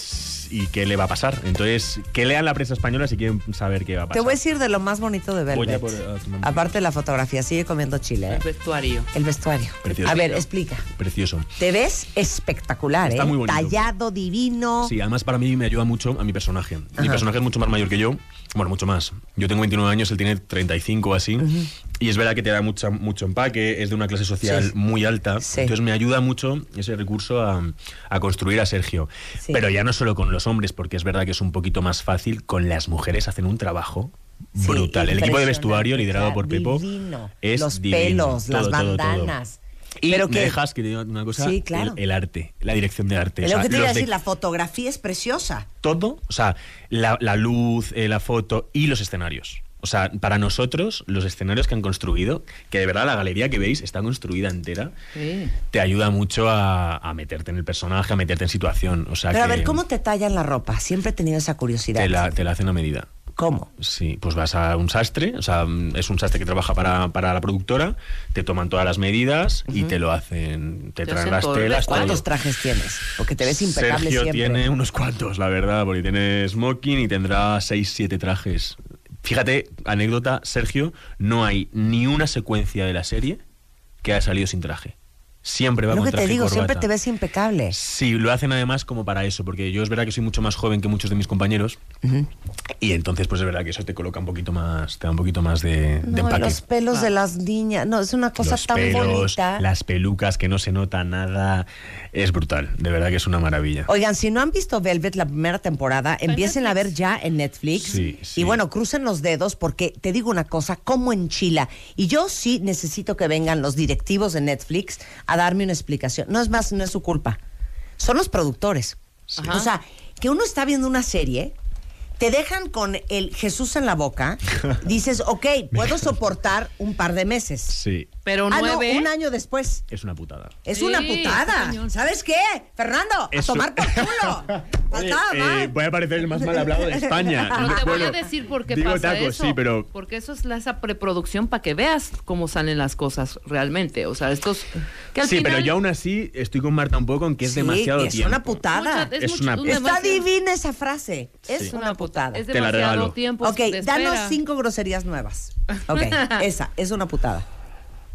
y qué le va a pasar. Entonces, que lean la prensa española si quieren saber qué va a Te pasar. voy a decir de lo más bonito de Voy Velvet. a por- a tu mamá. Aparte de la fotografía, sigue comiendo chile, ¿eh? El vestuario. El vestuario. Precioso. A ver, explica. Precioso. Te ves espectacular, Está ¿eh? muy bonito. Tallado, divino. Sí, además para mí me ayuda mucho a mi personaje. Mi Ajá. personaje es mucho más mayor que yo. Bueno, mucho más. Yo tengo 29 años, él tiene 35 o así. Y es verdad que te da mucha, mucho empaque, es de una clase social Sí. muy alta. Sí. Entonces me ayuda mucho ese recurso a, a construir a Sergio. Sí. Pero ya no solo con los hombres, porque es verdad que es un poquito más fácil. Con las mujeres hacen un trabajo brutal. El equipo de vestuario, liderado por Pepo, divino. es Los divino. pelos, las Todo, todo, todo. bandanas. Y Pero me que- dejas que te diga una cosa, Sí, claro. el, el arte, la dirección de arte. O lo sea, que te iba a de- decir, la fotografía es preciosa. todo, o sea, la, la luz, eh, la foto y los escenarios. O sea, para nosotros, los escenarios que han construido, que de verdad la galería que veis está construida entera, Sí. te ayuda mucho a, a meterte en el personaje, a meterte en situación. O sea, Pero a ver, ¿cómo te tallan la ropa? Siempre he tenido esa curiosidad. te la, te la hacen a medida. ¿Cómo? Sí, pues vas a un sastre, o sea, es un sastre que trabaja para, para la productora, te toman todas las medidas y te lo hacen, te traen las telas. todo. ¿Cuántos trajes tienes? Porque te ves impecable Sergio siempre. tiene unos cuantos, la verdad, porque tiene smoking y tendrá 6, 7 trajes. Fíjate, anécdota, Sergio, no hay ni una secuencia de la serie que haya salido sin traje. Siempre va Lo con que traje te y digo, siempre te ves impecable. Sí, lo hacen además como para eso, porque yo es verdad que soy mucho más joven que muchos de mis compañeros y entonces pues es verdad que eso te coloca un poquito más, te da un poquito más de, No, empaque. los pelos de las niñas. No, es una cosa Los tan pelos, bonita. las pelucas, que no se nota nada, es brutal, de verdad que es una maravilla. Oigan, si no han visto Velvet la primera temporada, empiecen a ver ya en Netflix. Sí, sí. Y bueno, crucen los dedos porque te digo una cosa, como enchila. Y yo sí necesito que vengan los directivos de Netflix a darme una explicación. No es más, no es su culpa. Son los productores. Ajá. O sea, que uno está viendo una serie te dejan con el Jesús en la boca, dices, ok, puedo soportar un par de meses. Sí, Pero Ah, no, nueve. un año después. es una putada. Es Sí, una putada. ¿Sabes qué? Fernando, Eso. a tomar por culo. Oye, Faltaba eh, voy a parecer el más mal hablado de España. No te voy Bueno, a decir por qué digo pasa tacos, eso. sí, pero Porque eso es la, esa preproducción para que veas cómo salen las cosas realmente. O sea, estos. Que al sí, final, pero yo aún así estoy con Marta un poco en que es Sí, demasiado es tiempo. una putada. Mucha- es Es mucho- una- un Está demasiado- divina esa frase. Es Sí. una putada. Es Te la demasiado regalo. tiempo. Ok, de danos cinco groserías nuevas. Ok, esa es una putada.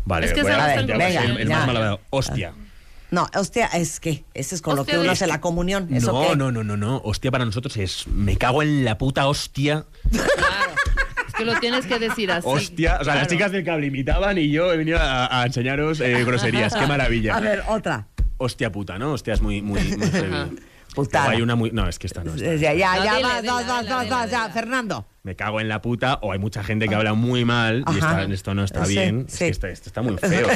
Vale, Es que voy a, sabes ya tan voy a ser grosero. el Venga, más mal hablado. Hostia. No, hostia, es que ese es con lo Hostia, que uno hace la comunión. ¿Eso no, qué? no, no, no, no. Hostia para nosotros es me cago en la puta hostia. Claro. Es que lo tienes que decir así. Hostia. O sea, las Claro. chicas del cable imitaban y yo he venido a, a enseñaros eh, groserías. Qué maravilla. A ver, otra. Hostia puta, ¿no? Hostia es muy, muy, muy. Putada. O hay una muy. No, es que esta no. esta no. Ya, ya, No, ya, vas, vas, vas, vas. Fernando. Me cago en la puta. O hay mucha gente que habla muy mal y esta- esto no está Sí, bien. Es sí. que esto, esto está muy feo.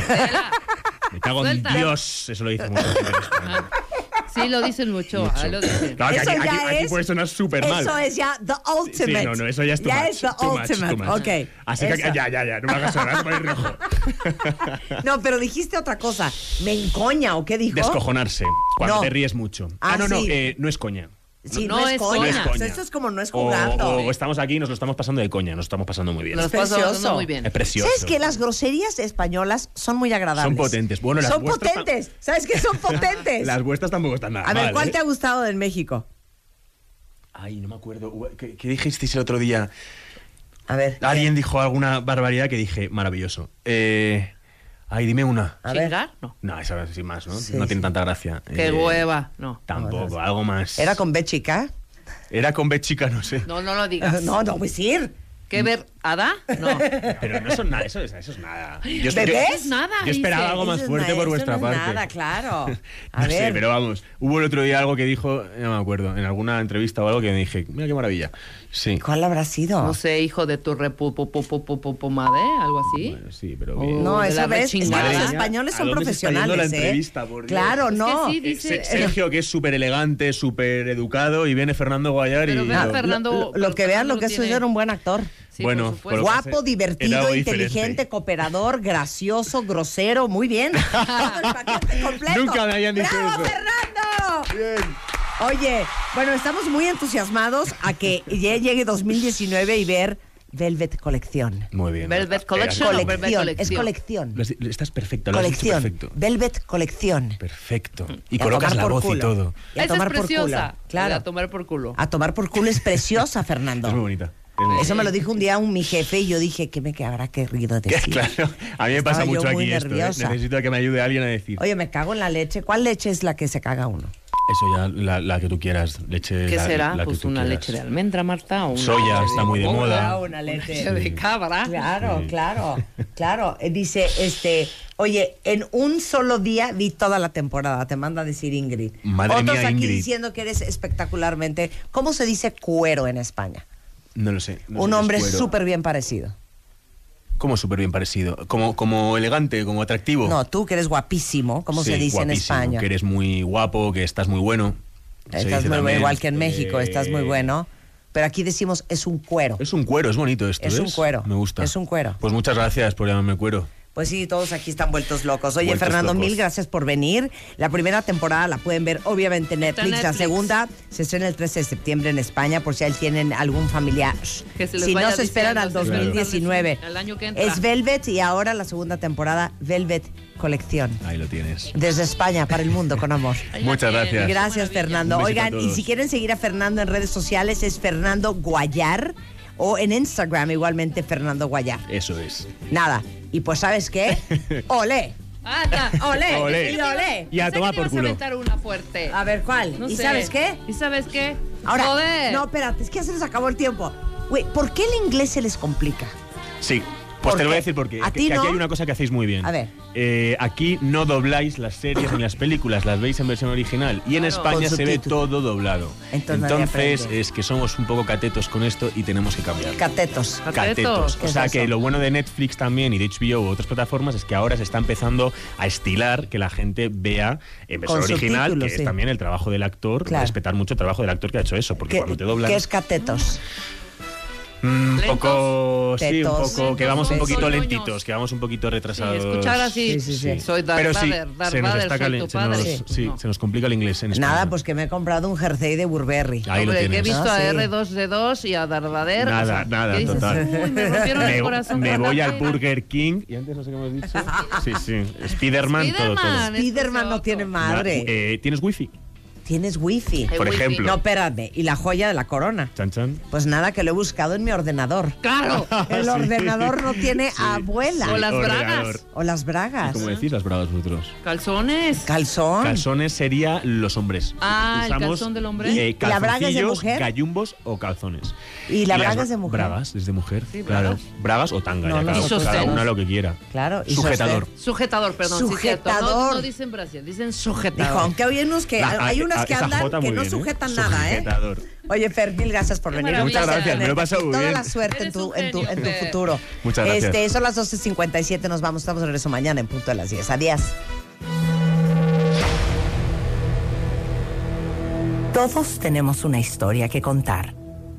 Me cago en. Dios. Eso lo dice mucha gente en España. Sí, lo dicen mucho. Mucho. ah, lo dicen. Claro que Eso aquí, ya aquí- aquí es- puede sonar súper mal. Eso es ya the ultimate. Sí, no, no, eso ya es too Ya much, es the too much, ultimate. too much. Ok. Así que Eso. ya, ya, ya, no me hagas sonar, a poner rojo. No, pero dijiste otra cosa. ¿Me encoña o qué dijo? Descojonarse, cuando No. te ríes mucho. Ah, Ah, no, no, sí. eh, no es coña. Sí, no, No es es coña. coña. No es coña. Esto es como no es O, jugando. o estamos aquí y nos lo estamos pasando de coña, nos lo estamos pasando muy bien. Nos pasamos precioso. muy bien. Es precioso. ¿Sabes que las groserías españolas son muy agradables? Son potentes. Bueno, las Son vuestras potentes. ¿Sabes qué son potentes? Las vuestras tampoco están nada A ver, mal, ¿cuál ¿eh? te ha gustado del México? Ay, no me acuerdo. ¿Qué, qué dijisteis el otro día? A ver. Alguien dijo alguna barbaridad que dije, maravilloso. Eh, ay, dime una. A ver. ¿Chingar? No. No, esa es más, ¿no? Sí, no sí. tiene tanta gracia. Qué Eh, hueva. No. Tampoco, algo más. ¿Era con B chica? Era con B chica, no sé. No, no lo digas. No, no voy a decir. ¿Qué ver? ¿Ada? No. Pero no son nada, eso es, eso es nada. Yo, ¿Bebés? yo- Es nada. yo esperaba dice. algo más Eso es fuerte por vuestra no es parte. Nada, claro. A no ver. sé, pero vamos. Hubo el otro día algo que dijo, no me acuerdo, en alguna entrevista o algo que me dije, mira qué maravilla. Sí. ¿Cuál habrá sido? No sé, hijo de tu repupopopopomade, algo así. Bueno, sí, pero Oh. No, de eso la ves, es que rechingada. los Madre mía, españoles ¿a son dónde se está yendo profesionales, la ¿eh? entrevista, por Dios? Claro, Es que no. sí, Eh, dice- Se- Sergio, que es súper elegante, súper educado, y viene Fernando Guayar Pero y... Fernando- Lo, que vean lo Fernando que es tiene- era un buen actor. Sí, Bueno, por Guapo, divertido, inteligente, cooperador, gracioso, grosero, muy bien. Todo el paquete completo. Nunca me habían dicho ¡Bravo, eso. Fernando! Oye, bueno, estamos muy entusiasmados a que ya llegue 2019 y ver Velvet Colección. Muy bien. Velvet Collection o Velvet Colección, es Collection. colección. lo has- Estás perfecto, lo has dicho Colección. perfecto. Velvet Colección. Perfecto. Y colocas la por voz y todo. Y a Esa tomar es por preciosa. culo. Claro. A tomar por culo. A tomar por culo es preciosa, Fernando. Es muy bonita. Eso me lo dijo un día un mi jefe y yo dije, ¿qué me habrá querido Que, decir? Claro, a mí me pasa Estaba yo mucho muy aquí esto. ¿eh? nerviosa. Necesito que me ayude alguien a decir. Oye, me cago en la leche. ¿Cuál leche es la que se caga uno? Eso ya, la, la que tú quieras. Leche. ¿Qué la- será? la que pues tú una quieras. leche de almendra, Marta. O una Soya, leche está muy de moda. una leche. leche de cabra. Claro, Sí. claro, claro. Eh, Dice, este, oye, en un solo día vi toda la temporada, te manda a decir Ingrid. Madre Otros mía, aquí Ingrid. diciendo que eres espectacularmente. ¿Cómo se dice cuero en España? No lo sé. no un hombre súper bien parecido. Como súper bien parecido. Como, como elegante, como atractivo. No, tú que eres guapísimo, ¿cómo Sí, se dice en España? Que eres muy guapo, que estás muy bueno. Estás muy bueno, igual que en México, estás muy Eh, bueno. Pero aquí decimos es un cuero. Es un cuero, es bonito esto. Es un cuero. Me gusta. Es un cuero. Pues muchas gracias por llamarme cuero. Pues sí, todos aquí están vueltos locos. Oye, Vueltos Fernando, locos. mil gracias por venir. La primera temporada la pueden ver obviamente en Netflix. La segunda se estrena el 13 de septiembre en España por si ahí tienen algún familiar. Que se les si no, se esperan al diciendo, se esperan 2019. al año que entra. Es Velvet y ahora la segunda temporada, Velvet Colección. Ahí lo tienes. Desde España para el mundo, con amor. Muchas gracias. Gracias. Fernando. Oigan, y si quieren seguir a Fernando en redes sociales, es Fernando Guayar. O en Instagram, igualmente, Fernando Guayar. Eso es. Nada. Y pues, ¿sabes qué? ¡Olé! Anda. ¡Olé! Olé. Y olé. Y a tomar que por a culo. aventar una fuerte. A ver, ¿cuál? No ¿Y sé. sabes qué? ¿Y sabes qué? Ahora, Joder. no, espérate, es que ya se nos acabó el tiempo. Güey, ¿por qué el inglés se les complica? Sí. Pues ¿Por te lo voy a decir porque ¿A que- ti que aquí hay una cosa que hacéis muy bien. A ver. Eh, aquí no dobláis las series ni las películas, las veis en versión original. Y en Claro. España se ve todo doblado. Entonces es que somos un poco catetos con esto y tenemos que cambiar. Catetos. Catetos. ¿Qué O sea que lo bueno de Netflix también y de HBO u otras plataformas es que ahora se está empezando a estilar que la gente vea en versión Con original, que es también el trabajo del actor, Claro. respetar mucho el trabajo del actor que ha hecho eso, porque ¿Qué, cuando te doblan qué es catetos? Mm, un ¿Lentos? poco, sí, un poco, que vamos un poquito lentitos, que vamos un poquito retrasados. escuchar así, Sí, sí, sí. soy Darth Pero sí, Vader, Darth se nos, está se complica el inglés en España. Nada, pues que me he comprado un jersey de Burberry. Ahí lo que he tienes. visto Ah, a sí. R2D2 y a Darth Vader. Nada, o sea, nada, total. Uy, me rompieron el corazón. me voy al. Burger King y antes no sé qué hemos dicho. Sí, sí. Spiderman, todo, todo. Spiderman, Spiderman no tiene madre. Eh, ¿Tienes wifi? Tienes wifi. Por wifi. ejemplo. No, espérame. ¿Y la joya de la corona? Chan, chan. Pues nada, que lo he buscado en mi ordenador. Claro. El Sí. ordenador no tiene Sí. abuela. O las Ordenador. bragas. O las bragas. ¿Cómo decís las bravas vosotros? Calzones. Calzón. Calzones sería los hombres. Ah, ¿el calzón del hombre? eh, ¿Y la braga es de mujer? gallumbos o calzones. ¿Y la braga es de mujer? Bragas, es de mujer. Sí, claro. bragas. O tanga, No, ya, no cada, una lo que quiera. Claro. y Sujetador. Sujetador, perdón. sí. Sujetador. No, no dicen Brasil, dicen sujetador. Dijo, aunque hay unos que, La- hay unas a- que jota que no ¿eh? sujetan nada, ¿eh? Sujetador. Oye, Fer, mil gracias por Qué venir. Muchas gracias, me lo he pasado. Toda bien. la suerte en tu, en tu, en tu futuro. Muchas gracias. Este, son las 12.57, nos vamos, estamos de regreso mañana en punto de las 10. Adiós. Todos tenemos una historia que contar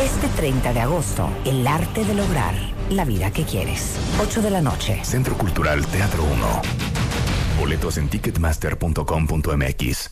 Este 30 de agosto, el arte de lograr la vida que quieres. 8 de la noche. Centro Cultural Teatro 1. Boletos en ticketmaster.com.mx.